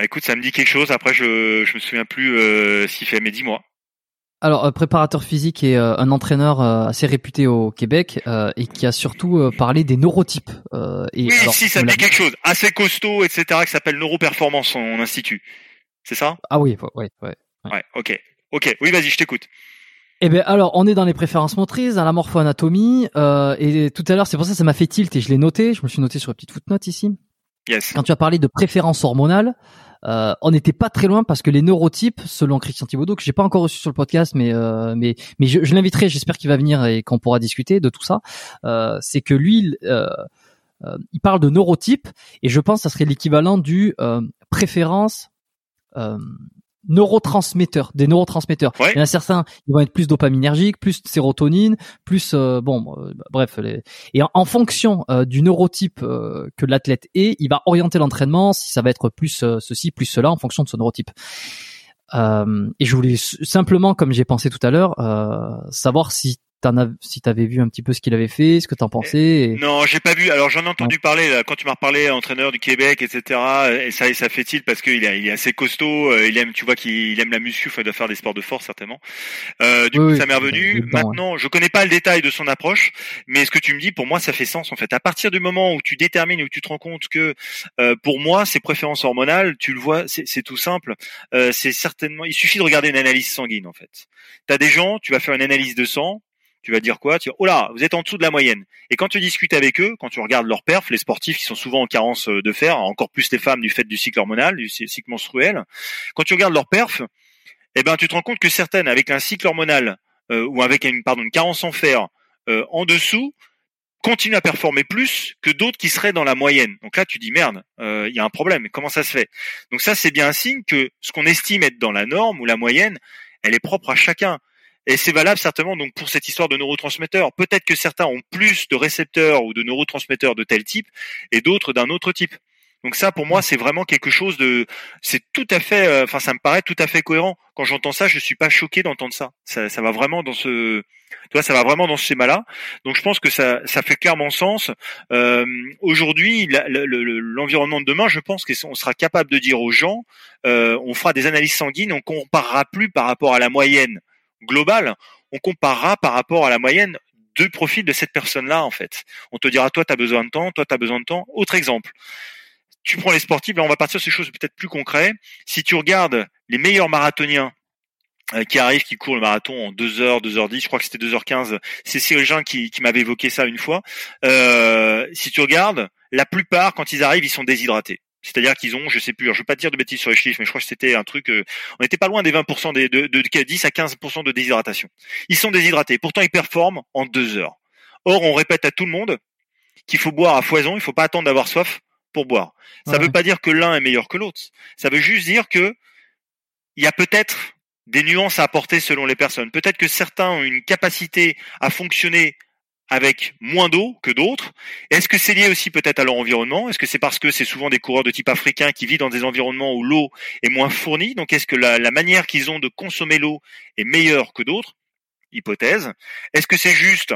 Écoute, ça me dit quelque chose. Après, je je me souviens plus euh, s'il fait, mais dis-moi. Alors, euh, préparateur physique et un entraîneur assez réputé au Québec et qui a surtout parlé des neurotypes. et oui, si, ça me dit quelque chose. Assez costaud, etc., qui s'appelle Neuroperformance, en institut. C'est ça? Ah oui, ouais, ouais. Ouais, ok. Ok, oui, vas-y, je t'écoute. Eh ben alors, on est dans les préférences motrices, dans la morpho-anatomie, euh, et tout à l'heure, c'est pour ça que ça m'a fait tilt et je l'ai noté. Je me suis noté sur une petite footnote ici. Yes. Quand tu as parlé de préférences hormonales, euh, on n'était pas très loin parce que les neurotypes, selon Christian Thibaudot, que j'ai pas encore reçu sur le podcast, mais euh, mais mais je, je l'inviterai, j'espère qu'il va venir et qu'on pourra discuter de tout ça. Euh, c'est que lui, euh, euh, il parle de neurotypes et je pense que ça serait l'équivalent du préférence neurotransmetteurs, des neurotransmetteurs. Il y en a certains, ils vont être plus dopaminergiques, plus sérotonine, plus euh, bon, euh, bref. Les... Et en, fonction euh, du neurotype que l'athlète est, il va orienter l'entraînement si ça va être plus ceci, plus cela, en fonction de son neurotype. et je voulais simplement, comme j'ai pensé tout à l'heure, savoir si as, si t'avais vu un petit peu ce qu'il avait fait, ce que t'en pensais. Et... Non, j'ai pas vu. Alors j'en ai entendu parler là, quand tu m'as reparlé entraîneur du Québec, etc. Et ça, ça fait il parce qu'il est, il est assez costaud. euh, Il aime, tu vois, qu'il aime la muscu. Il doit faire des sports de force certainement. Euh, du Oui, coup, oui, ça m'est revenu. Maintenant, je connais pas le détail de son approche, mais ce que tu me dis, pour moi, ça fait sens en fait. À partir du moment où tu détermines, où tu te rends compte que, euh, pour moi, ces préférences hormonales, tu le vois, c'est c'est tout simple. Euh, c'est certainement. Il suffit de regarder une analyse sanguine en fait. T'as des gens, tu vas faire une analyse de sang. Tu vas dire quoi? Tu oh là, vous êtes en dessous de la moyenne. Et quand tu discutes avec eux, quand tu regardes leurs perfs, les sportifs qui sont souvent en carence euh, de fer, encore plus les femmes du fait du cycle hormonal, du cy- cycle menstruel, quand tu regardes leurs perfs, eh ben tu te rends compte que certaines avec un cycle hormonal euh, ou avec une carence en fer euh, en dessous continuent à performer plus que d'autres qui seraient dans la moyenne. Donc là, tu dis merde, il y a un problème. Comment ça se fait? Donc ça, c'est bien un signe que ce qu'on estime être dans la norme ou la moyenne, elle est propre à chacun. Et c'est valable certainement donc pour cette histoire de neurotransmetteurs. Peut-être que certains ont plus de récepteurs ou de neurotransmetteurs de tel type et d'autres d'un autre type. Donc ça, pour moi, c'est vraiment quelque chose de, c'est tout à fait, euh, enfin, ça me paraît tout à fait cohérent. Quand j'entends ça, je suis pas choqué d'entendre ça. ça. Ça va vraiment dans ce, tu vois, ça va vraiment dans ce schéma-là. Donc je pense que ça, ça fait clairement sens. Euh, Aujourd'hui, l'environnement de demain, je pense qu'on sera capable de dire aux gens, euh, on fera des analyses sanguines, on comparera plus par rapport à la moyenne globale, on comparera par rapport à la moyenne deux profils de cette personne-là, en fait. On te dira, toi, tu as besoin de temps, toi, tu as besoin de temps. Autre exemple. Tu prends les sportifs, là, on va partir sur des choses peut-être plus concrètes. Si tu regardes les meilleurs marathoniens euh, qui arrivent, qui courent le marathon en 2 heures, 2 heures 10, je crois que c'était 2 heures 15. C'est Cyril Jean qui, qui m'avait évoqué ça une fois. Euh, si tu regardes, la plupart, quand ils arrivent, ils sont déshydratés. C'est-à-dire qu'ils ont, je sais plus, alors je vais pas dire de bêtises sur les chiffres, mais je crois que c'était un truc, euh, on n'était pas loin des 20% des, de, de, de 10 à 15% de déshydratation. Ils sont déshydratés, pourtant ils performent en 2 heures. Or, on répète à tout le monde qu'il faut boire à foison, il faut pas attendre d'avoir soif pour boire. Ça Ouais. veut pas dire que l'un est meilleur que l'autre. Ça veut juste dire que il y a peut-être des nuances à apporter selon les personnes. Peut-être que certains ont une capacité à fonctionner avec moins d'eau que d'autres. Est-ce que c'est lié aussi peut-être à leur environnement? Est-ce que c'est parce que c'est souvent des coureurs de type africain qui vivent dans des environnements où l'eau est moins fournie? Donc est-ce que la, manière qu'ils ont de consommer l'eau est meilleure que d'autres? Hypothèse. Est-ce que c'est juste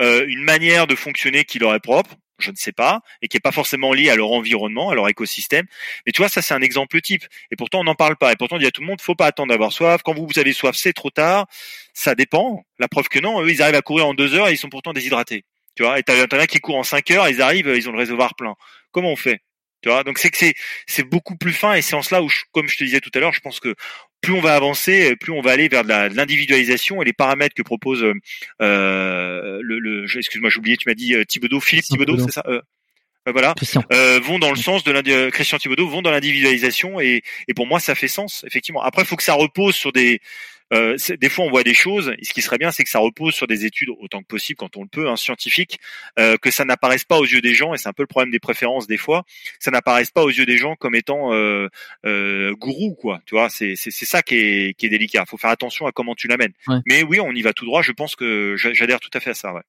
euh, une manière de fonctionner qui leur est propre? Je ne sais pas, et qui est pas forcément lié à leur environnement, à leur écosystème. Mais tu vois, ça c'est un exemple type. Et pourtant on n'en parle pas. Et pourtant on dit à tout le monde, faut pas attendre d'avoir soif. Quand vous, avez soif, c'est trop tard. Ça dépend. La preuve que non, eux ils arrivent à courir en deux heures et ils sont pourtant déshydratés. Tu vois, et t'as t'en as qui courent en cinq heures, ils arrivent, ils ont le réservoir plein. Comment on fait? Tu vois, donc c'est que c'est c'est beaucoup plus fin et c'est en cela où, comme je te disais tout à l'heure, je pense que plus on va avancer, plus on va aller vers de l'individualisation et les paramètres que propose euh, euh, le, le excuse-moi, j'ai oublié, tu m'as dit euh, Thibodeau, Philippe Thibodeau, c'est ça euh, euh, voilà, euh, vont dans le sens de euh, Christian Thibodeau vont dans l'individualisation et, et pour moi ça fait sens effectivement. Après, il faut que ça repose sur des euh, c'est- des fois on voit des choses. Et ce qui serait bien, c'est que ça repose sur des études autant que possible quand on le peut, hein, scientifiques, euh, que ça n'apparaisse pas aux yeux des gens. Et c'est un peu le problème des préférences des fois. Ça n'apparaisse pas aux yeux des gens comme étant euh, euh, gourou, quoi. Tu vois, c'est c'est ça qui est qui est délicat. Faut faire attention à comment tu l'amènes. Ouais. Mais oui, on y va tout droit. Je pense que j'a- j'adhère tout à fait à ça. Ouais.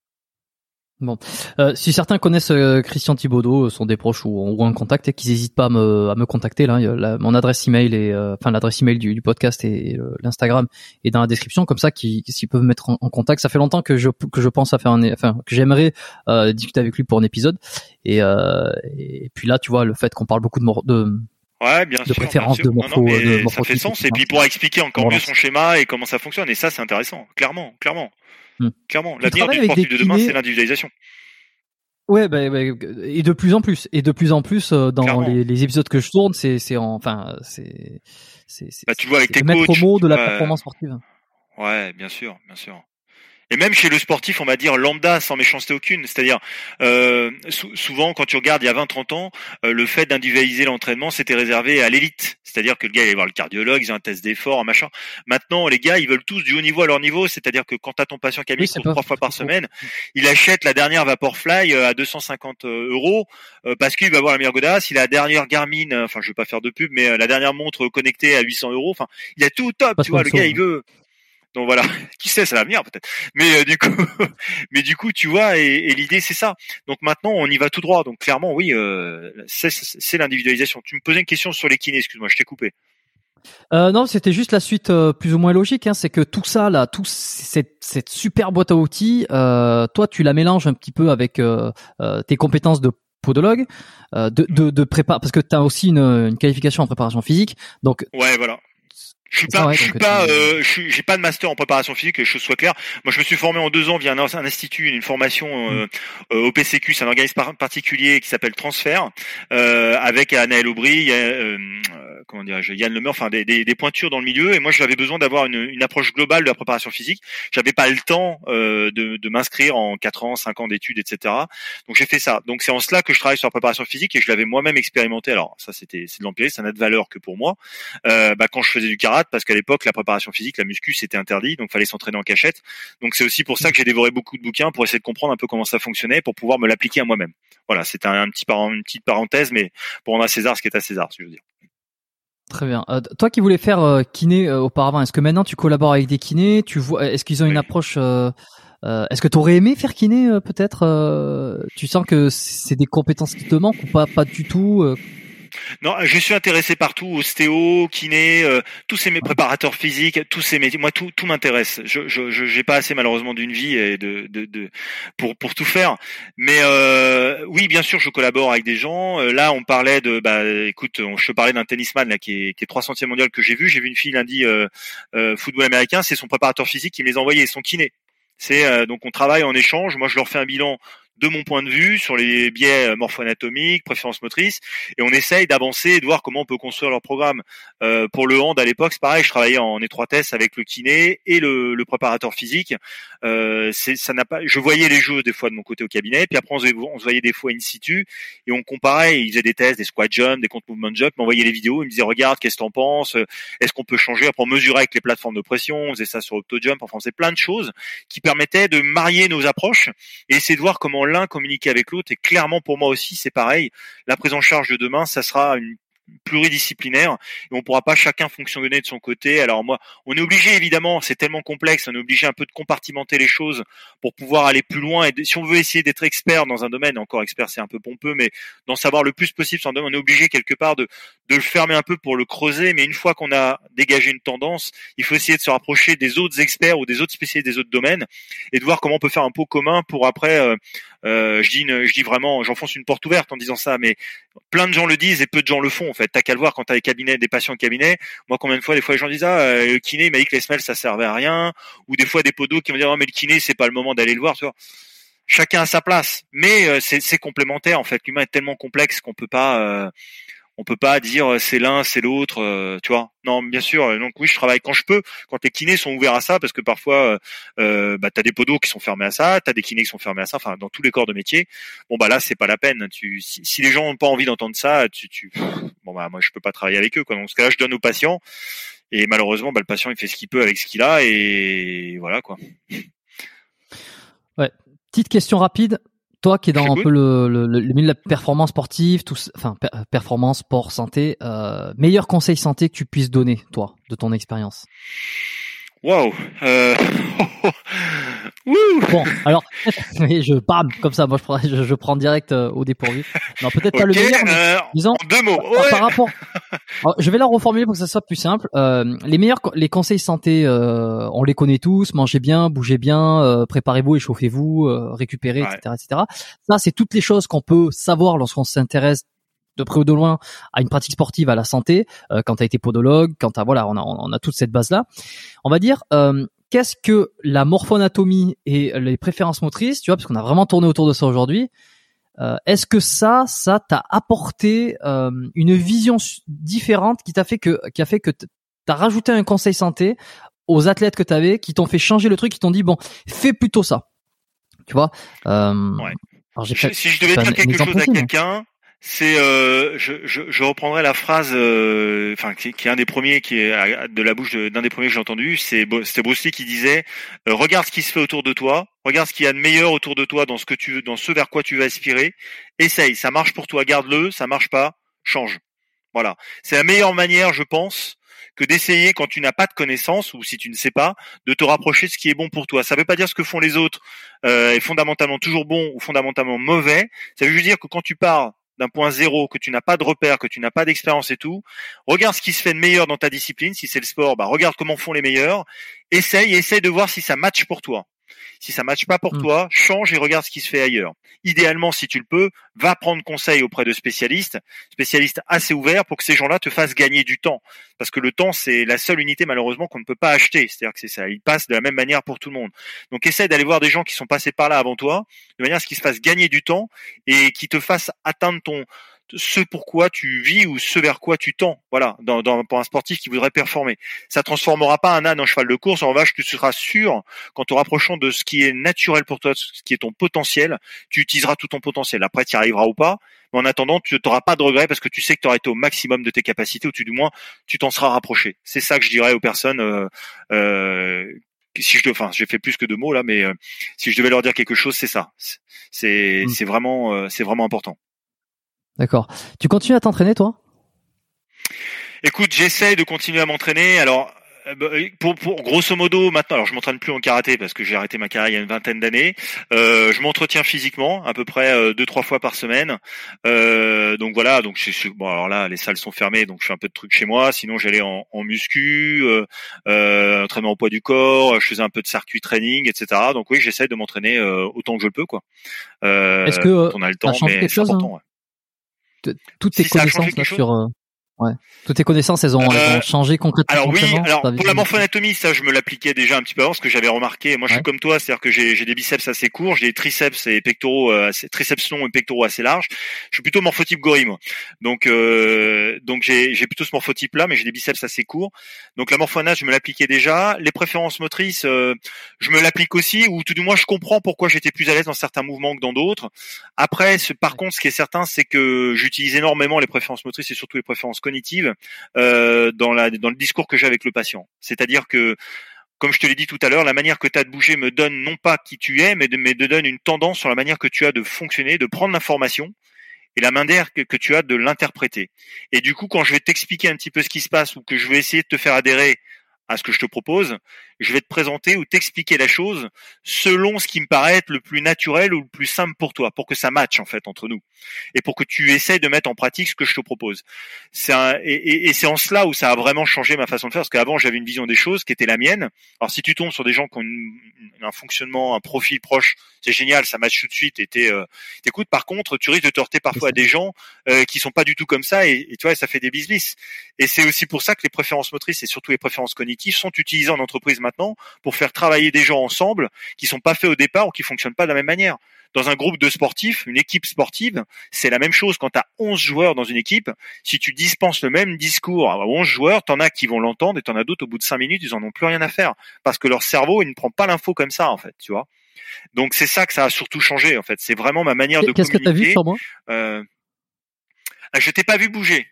Euh, si certains connaissent euh, Christian Thibaudot, euh, sont des proches ou, ou un contact, et qu'ils n'hésitent pas à me, à me contacter. Là, la- mon adresse email et enfin l'adresse email du, du podcast et, l'Instagram est dans la description, comme ça, qu'ils peuvent me mettre en, en contact. Ça fait longtemps que je que je pense à faire un, enfin que j'aimerais discuter avec lui pour un épisode. Et, et puis là, tu vois, le fait qu'on parle beaucoup de, de Ouais, bien De sûr. bien préférence sûr. de morpho- non, mais de ça fait sens. Et puis il pourra expliquer encore Voilà. mieux son schéma et comment ça fonctionne. Et ça, c'est intéressant. Clairement, clairement, Hmm. clairement. L'avenir du sportif de demain, kinés c'est l'individualisation. Ouais, bah, bah, et de plus en plus, et de plus en plus euh, dans les, les épisodes que je tourne, c'est c'est en- enfin c'est c'est Bah, tu vois avec tes coachs. de la Ouais. performance sportive. Ouais, bien sûr, bien sûr. Et même chez le sportif, on va dire lambda, sans méchanceté aucune. C'est-à-dire, euh, sou- souvent, quand tu regardes il y a 20-30 ans, euh, le fait d'individualiser l'entraînement, c'était réservé à l'élite. C'est-à-dire que le gars, il allait voir le cardiologue, ils ont un test d'effort, un machin. Maintenant, les gars, ils veulent tous du haut niveau à leur niveau. C'est-à-dire que quand t'as ton patient qui court pas- trois fois par semaine, il achète la dernière Vaporfly euh, à 250 euros euh, parce qu'il va avoir la meilleure godasse, il a la dernière Garmin, euh, enfin je vais pas faire de pub, mais euh, la dernière montre connectée à 800 euros. Enfin, il a tout au top, Pas tu vois. Le gars, il veut. Donc voilà, qui sait, ça va venir peut-être. Mais euh, du coup, mais du coup, tu vois, et, et l'idée c'est ça. Donc maintenant, on y va tout droit. Donc clairement, oui, euh, c'est c'est l'individualisation. Tu me posais une question sur les kinés, excuse-moi, je t'ai coupé. Euh, non, c'était juste la suite euh, plus ou moins logique. Hein, c'est que tout ça là, tout cette, cette super boîte à outils, euh, toi tu la mélanges un petit peu avec euh, euh, tes compétences de podologue, de de, de prépa, parce que tu as aussi une, une qualification en préparation physique. Donc ouais, voilà. Je suis pas, je suis pas, euh, je suis, j'ai pas de master en préparation physique, que les choses soient claires. Moi, je me suis formé en deux ans via un, un institut, une formation euh, euh, au PCQ, c'est un organisme particulier qui s'appelle Transfert, euh, avec Anaël Aubry, euh, comment dirais-je, Yann Lemeur, enfin des, des, des, pointures dans le milieu. Et moi, j'avais besoin d'avoir une, une, approche globale de la préparation physique. J'avais pas le temps euh, de, de m'inscrire en quatre ans, cinq ans d'études, etc. Donc j'ai fait ça. Donc c'est en cela que je travaille sur la préparation physique et je l'avais moi-même expérimenté. Alors ça, c'était c'est de l'empirisme, ça n'a de valeur que pour moi. bah, quand je faisais du karaté parce qu'à l'époque la préparation physique, la muscu c'était interdit, donc fallait s'entraîner en cachette. Donc c'est aussi pour ça que j'ai dévoré beaucoup de bouquins pour essayer de comprendre un peu comment ça fonctionnait, pour pouvoir me l'appliquer à moi-même. Voilà, c'était un, petit une petite parenthèse, mais pour rendre à César ce qui est à César, si je veux dire. Très bien. Euh, toi qui voulais faire euh, kiné euh, auparavant, est-ce que maintenant tu collabores avec des kinés Tu vois, est-ce qu'ils ont une approche Est-ce que tu aurais aimé faire kiné peut-être Tu sens que c'est des compétences qui te manquent ou pas Pas du tout non, je suis intéressé partout, ostéo, kiné, euh, tous ces mes préparateurs physiques, tous ces métiers. Moi, tout, tout m'intéresse. Je, je, j'ai pas assez malheureusement d'une vie et de, de, de, pour pour tout faire. Mais euh, oui, bien sûr, je collabore avec des gens. Euh, là, on parlait de, bah, écoute, on, je parlais d'un tennisman là qui est qui est 300e mondial que j'ai vu. J'ai vu une fille lundi euh, euh, football américain. C'est son préparateur physique qui me les a envoyés, son kiné. C'est donc on travaille en échange. Moi, je leur fais un bilan de mon point de vue sur les biais euh, morpho-anatomiques, préférences motrices, et on essaye d'avancer et de voir comment on peut construire leur programme. Euh, pour le hand à l'époque, c'est pareil, je travaillais en étroitesse avec le kiné et le, le préparateur physique. Euh, ça n'a pas, je voyais les jeux des fois de mon côté au cabinet, puis après on se, voyait des fois in situ et on comparait. Ils faisaient des tests, des squat jump, des compte movement jump, m'envoyaient les vidéos, ils me disaient regarde, qu'est-ce que t'en penses Est-ce qu'on peut changer? Après on mesurait avec les plateformes de pression, on faisait ça sur OptoJump, enfin c'est plein de choses qui permettaient de marier nos approches et essayer de voir comment l'un communiquer avec l'autre. Et clairement, pour moi aussi, c'est pareil. La prise en charge de demain, ça sera une pluridisciplinaire et on pourra pas chacun fonctionner de son côté. Alors moi, on est obligé évidemment, c'est tellement complexe, on est obligé un peu de compartimenter les choses pour pouvoir aller plus loin. Et si on veut essayer d'être expert dans un domaine, encore expert c'est un peu pompeux, mais d'en savoir le plus possible sur un domaine, on est obligé quelque part de, le fermer un peu pour le creuser. Mais une fois qu'on a dégagé une tendance, il faut essayer de se rapprocher des autres experts ou des autres spécialistes des autres domaines et de voir comment on peut faire un pot commun pour après. Euh, euh, je dis, je dis vraiment, j'enfonce une porte ouverte en disant ça, mais plein de gens le disent et peu de gens le font en fait. T'as qu'à le voir quand t'as des cabinets, des patients au cabinet. Moi, combien de fois, des fois, les gens disent ah euh, le kiné m'a dit que les semelles ça servait à rien, ou des fois des podos qui vont dire oh mais le kiné c'est pas le moment d'aller le voir. Tu. Chacun a sa place, mais euh, c'est complémentaire en fait. L'humain est tellement complexe qu'on peut pas euh, on peut pas dire euh, c'est l'un, c'est l'autre, euh, tu vois. Non, bien sûr. Euh, donc oui, je travaille quand je peux. Quand les kinés sont ouverts à ça, parce que parfois, euh, bah, t'as des podos qui sont fermés à ça, t'as des kinés qui sont fermés à ça. Enfin, dans tous les corps de métier. Bon bah là, c'est pas la peine. Tu, si, les gens ont pas envie d'entendre ça, tu, tu, bon bah moi, je peux pas travailler avec eux. Quoi. Donc ce cas-là, je donne aux patients. Et malheureusement, bah, le patient, il fait ce qu'il peut avec ce qu'il a, et voilà quoi. Ouais. Petite question rapide. Toi qui es dans un peu le, le, le, milieu de la performance sportive, tout, enfin performance, sport, santé, euh, meilleur conseil santé que tu puisses donner, toi, de ton expérience? Euh... Bon, alors, je bam comme ça, moi je prends, je, prends direct euh, au dépourvu. Non, peut-être pas le meilleur, mais euh, disons, deux mots. Par, rapport, je vais la reformuler pour que ça soit plus simple. Euh, les meilleurs, les conseils santé, euh, on les connaît tous. Mangez bien, bougez bien, euh, préparez-vous, échauffez-vous, récupérez, etc., etc. Ça, c'est toutes les choses qu'on peut savoir lorsqu'on s'intéresse de près ou de loin à une pratique sportive, à la santé, euh, quand tu as été podologue, quand tu voilà, on a, on a toute cette base-là. On va dire, euh, qu'est-ce que la morphoanatomie et les préférences motrices, tu vois, parce qu'on a vraiment tourné autour de ça aujourd'hui. Euh, est-ce que ça, ça t'a apporté une vision différente qui t'a fait que, qui a fait que t'as rajouté un conseil santé aux athlètes que t'avais, qui t'ont fait changer le truc, qui t'ont dit bon, fais plutôt ça. Tu vois. Ouais. Alors, si je devais dire quelque chose à quelqu'un, c'est, euh, je, je, je, reprendrai la phrase, euh, enfin qui, qui, est un des premiers, qui est de la bouche d'un des premiers que j'ai entendu. C'est c'était Bruce Lee qui disait euh, regarde ce qui se fait autour de toi, regarde ce qu'il y a de meilleur autour de toi dans ce que tu dans ce vers quoi tu veux aspirer. Essaye, ça marche pour toi, garde-le. Ça marche pas, change. Voilà, c'est la meilleure manière, je pense, que d'essayer quand tu n'as pas de connaissances ou si tu ne sais pas, de te rapprocher de ce qui est bon pour toi. Ça ne veut pas dire ce que font les autres euh, est fondamentalement toujours bon ou fondamentalement mauvais. Ça veut juste dire que quand tu pars d'un point zéro, que tu n'as pas de repère, que tu n'as pas d'expérience et tout, regarde ce qui se fait de meilleur dans ta discipline. Si c'est le sport, bah regarde comment font les meilleurs. Essaye, essaye de voir si ça match pour toi. Si ça matche pas pour Mm. toi, change et regarde ce qui se fait ailleurs. Idéalement, si tu le peux, va prendre conseil auprès de spécialistes, spécialistes assez ouverts pour que ces gens-là te fassent gagner du temps. Parce que le temps, c'est la seule unité malheureusement qu'on ne peut pas acheter. C'est-à-dire que c'est ça, il passe de la même manière pour tout le monde. Donc essaie d'aller voir des gens qui sont passés par là avant toi, de manière à ce qu'ils se fassent gagner du temps et qui te fassent atteindre ton ce pourquoi tu vis ou ce vers quoi tu tends. Voilà, dans, dans- pour un sportif qui voudrait performer. Ça transformera pas un âne en cheval de course. En revanche, tu seras sûr qu'en te rapprochant de ce qui est naturel pour toi, ce qui est ton potentiel, tu utiliseras tout ton potentiel. Après, tu y arriveras ou pas. Mais en attendant, tu n'auras pas de regrets parce que tu sais que tu auras été au maximum de tes capacités, ou tout du moins, tu t'en seras rapproché. C'est ça que je dirais aux personnes. Euh, euh, si je, enfin, j'ai fait plus que deux mots là, mais euh, si je devais leur dire quelque chose, c'est ça. C'est, Mm. c'est vraiment, euh, c'est vraiment important. D'accord. Tu continues à t'entraîner, toi? Écoute, j'essaye de continuer à m'entraîner. Alors, euh, bah, pour, pour grosso modo maintenant, alors je m'entraîne plus en karaté parce que j'ai arrêté ma carrière il y a une vingtaine d'années. Euh, je m'entretiens physiquement à peu près euh, deux trois fois par semaine. Euh, donc voilà, donc je suis bon alors là les salles sont fermées donc je fais un peu de trucs chez moi. Sinon j'allais en, en muscu, euh, euh, entraînement au poids du corps, je faisais un peu de circuit training, etc. Donc oui, j'essaie de m'entraîner euh, autant que je le peux quoi. Euh, Est-ce que, euh, on a le temps, mais c'est chose, hein? important. ouais. Toutes tes Si connaissances là, sur. Ouais. Toutes tes connaissances, elles ont, elles Euh, ont changé concrètement. Alors oui, alors pour la morphoanatomie, ça je me l'appliquais déjà un petit peu avant, parce que j'avais remarqué. Moi, je Ouais. suis comme toi, c'est-à-dire que j'ai j'ai des biceps assez courts, j'ai des triceps et pectoraux, euh, assez, triceps longs et pectoraux assez larges. Je suis plutôt morphotype gorille, moi. Donc euh, donc j'ai j'ai plutôt ce morphotype-là, mais j'ai des biceps assez courts. Donc la morphoanat, je me l'appliquais déjà. Les préférences motrices, euh, je me l'applique aussi, ou tout du moins je comprends pourquoi j'étais plus à l'aise dans certains mouvements que dans d'autres. Après, ce- par contre, ce qui est certain, c'est que j'utilise énormément les préférences motrices et surtout les préférences euh, dans, le discours que j'ai avec le patient. C'est-à-dire que, comme je te l'ai dit tout à l'heure, la manière que tu as de bouger me donne non pas qui tu es, mais de, de donne une tendance sur la manière que tu as de fonctionner, de prendre l'information et la manière que, que tu as de l'interpréter. Et du coup, quand je vais t'expliquer un petit peu ce qui se passe ou que je vais essayer de te faire adhérer à ce que je te propose, je vais te présenter ou t'expliquer la chose selon ce qui me paraît être le plus naturel ou le plus simple pour toi, pour que ça matche en fait entre nous, et pour que tu essayes de mettre en pratique ce que je te propose. C'est un- et, et- et c'est en cela où ça a vraiment changé ma façon de faire, parce qu'avant j'avais une vision des choses qui était la mienne. Alors si tu tombes sur des gens qui ont une- un fonctionnement, un profil proche, c'est génial, ça matche tout de suite. Et euh, t'écoutes. Par contre, tu risques de te heurter parfois à des gens euh, qui sont pas du tout comme ça, et, et tu vois, ça fait des business. Et c'est aussi pour ça que les préférences motrices et surtout les préférences cognitives sont utilisées en entreprise maintenant pour faire travailler des gens ensemble qui sont pas faits au départ ou qui fonctionnent pas de la même manière. Dans un groupe de sportifs, une équipe sportive, c'est la même chose. Quand tu as 11 joueurs dans une équipe, si tu dispenses le même discours à 11 joueurs, t'en as qui vont l'entendre et t'en as d'autres au bout de 5 minutes, ils en ont plus rien à faire parce que leur cerveau, il ne prend pas l'info comme ça en fait, tu vois. Donc c'est ça que ça a surtout changé en fait. C'est vraiment ma manière de Qu'est-ce que tu as vu sur moi? Euh, ah, je t'ai pas vu bouger.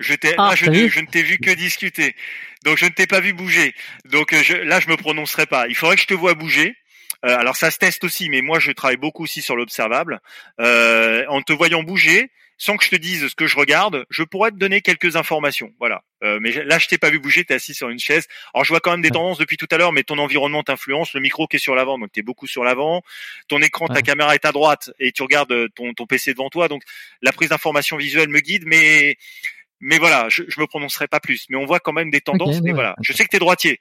Je t'ai, Ah, là, je, ne- vu je ne t'ai vu que discuter. Donc je ne t'ai pas vu bouger. Donc euh, je, là, je me prononcerai pas. Il faudrait que je te vois bouger. Euh, alors ça se teste aussi, mais moi je travaille beaucoup aussi sur l'observable. Euh, en te voyant bouger, sans que je te dise ce que je regarde, je pourrais te donner quelques informations. Voilà. Euh, mais là, je t'ai pas vu bouger, t'es assis sur une chaise. Alors je vois quand même des tendances depuis tout à l'heure, mais ton environnement t'influence. Le micro qui est sur l'avant, donc t'es beaucoup sur l'avant. Ton écran, ta Ouais. caméra est à droite et tu regardes euh, ton, ton PC devant toi. Donc la prise d'information visuelle me guide, mais mais voilà, je, je me prononcerai pas plus. Mais on voit quand même des tendances. Ok, et ouais, voilà. Je sais que t'es droitier.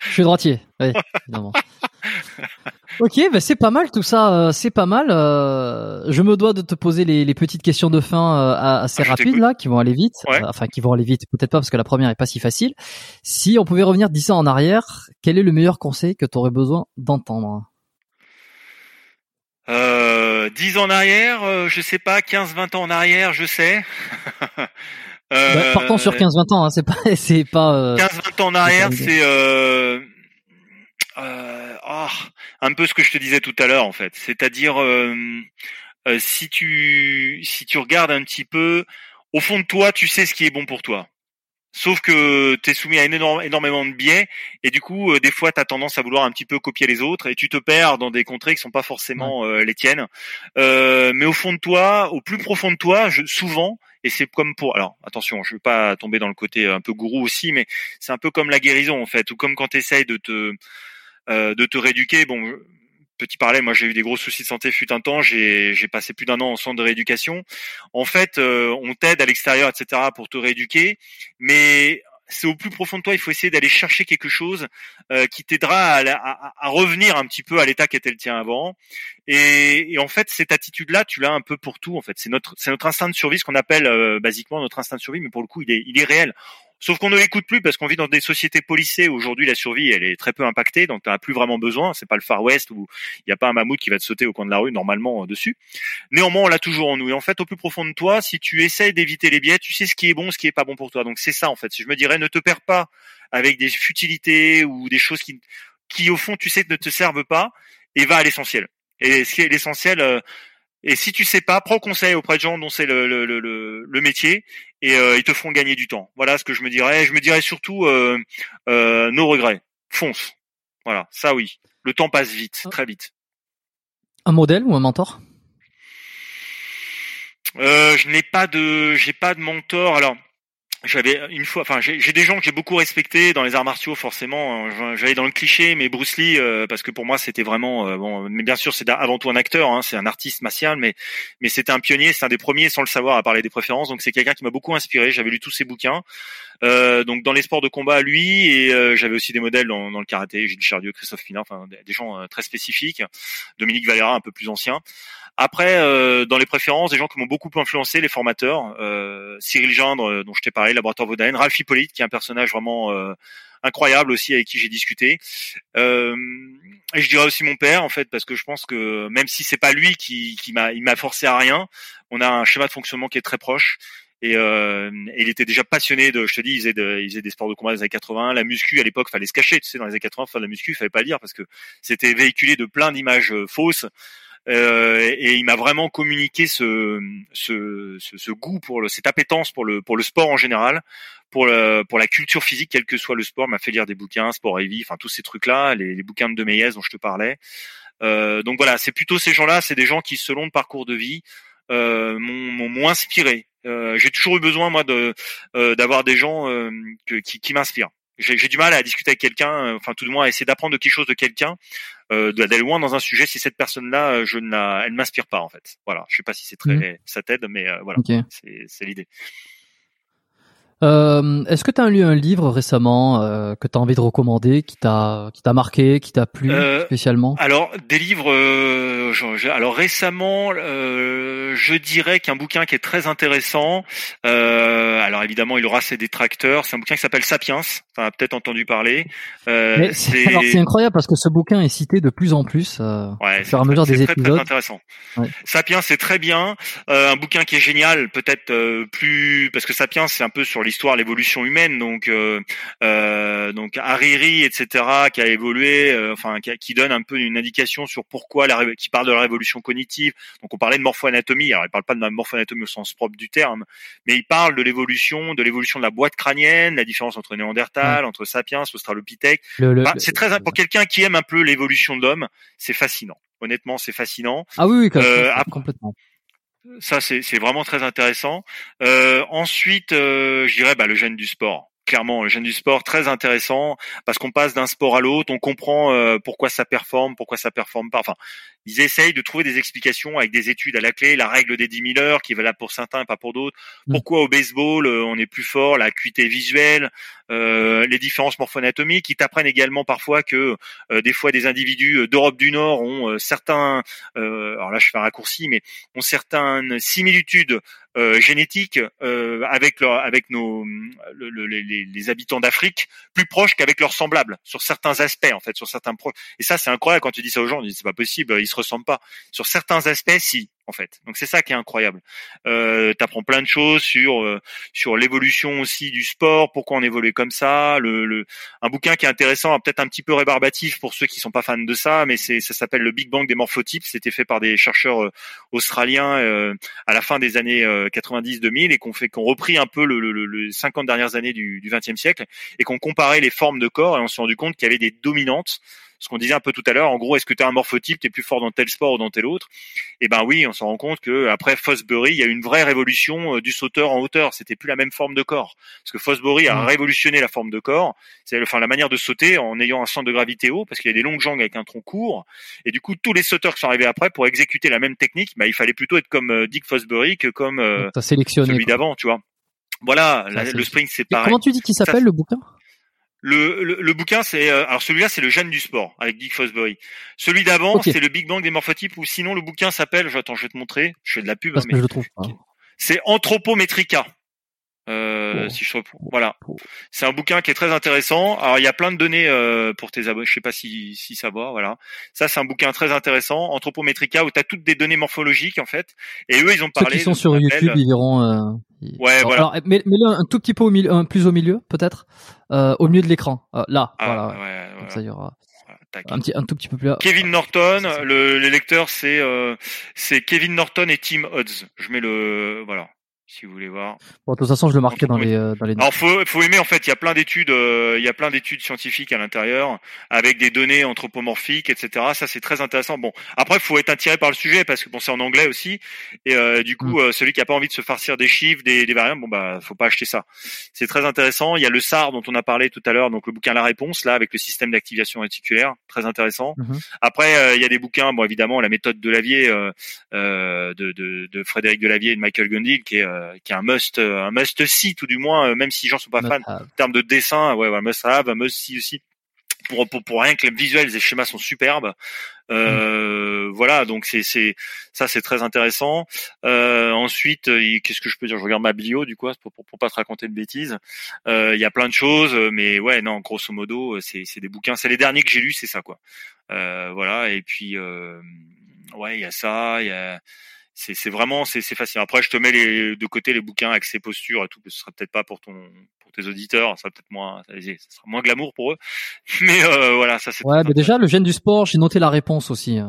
Je suis droitier. Oui, évidemment. ok, bah c'est pas mal tout ça. euh, c'est pas mal. euh, je me dois de te poser les, les petites questions de fin euh, assez Ah, rapides là, qui vont aller vite. Ouais. Enfin, qui vont aller vite. Peut-être pas parce que la première est pas si facile. Si on pouvait revenir dix ans en arrière, quel est le meilleur conseil que tu aurais besoin d'entendre? Euh, 10 ans en arrière, euh, je sais pas, 15-20 ans en arrière, je sais. Euh, Bah, Partons sur 15-20 ans. Hein, c'est pas, c'est pas. euh, 15-20 ans en arrière, C'est euh, euh, ah, un peu ce que je te disais tout à l'heure en fait. C'est-à-dire euh, euh, si tu si tu regardes un petit peu, au fond de toi, tu sais ce qui est bon pour toi. Sauf que tu es soumis à énorme- énormément de biais et du coup, euh, des fois, tu as tendance à vouloir un petit peu copier les autres et tu te perds dans des contrées qui sont pas forcément euh, les tiennes. Euh, mais au fond de toi, au plus profond de toi, je, souvent, et c'est comme pour, alors attention, je veux pas tomber dans le côté un peu gourou aussi, mais c'est un peu comme la guérison en fait, ou comme quand tu essayes de te euh, de te rééduquer. Bon, petit parallèle, moi j'ai eu des gros soucis de santé fut un temps, j'ai passé plus d'un an en centre de rééducation. En fait, euh, on t'aide à l'extérieur, etc. pour te rééduquer, mais c'est au plus profond de toi, il faut essayer d'aller chercher quelque chose euh, qui t'aidera à, revenir un petit peu à l'état qu'était le tien avant. Et, en fait, cette attitude-là, tu l'as un peu pour tout. En fait, c'est notre, notre instinct de survie, ce qu'on appelle euh, basiquement notre instinct de survie, mais pour le coup, il est, il est réel. Sauf qu'on ne l'écoute plus parce qu'on vit dans des sociétés policées. Aujourd'hui, la survie, elle est très peu impactée, donc tu n'as plus vraiment besoin. C'est pas le Far West où il n'y a pas un mammouth qui va te sauter au coin de la rue normalement euh, dessus. Néanmoins, on l'a toujours en nous. Et en fait, au plus profond de toi, si tu essaies d'éviter les biais, tu sais ce qui est bon, ce qui est pas bon pour toi. Donc c'est ça en fait. Je me dirais, ne te perds pas avec des futilités ou des choses qui, qui au fond, tu sais ne te servent pas, et va à l'essentiel. Et ce qui est l'essentiel. Euh, et si tu sais pas, prends conseil auprès de gens dont c'est le, le, le, le, métier et euh, ils te feront gagner du temps. Voilà ce que je me dirais. Je me dirais surtout euh, euh, nos regrets. Fonce. Voilà, ça oui. Le temps passe vite, ah. très vite. Un modèle ou un mentor? Euh, Je n'ai pas de, j'ai pas de mentor. Alors, j'avais une fois, enfin j'ai des gens que j'ai beaucoup respectés dans les arts martiaux forcément. Hein. J'allais dans le cliché, mais Bruce Lee euh, parce que pour moi c'était vraiment euh, bon. Mais bien sûr c'est avant tout un acteur, hein, c'est un artiste martial, mais mais c'était un pionnier, c'est un des premiers sans le savoir à parler des préférences. Donc c'est quelqu'un qui m'a beaucoup inspiré. J'avais lu tous ses bouquins. Euh, donc dans les sports de combat lui et euh, j'avais aussi des modèles dans, dans le karaté, Gilles Chardieu, Christophe Pina, enfin des gens très spécifiques. Dominique Valera un peu plus ancien. Après, euh, dans les préférences, des gens qui m'ont beaucoup influencé, les formateurs, euh, Cyril Gendre, euh, dont je t'ai parlé, laboratoire Vaudaine, Ralph Hippolyte, qui est un personnage vraiment incroyable aussi avec qui j'ai discuté. et je dirais aussi mon père, en fait, parce que je pense que même si c'est pas lui qui, qui m'a, il m'a forcé à rien, on a un schéma de fonctionnement qui est très proche. Et, euh, il était déjà passionné de, je te dis, il faisait, de, il faisait des sports de combat dans les années 80. La muscu à l'époque, fallait se cacher, tu sais, dans les années 80, faire de la muscu, fallait pas le dire parce que c'était véhiculé de plein d'images fausses. Euh, et il m'a vraiment communiqué ce, ce, ce, goût pour le, cette appétence pour le, pour le sport en général, pour, le, pour la culture physique, quel que soit le sport. M'a fait lire des bouquins, Sport Vie, enfin tous ces trucs-là, les, bouquins de De Méliès dont je te parlais. Euh, donc voilà, c'est plutôt ces gens-là, c'est des gens qui, selon le parcours de vie, euh, m'ont inspiré. Euh, j'ai toujours eu besoin moi de euh, d'avoir des gens euh, qui, qui m'inspirent j'ai du mal à discuter avec quelqu'un, enfin tout du moins à essayer d'apprendre quelque chose de quelqu'un, euh, d'aller loin dans un sujet si cette personne-là, je ne la, elle m'inspire pas en fait. Voilà, je sais pas si c'est très, mmh. ça t'aide, mais euh, voilà, c'est l'idée. Euh, Est-ce que tu as lu un livre récemment euh, que tu as envie de recommander, qui t'a qui t'a marqué, qui t'a plu euh, spécialement? Alors des livres. Euh, alors récemment, euh, je dirais qu'un bouquin qui est très intéressant. alors évidemment, il aura ses détracteurs. C'est un bouquin qui s'appelle Sapiens. Tu as peut-être entendu parler. c'est incroyable parce que ce bouquin est cité de plus en plus ouais, au fur et à mesure des très, épisodes. Très intéressant. Ouais. Sapiens, c'est très bien. un bouquin qui est génial, peut-être plus parce que Sapiens, c'est un peu sur les l'histoire, l'évolution humaine. Donc, euh, euh, donc Hariri, etc., qui a évolué, euh, enfin, qui, donne un peu une indication sur pourquoi la, qui parle de la révolution cognitive. Donc, on parlait de morpho-anatomie. Alors, il parle pas de la morpho-anatomie au sens propre du terme, mais il parle de l'évolution, de l'évolution de la boîte crânienne, la différence entre Néandertal, entre Sapiens, Australopithèque. c'est très pour quelqu'un qui aime un peu l'évolution de l'homme, c'est fascinant. Honnêtement, c'est fascinant. Ah oui, oui complètement. Ça, c'est vraiment très intéressant. Euh, ensuite, euh, je dirais bah, le gène du sport. Clairement, le gène du sport très intéressant parce qu'on passe d'un sport à l'autre, on comprend euh, pourquoi ça performe, pourquoi ça performe pas. Enfin, ils essayent de trouver des explications avec des études à la clé, la règle des 10 000 heures qui est valable pour certains et pas pour d'autres. Mm. Pourquoi au baseball euh, on est plus fort, la acuité visuelle, euh, les différences morpho-anatomiques. Ils t'apprennent également parfois que euh, des fois des individus d'Europe du Nord ont certains, alors là je fais un raccourci, mais ont certaines similitudes génétiques avec leur, avec nos les, les, habitants d'Afrique plus proches qu'avec leurs semblables sur certains aspects en fait, sur certains et ça c'est incroyable quand tu dis ça aux gens, c'est pas possible, se ressemblent pas. Sur certains aspects, si en fait. Donc c'est ça qui est incroyable. Euh, apprends plein de choses sur euh, sur l'évolution aussi du sport, pourquoi on évolue comme ça. Le, le un bouquin qui est intéressant, peut-être un petit peu rébarbatif pour ceux qui sont pas fans de ça, mais c'est ça s'appelle le Big Bang des morphotypes. C'était fait par des chercheurs euh, australiens euh, à la fin des années 90-2000 et qu'on fait qu'on repris un peu le, le, le 50 dernières années du, du 20e siècle et qu'on comparait les formes de corps et on s'est rendu compte qu'il y avait des dominantes ce qu'on disait un peu tout à l'heure. En gros, est-ce que tu as un morphotype, tu es plus fort dans tel sport ou dans tel autre? Et eh ben oui, on s'en rend compte que après Fosbury, il y a une vraie révolution du sauteur en hauteur. C'était plus la même forme de corps parce que Fosbury a mmh. révolutionné la forme de corps, c'est enfin la manière de sauter en ayant un centre de gravité haut parce qu'il y a des longues jambes avec un tronc court. Et du coup, tous les sauteurs qui sont arrivés après pour exécuter la même technique, bah, il fallait plutôt être comme Dick Fosbury que comme celui d'avant, tu vois. Voilà, le sprint c'est pareil. Comment tu dis qu'il s'appelle le bouquin? Le, le, bouquin, c'est euh, alors celui-là, c'est le gène du sport avec Dick Fosbury. Celui d'avant, c'est le Big Bang des morphotypes. Ou sinon, le bouquin s'appelle, attends, je vais te montrer. Je fais de la pub. Parce que je le trouve pas. C'est Anthropometrica. Euh, si je voilà, c'est un bouquin qui est très intéressant. Alors il y a plein de données euh, pour tes abonnés. Je sais pas si si ça va. Voilà, ça c'est un bouquin très intéressant, Anthropometrica, où tu as toutes des données morphologiques en fait. Et eux ils ont parlé. Ceux qui sont sur YouTube, ils verront. Euh, ouais, voilà. Alors, mets, le un tout petit peu au milieu, plus au milieu peut-être, euh, au milieu de l'écran. Euh, là, ah, voilà. Ouais, Ça y aura. Un, petit, un tout petit peu plus là. Kevin Norton, le, les lecteurs c'est c'est Kevin Norton et Tim Hodges. Je mets le voilà si vous voulez voir. Bon, de toute façon, je le marquais dans les euh, dans les. Alors faut faut aimer en fait, il y a plein d'études, euh, il y a plein d'études scientifiques à l'intérieur avec des données anthropomorphiques, etc. Ça c'est très intéressant. Bon, après faut être attiré par le sujet parce que bon c'est en anglais aussi et euh, du coup mm. celui qui a pas envie de se farcir des chiffres, des, des variables, bon bah faut pas acheter ça. C'est très intéressant. Il y a le SAR dont on a parlé tout à l'heure, donc le bouquin La Réponse là avec le système d'activation réticulaire, très intéressant. Mm-hmm. Après il y a des bouquins, bon évidemment la méthode de Lavier de, de, de Frédéric Delavier et de Michael Gundil qui est euh, qui est un must, euh, un must see tout du moins, euh, même si les gens sont pas fans en termes de dessin, ouais, ouais, must have, un must see aussi. Pour, pour, pour rien que les visuels, les schémas sont superbes. Euh, mm. Voilà, donc c'est c'est ça c'est très intéressant. Euh, ensuite, qu'est-ce que je peux dire? Je regarde ma bio du coup pour, pour, pour pas te raconter de bêtises. Il y a plein de choses, mais ouais non, grosso modo, c'est c'est des bouquins. C'est les derniers que j'ai lus, c'est ça quoi. voilà, et puis ouais, il y a ça, il y a c'est c'est vraiment c'est c'est facile. Après, je te mets les, de côté les bouquins accès posture et tout. Ce sera peut-être pas pour ton pour tes auditeurs, ça sera peut-être moins ça sera moins glamour pour eux. Mais euh, voilà, ça c'est. Ouais, mais déjà le gène du sport, j'ai noté la réponse aussi. Euh,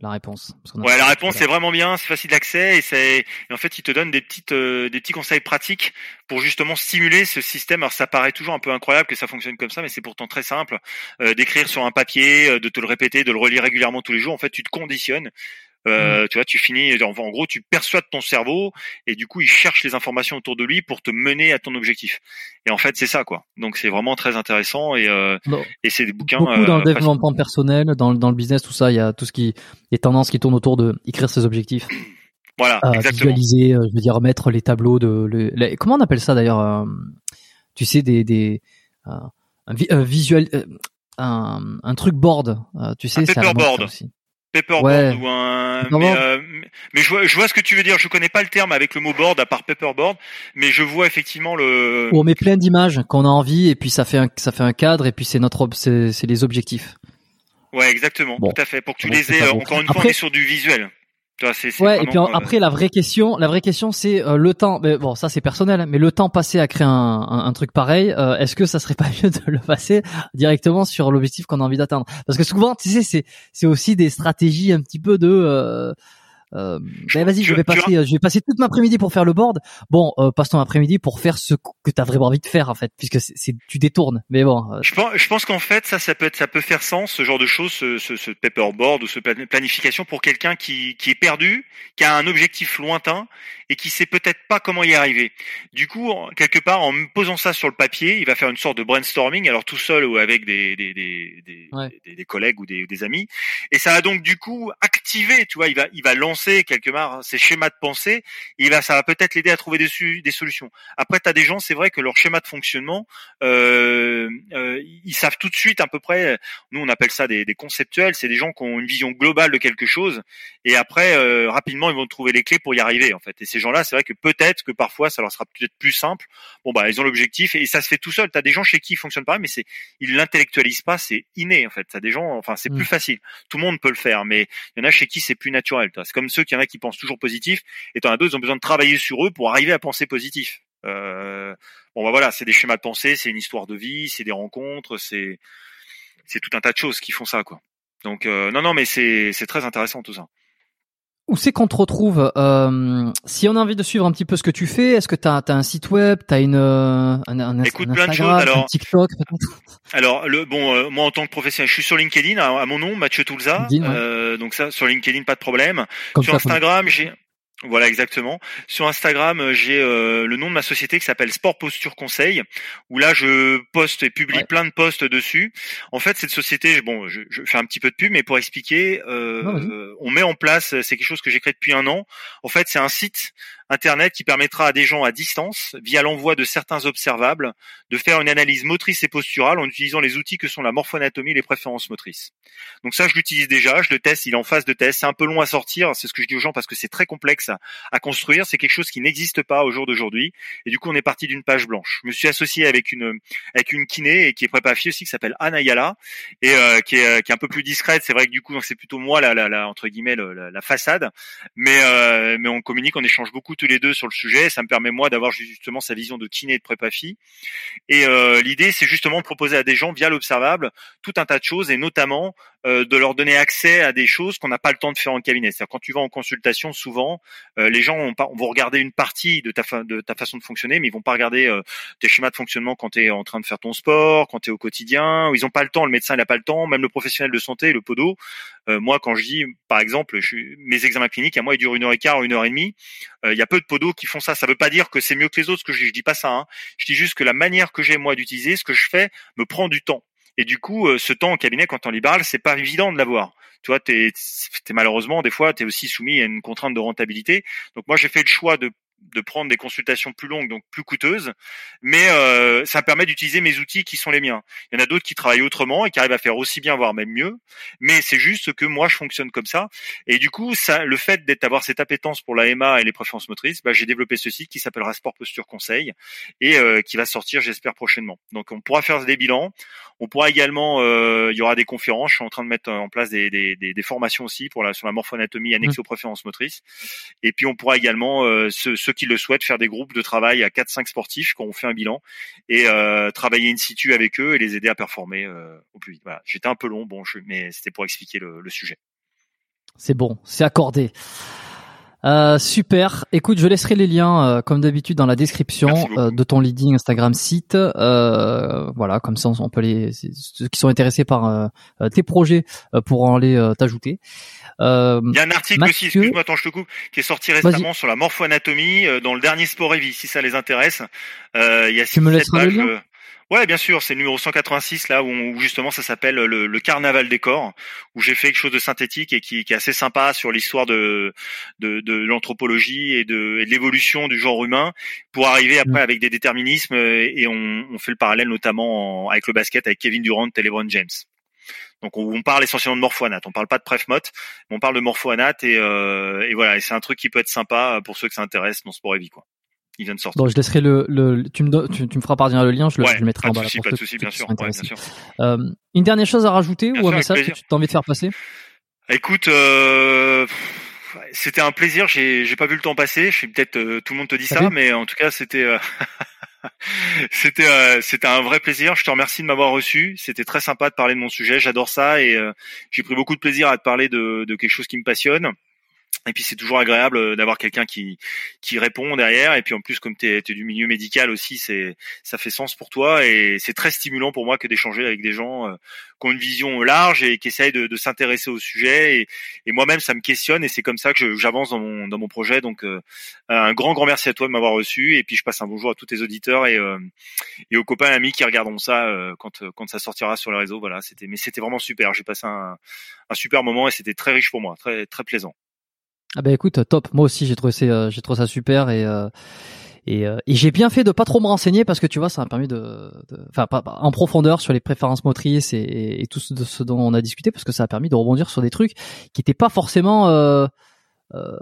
la réponse. ouais, la réponse c'est vraiment bien, c'est facile d'accès et c'est en fait il te donne des petites euh, des petits conseils pratiques pour justement stimuler ce système. Alors ça paraît toujours un peu incroyable que ça fonctionne comme ça, mais c'est pourtant très simple. d'écrire sur un papier, de te le répéter, de le relire régulièrement tous les jours. En fait, tu te conditionnes euh, mmh. Tu vois, tu finis, en, en, gros, tu persuades ton cerveau et du coup, il cherche les informations autour de lui pour te mener à ton objectif. Et en fait, c'est ça, quoi. Donc, c'est vraiment très intéressant et, euh, et c'est des bouquins. Beaucoup dans le euh, développement personnel, dans, dans le business, tout ça, il y a tout ce qui, les tendances qui tournent autour de écrire ses objectifs. Voilà, euh, exactement. Visualiser, je veux dire, mettre les tableaux de, le, comment on appelle ça d'ailleurs Tu sais, des, des un, visuel, un, un truc board, tu sais, c'est paperboard aussi. Paperboard ou un. mais, euh, mais je, vois, je vois ce que tu veux dire. Je connais pas le terme avec le mot board à part paperboard, mais je vois effectivement le. on met plein d'images qu'on a envie et puis ça fait un, ça fait un cadre et puis c'est notre, c'est les objectifs. Ouais, exactement, tout à fait. Pour que tu les aies. Encore une fois, on est sur du visuel ouais, et puis euh, après la vraie question, la vraie question c'est euh, le temps. Mais bon, ça c'est personnel, hein, mais le temps passé à créer un, un, truc pareil, euh, est-ce que ça serait pas mieux de le passer directement sur l'objectif qu'on a envie d'atteindre? Parce que souvent, tu sais, c'est c'est aussi des stratégies un petit peu de euh, ben vas-y, je vais passer, je vais passer toute ma après-midi pour faire le board. Bon, euh, passe ton après-midi pour faire ce que tu as vraiment envie de faire en fait, puisque c'est tu détournes. Mais bon. Euh. Je pense, je pense qu'en fait ça, ça peut être, ça peut faire sens ce genre de choses, ce, ce, ce paperboard ou ce planification pour quelqu'un qui, qui est perdu, qui a un objectif lointain et qui sait peut-être pas comment y arriver. Du coup, quelque part, en posant ça sur le papier, il va faire une sorte de brainstorming, alors tout seul ou avec des des des, des, des, des collègues ou des, des amis, et ça va donc du coup activer, tu vois, il va il va lancer quelque part ces schémas de pensée, et là ça va peut-être l'aider à trouver des, des solutions. Après, tu as des gens, c'est vrai que leur schéma de fonctionnement, euh, euh, ils savent tout de suite à peu près. Nous, on appelle ça des, des conceptuels. C'est des gens qui ont une vision globale de quelque chose, et après euh, rapidement ils vont trouver les clés pour y arriver en fait. Et ces gens-là, c'est vrai que peut-être que parfois ça leur sera peut-être plus simple. Bon bah ils ont l'objectif et ça se fait tout seul. Tu as des gens chez qui ils fonctionnent pareil, mais c'est ils l'intellectualisent pas, c'est inné en fait. T'as des gens, enfin c'est plus mmh. facile. Tout le monde peut le faire, mais il y en a chez qui c'est plus naturel. C'est comme ceux qu'il y en a qui pensent toujours positif, et t'en as d'autres, ils ont besoin de travailler sur eux pour arriver à penser positif. Euh, bon bah voilà, c'est des schémas de pensée, c'est une histoire de vie, c'est des rencontres, c'est c'est tout un tas de choses qui font ça quoi. Donc euh, non non mais c'est c'est très intéressant tout ça. Où c'est qu'on te retrouve euh, Si on a envie de suivre un petit peu ce que tu fais, est-ce que tu as, un site web, tu as une, un, un, Écoute, un plein de choses, alors- un TikTok Alors le bon, euh, moi en tant que professionnel, je suis sur LinkedIn à, à mon nom, Mathieu Toulza. Ouais. Euh, donc ça, sur LinkedIn, pas de problème. Comme sur ça, Instagram, j'ai voilà exactement. Sur Instagram, euh, j'ai euh, le nom de ma société qui s'appelle Sport Posture Conseil, où là je poste et publie Ouais. plein de posts dessus. En fait, cette société, bon, je, je fais un petit peu de pub, mais pour expliquer, euh, Non, euh, on met en place, c'est quelque chose que j'ai créé depuis un an. En fait, c'est un site internet qui permettra à des gens à distance, via l'envoi de certains observables, de faire une analyse motrice et posturale en utilisant les outils que sont la morphoanatomie et les préférences motrices. Donc ça, je l'utilise déjà, je le teste, il est en phase de test. C'est un peu long à sortir, c'est ce que je dis aux gens parce que c'est très complexe à, construire. C'est quelque chose qui n'existe pas au jour d'aujourd'hui. Et du coup, on est parti d'une page blanche. Je me suis associé avec une avec une kiné et qui est prépa fille aussi qui s'appelle Anna Yala et euh, qui, est, qui est un peu plus discrète. C'est vrai que du coup, c'est plutôt moi la, la, la entre guillemets le- la, la façade, mais euh, mais on communique, on échange beaucoup tous les deux sur le sujet. Ça me permet moi d'avoir justement sa vision de kiné et de prépa fille. Et euh, l'idée, c'est justement de proposer à des gens via l'observable tout un tas de choses et notamment euh, de leur donner accès à des choses qu'on n'a pas le temps de faire en cabinet. C'est-à-dire quand tu vas en consultation, souvent euh, les gens ont pas, vont regarder une partie de ta, fa- de ta façon de fonctionner, mais ils vont pas regarder euh, tes schémas de fonctionnement quand tu es en train de faire ton sport, quand tu es au quotidien. Ils ont pas le temps. Le médecin il a pas le temps. Même le professionnel de santé, le podo. Euh, moi, quand je dis, par exemple, je mes examens cliniques, à moi, ils durent une heure et quart, une heure et demie. Euh, Il y a peu de podos qui font ça. Ça veut pas dire que c'est mieux que les autres. Ce que je je dis pas ça. Hein. Je dis juste que la manière que j'ai moi d'utiliser, ce que je fais, me prend du temps. Et du coup, euh, ce temps en cabinet, quand en libéral, c'est pas évident de l'avoir. Tu vois, t'es, malheureusement des fois, t'es aussi soumis à une contrainte de rentabilité. Donc moi, j'ai fait le choix de de prendre des consultations plus longues, donc plus coûteuses, mais euh, ça me permet d'utiliser mes outils qui sont les miens. Il y en a d'autres qui travaillent autrement et qui arrivent à faire aussi bien, voire même mieux, mais c'est juste que moi je fonctionne comme ça. Et du coup, ça, le fait d'être avoir cette appétence pour la MA et les préférences motrices, bah, j'ai développé ce site qui s'appellera Sport Posture Conseil et euh, qui va sortir, j'espère prochainement. Donc on pourra faire des bilans, on pourra également, euh, il y aura des conférences. Je suis en train de mettre en place des, des, des, des formations aussi pour la sur la morphoanatomie annexée aux préférences motrices. Et puis on pourra également, euh, ceux, ceux qui le souhaitent, faire des groupes de travail à 4-5 sportifs quand on fait un bilan et euh, travailler in situ avec eux et les aider à performer euh, au plus vite. Voilà. J'étais un peu long, bon, je, mais c'était pour expliquer le, le sujet. C'est bon, c'est accordé. Euh, super. Écoute, je laisserai les liens euh, comme d'habitude dans la description euh, de ton leading Instagram site. Euh, voilà, comme ça on peut les ceux qui sont intéressés par euh, euh, tes projets euh, pourront aller euh, t'ajouter. Euh, Il y a un article Mathieu- aussi, excuse-moi, attends, je te coupe, qui est sorti récemment sur la morphoanatomie euh, dans le dernier Sport et Vie, si ça les intéresse. Euh, il y a Tu me le pages, lien euh, Ouais, bien sûr, c'est le numéro 186 là où, on- où justement ça s'appelle le, le carnaval des corps, où j'ai fait quelque chose de synthétique et qui, qui est assez sympa sur l'histoire de de, de l'anthropologie et de, et de l'évolution du genre humain, pour arriver après Mm. avec des déterminismes et on, on fait le parallèle notamment en- avec le basket avec Kevin Durant et LeBron James. Donc on, on parle essentiellement de morphoanat, on parle pas de prefmot, mais on parle de morphoanat et, euh, et voilà, et c'est un truc qui peut être sympa pour ceux que ça intéresse dans Sport et Vie quoi. Il vient de sortir. bon, je laisserai le, le tu me tu, tu me feras parvenir le lien, je le, ouais, je le mettrai pas en de bas. là souci, pour pas de souci, bien sûr, sont ouais, bien intéressés. sûr. Euh, une dernière chose à rajouter Bien ou un sûr, message que tu as envie de faire passer? Écoute, euh, c'était un plaisir. J'ai j'ai pas vu le temps passer. Je suis peut-être euh, tout le monde te dit ça, mais en tout cas c'était euh, c'était euh, c'était un vrai plaisir. Je te remercie de m'avoir reçu. C'était très sympa de parler de mon sujet. J'adore ça et euh, j'ai pris beaucoup de plaisir à te parler de, de quelque chose qui me passionne. Et puis c'est toujours agréable euh, d'avoir quelqu'un qui qui répond derrière. Et puis en plus, comme tu es, du milieu médical aussi, c'est ça fait sens pour toi et c'est très stimulant pour moi que d'échanger avec des gens euh, qui ont une vision large et qui essayent de, de s'intéresser au sujet. Et, et moi-même, ça me questionne et c'est comme ça que j'avance dans mon dans mon projet. Donc euh, un grand grand merci à toi de m'avoir reçu. Et puis je passe un bonjour à tous tes auditeurs et euh, et aux copains et amis qui regarderont ça euh, quand quand ça sortira sur les réseaux. Voilà, c'était mais c'était vraiment super. J'ai passé un un super moment et c'était très riche pour moi, très très plaisant. Ah bah écoute, top. Moi aussi, j'ai trouvé ça, euh, j'ai trouvé ça super et euh, et, euh, et j'ai bien fait de pas trop me renseigner parce que tu vois, ça m'a permis de, enfin, en profondeur sur les préférences motrices et, et, tout ce, dont on a discuté parce que ça a permis de rebondir sur des trucs qui étaient pas forcément euh, euh,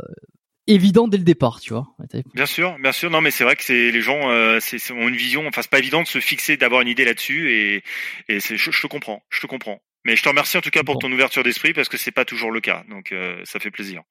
évidents dès le départ, tu vois. Bien sûr, bien sûr. Non, mais c'est vrai que c'est les gens euh, ont une vision. Enfin, c'est pas évident de se fixer, d'avoir une idée là-dessus, et, et je, je te comprends, je te comprends. Mais je te remercie en tout cas pour ton ouverture d'esprit parce que c'est pas toujours le cas, donc euh, ça fait plaisir.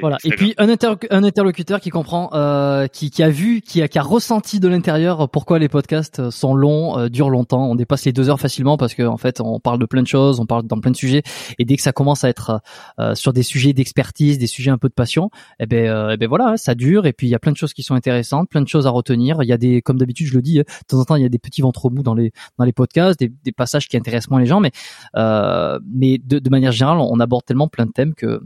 Voilà. Et puis un, un, interlocuteur qui comprend, euh, qui, qui, a vu, qui a, qui a ressenti de l'intérieur pourquoi les podcasts sont longs, euh, durent longtemps. On dépasse les deux heures facilement parce qu'en en fait on parle de plein de choses, on parle dans plein de sujets. Et dès que ça commence à être euh, sur des sujets d'expertise, des sujets un peu de passion, eh ben, euh, eh ben voilà, ça dure. Et puis il y a plein de choses qui sont intéressantes, plein de choses à retenir. Il y a des, comme d'habitude je le dis, hein, de temps en temps il y a des petits ventres mous dans les dans les podcasts, des, des passages qui intéressent moins les gens, mais euh, mais de, de manière générale on aborde tellement plein de thèmes que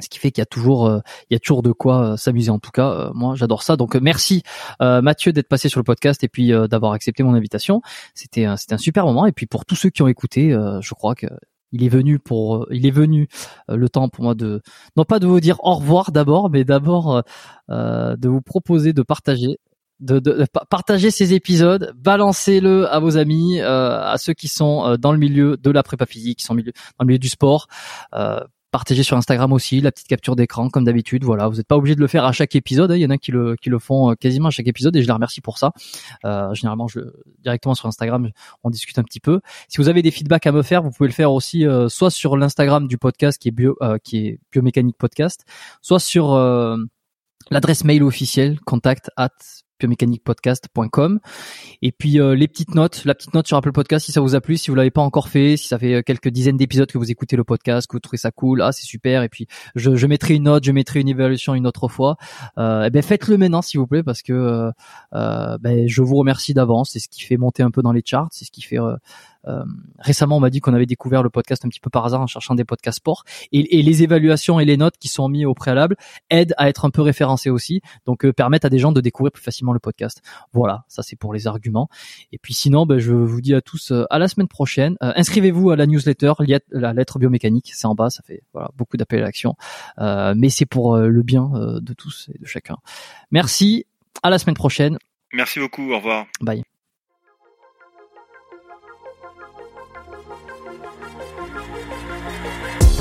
ce qui fait qu'il y a toujours euh, il y a toujours de quoi euh, s'amuser. En tout cas euh, moi j'adore ça. Donc merci Mathieu d'être passé sur le podcast et puis d'avoir accepté mon invitation. C'était c'était un super moment. Et puis pour tous ceux qui ont écouté je crois que il est venu pour il est venu le temps pour moi de non pas de vous dire au revoir d'abord mais d'abord de vous proposer de partager de, de, partager ces épisodes, balancez-le à vos amis, à ceux qui sont dans le milieu de la prépa physique, qui sont dans le milieu du sport. Euh, partagez sur Instagram aussi la petite capture d'écran comme d'habitude. Voilà, vous n'êtes pas obligé de le faire à chaque épisode. Hein. Il y en a qui le qui le font euh, quasiment à chaque épisode et je les remercie pour ça. Euh, généralement, je directement sur Instagram, on discute un petit peu. Si vous avez des feedbacks à me faire, vous pouvez le faire aussi euh, soit sur l'Instagram du podcast qui est bio euh, qui est biomécanique podcast, soit sur l'adresse mail officielle contact at biomécaniquepodcast.com et puis euh, les petites notes la petite note sur Apple Podcast si ça vous a plu si vous l'avez pas encore fait si ça fait euh, quelques dizaines d'épisodes que vous écoutez le podcast que vous trouvez ça cool ah c'est super et puis je, je mettrai une note je mettrai une évaluation une autre fois. Euh, eh ben faites-le maintenant s'il vous plaît parce que euh, euh, ben, je vous remercie d'avance c'est ce qui fait monter un peu dans les charts c'est ce qui fait euh, récemment, on m'a dit qu'on avait découvert le podcast un petit peu par hasard en cherchant des podcasts sport. Et, et les évaluations et les notes qui sont mises au préalable aident à être un peu référencés aussi, donc euh, permettent à des gens de découvrir plus facilement le podcast. Voilà, ça c'est pour les arguments. Et puis sinon, ben, je vous dis à tous euh, à la semaine prochaine. inscrivez-vous à la newsletter, la lettre biomécanique, c'est en bas, ça fait voilà beaucoup d'appels à l'action, mais c'est pour le bien de tous et de chacun. Merci, à la semaine prochaine. Merci beaucoup, au revoir. Bye.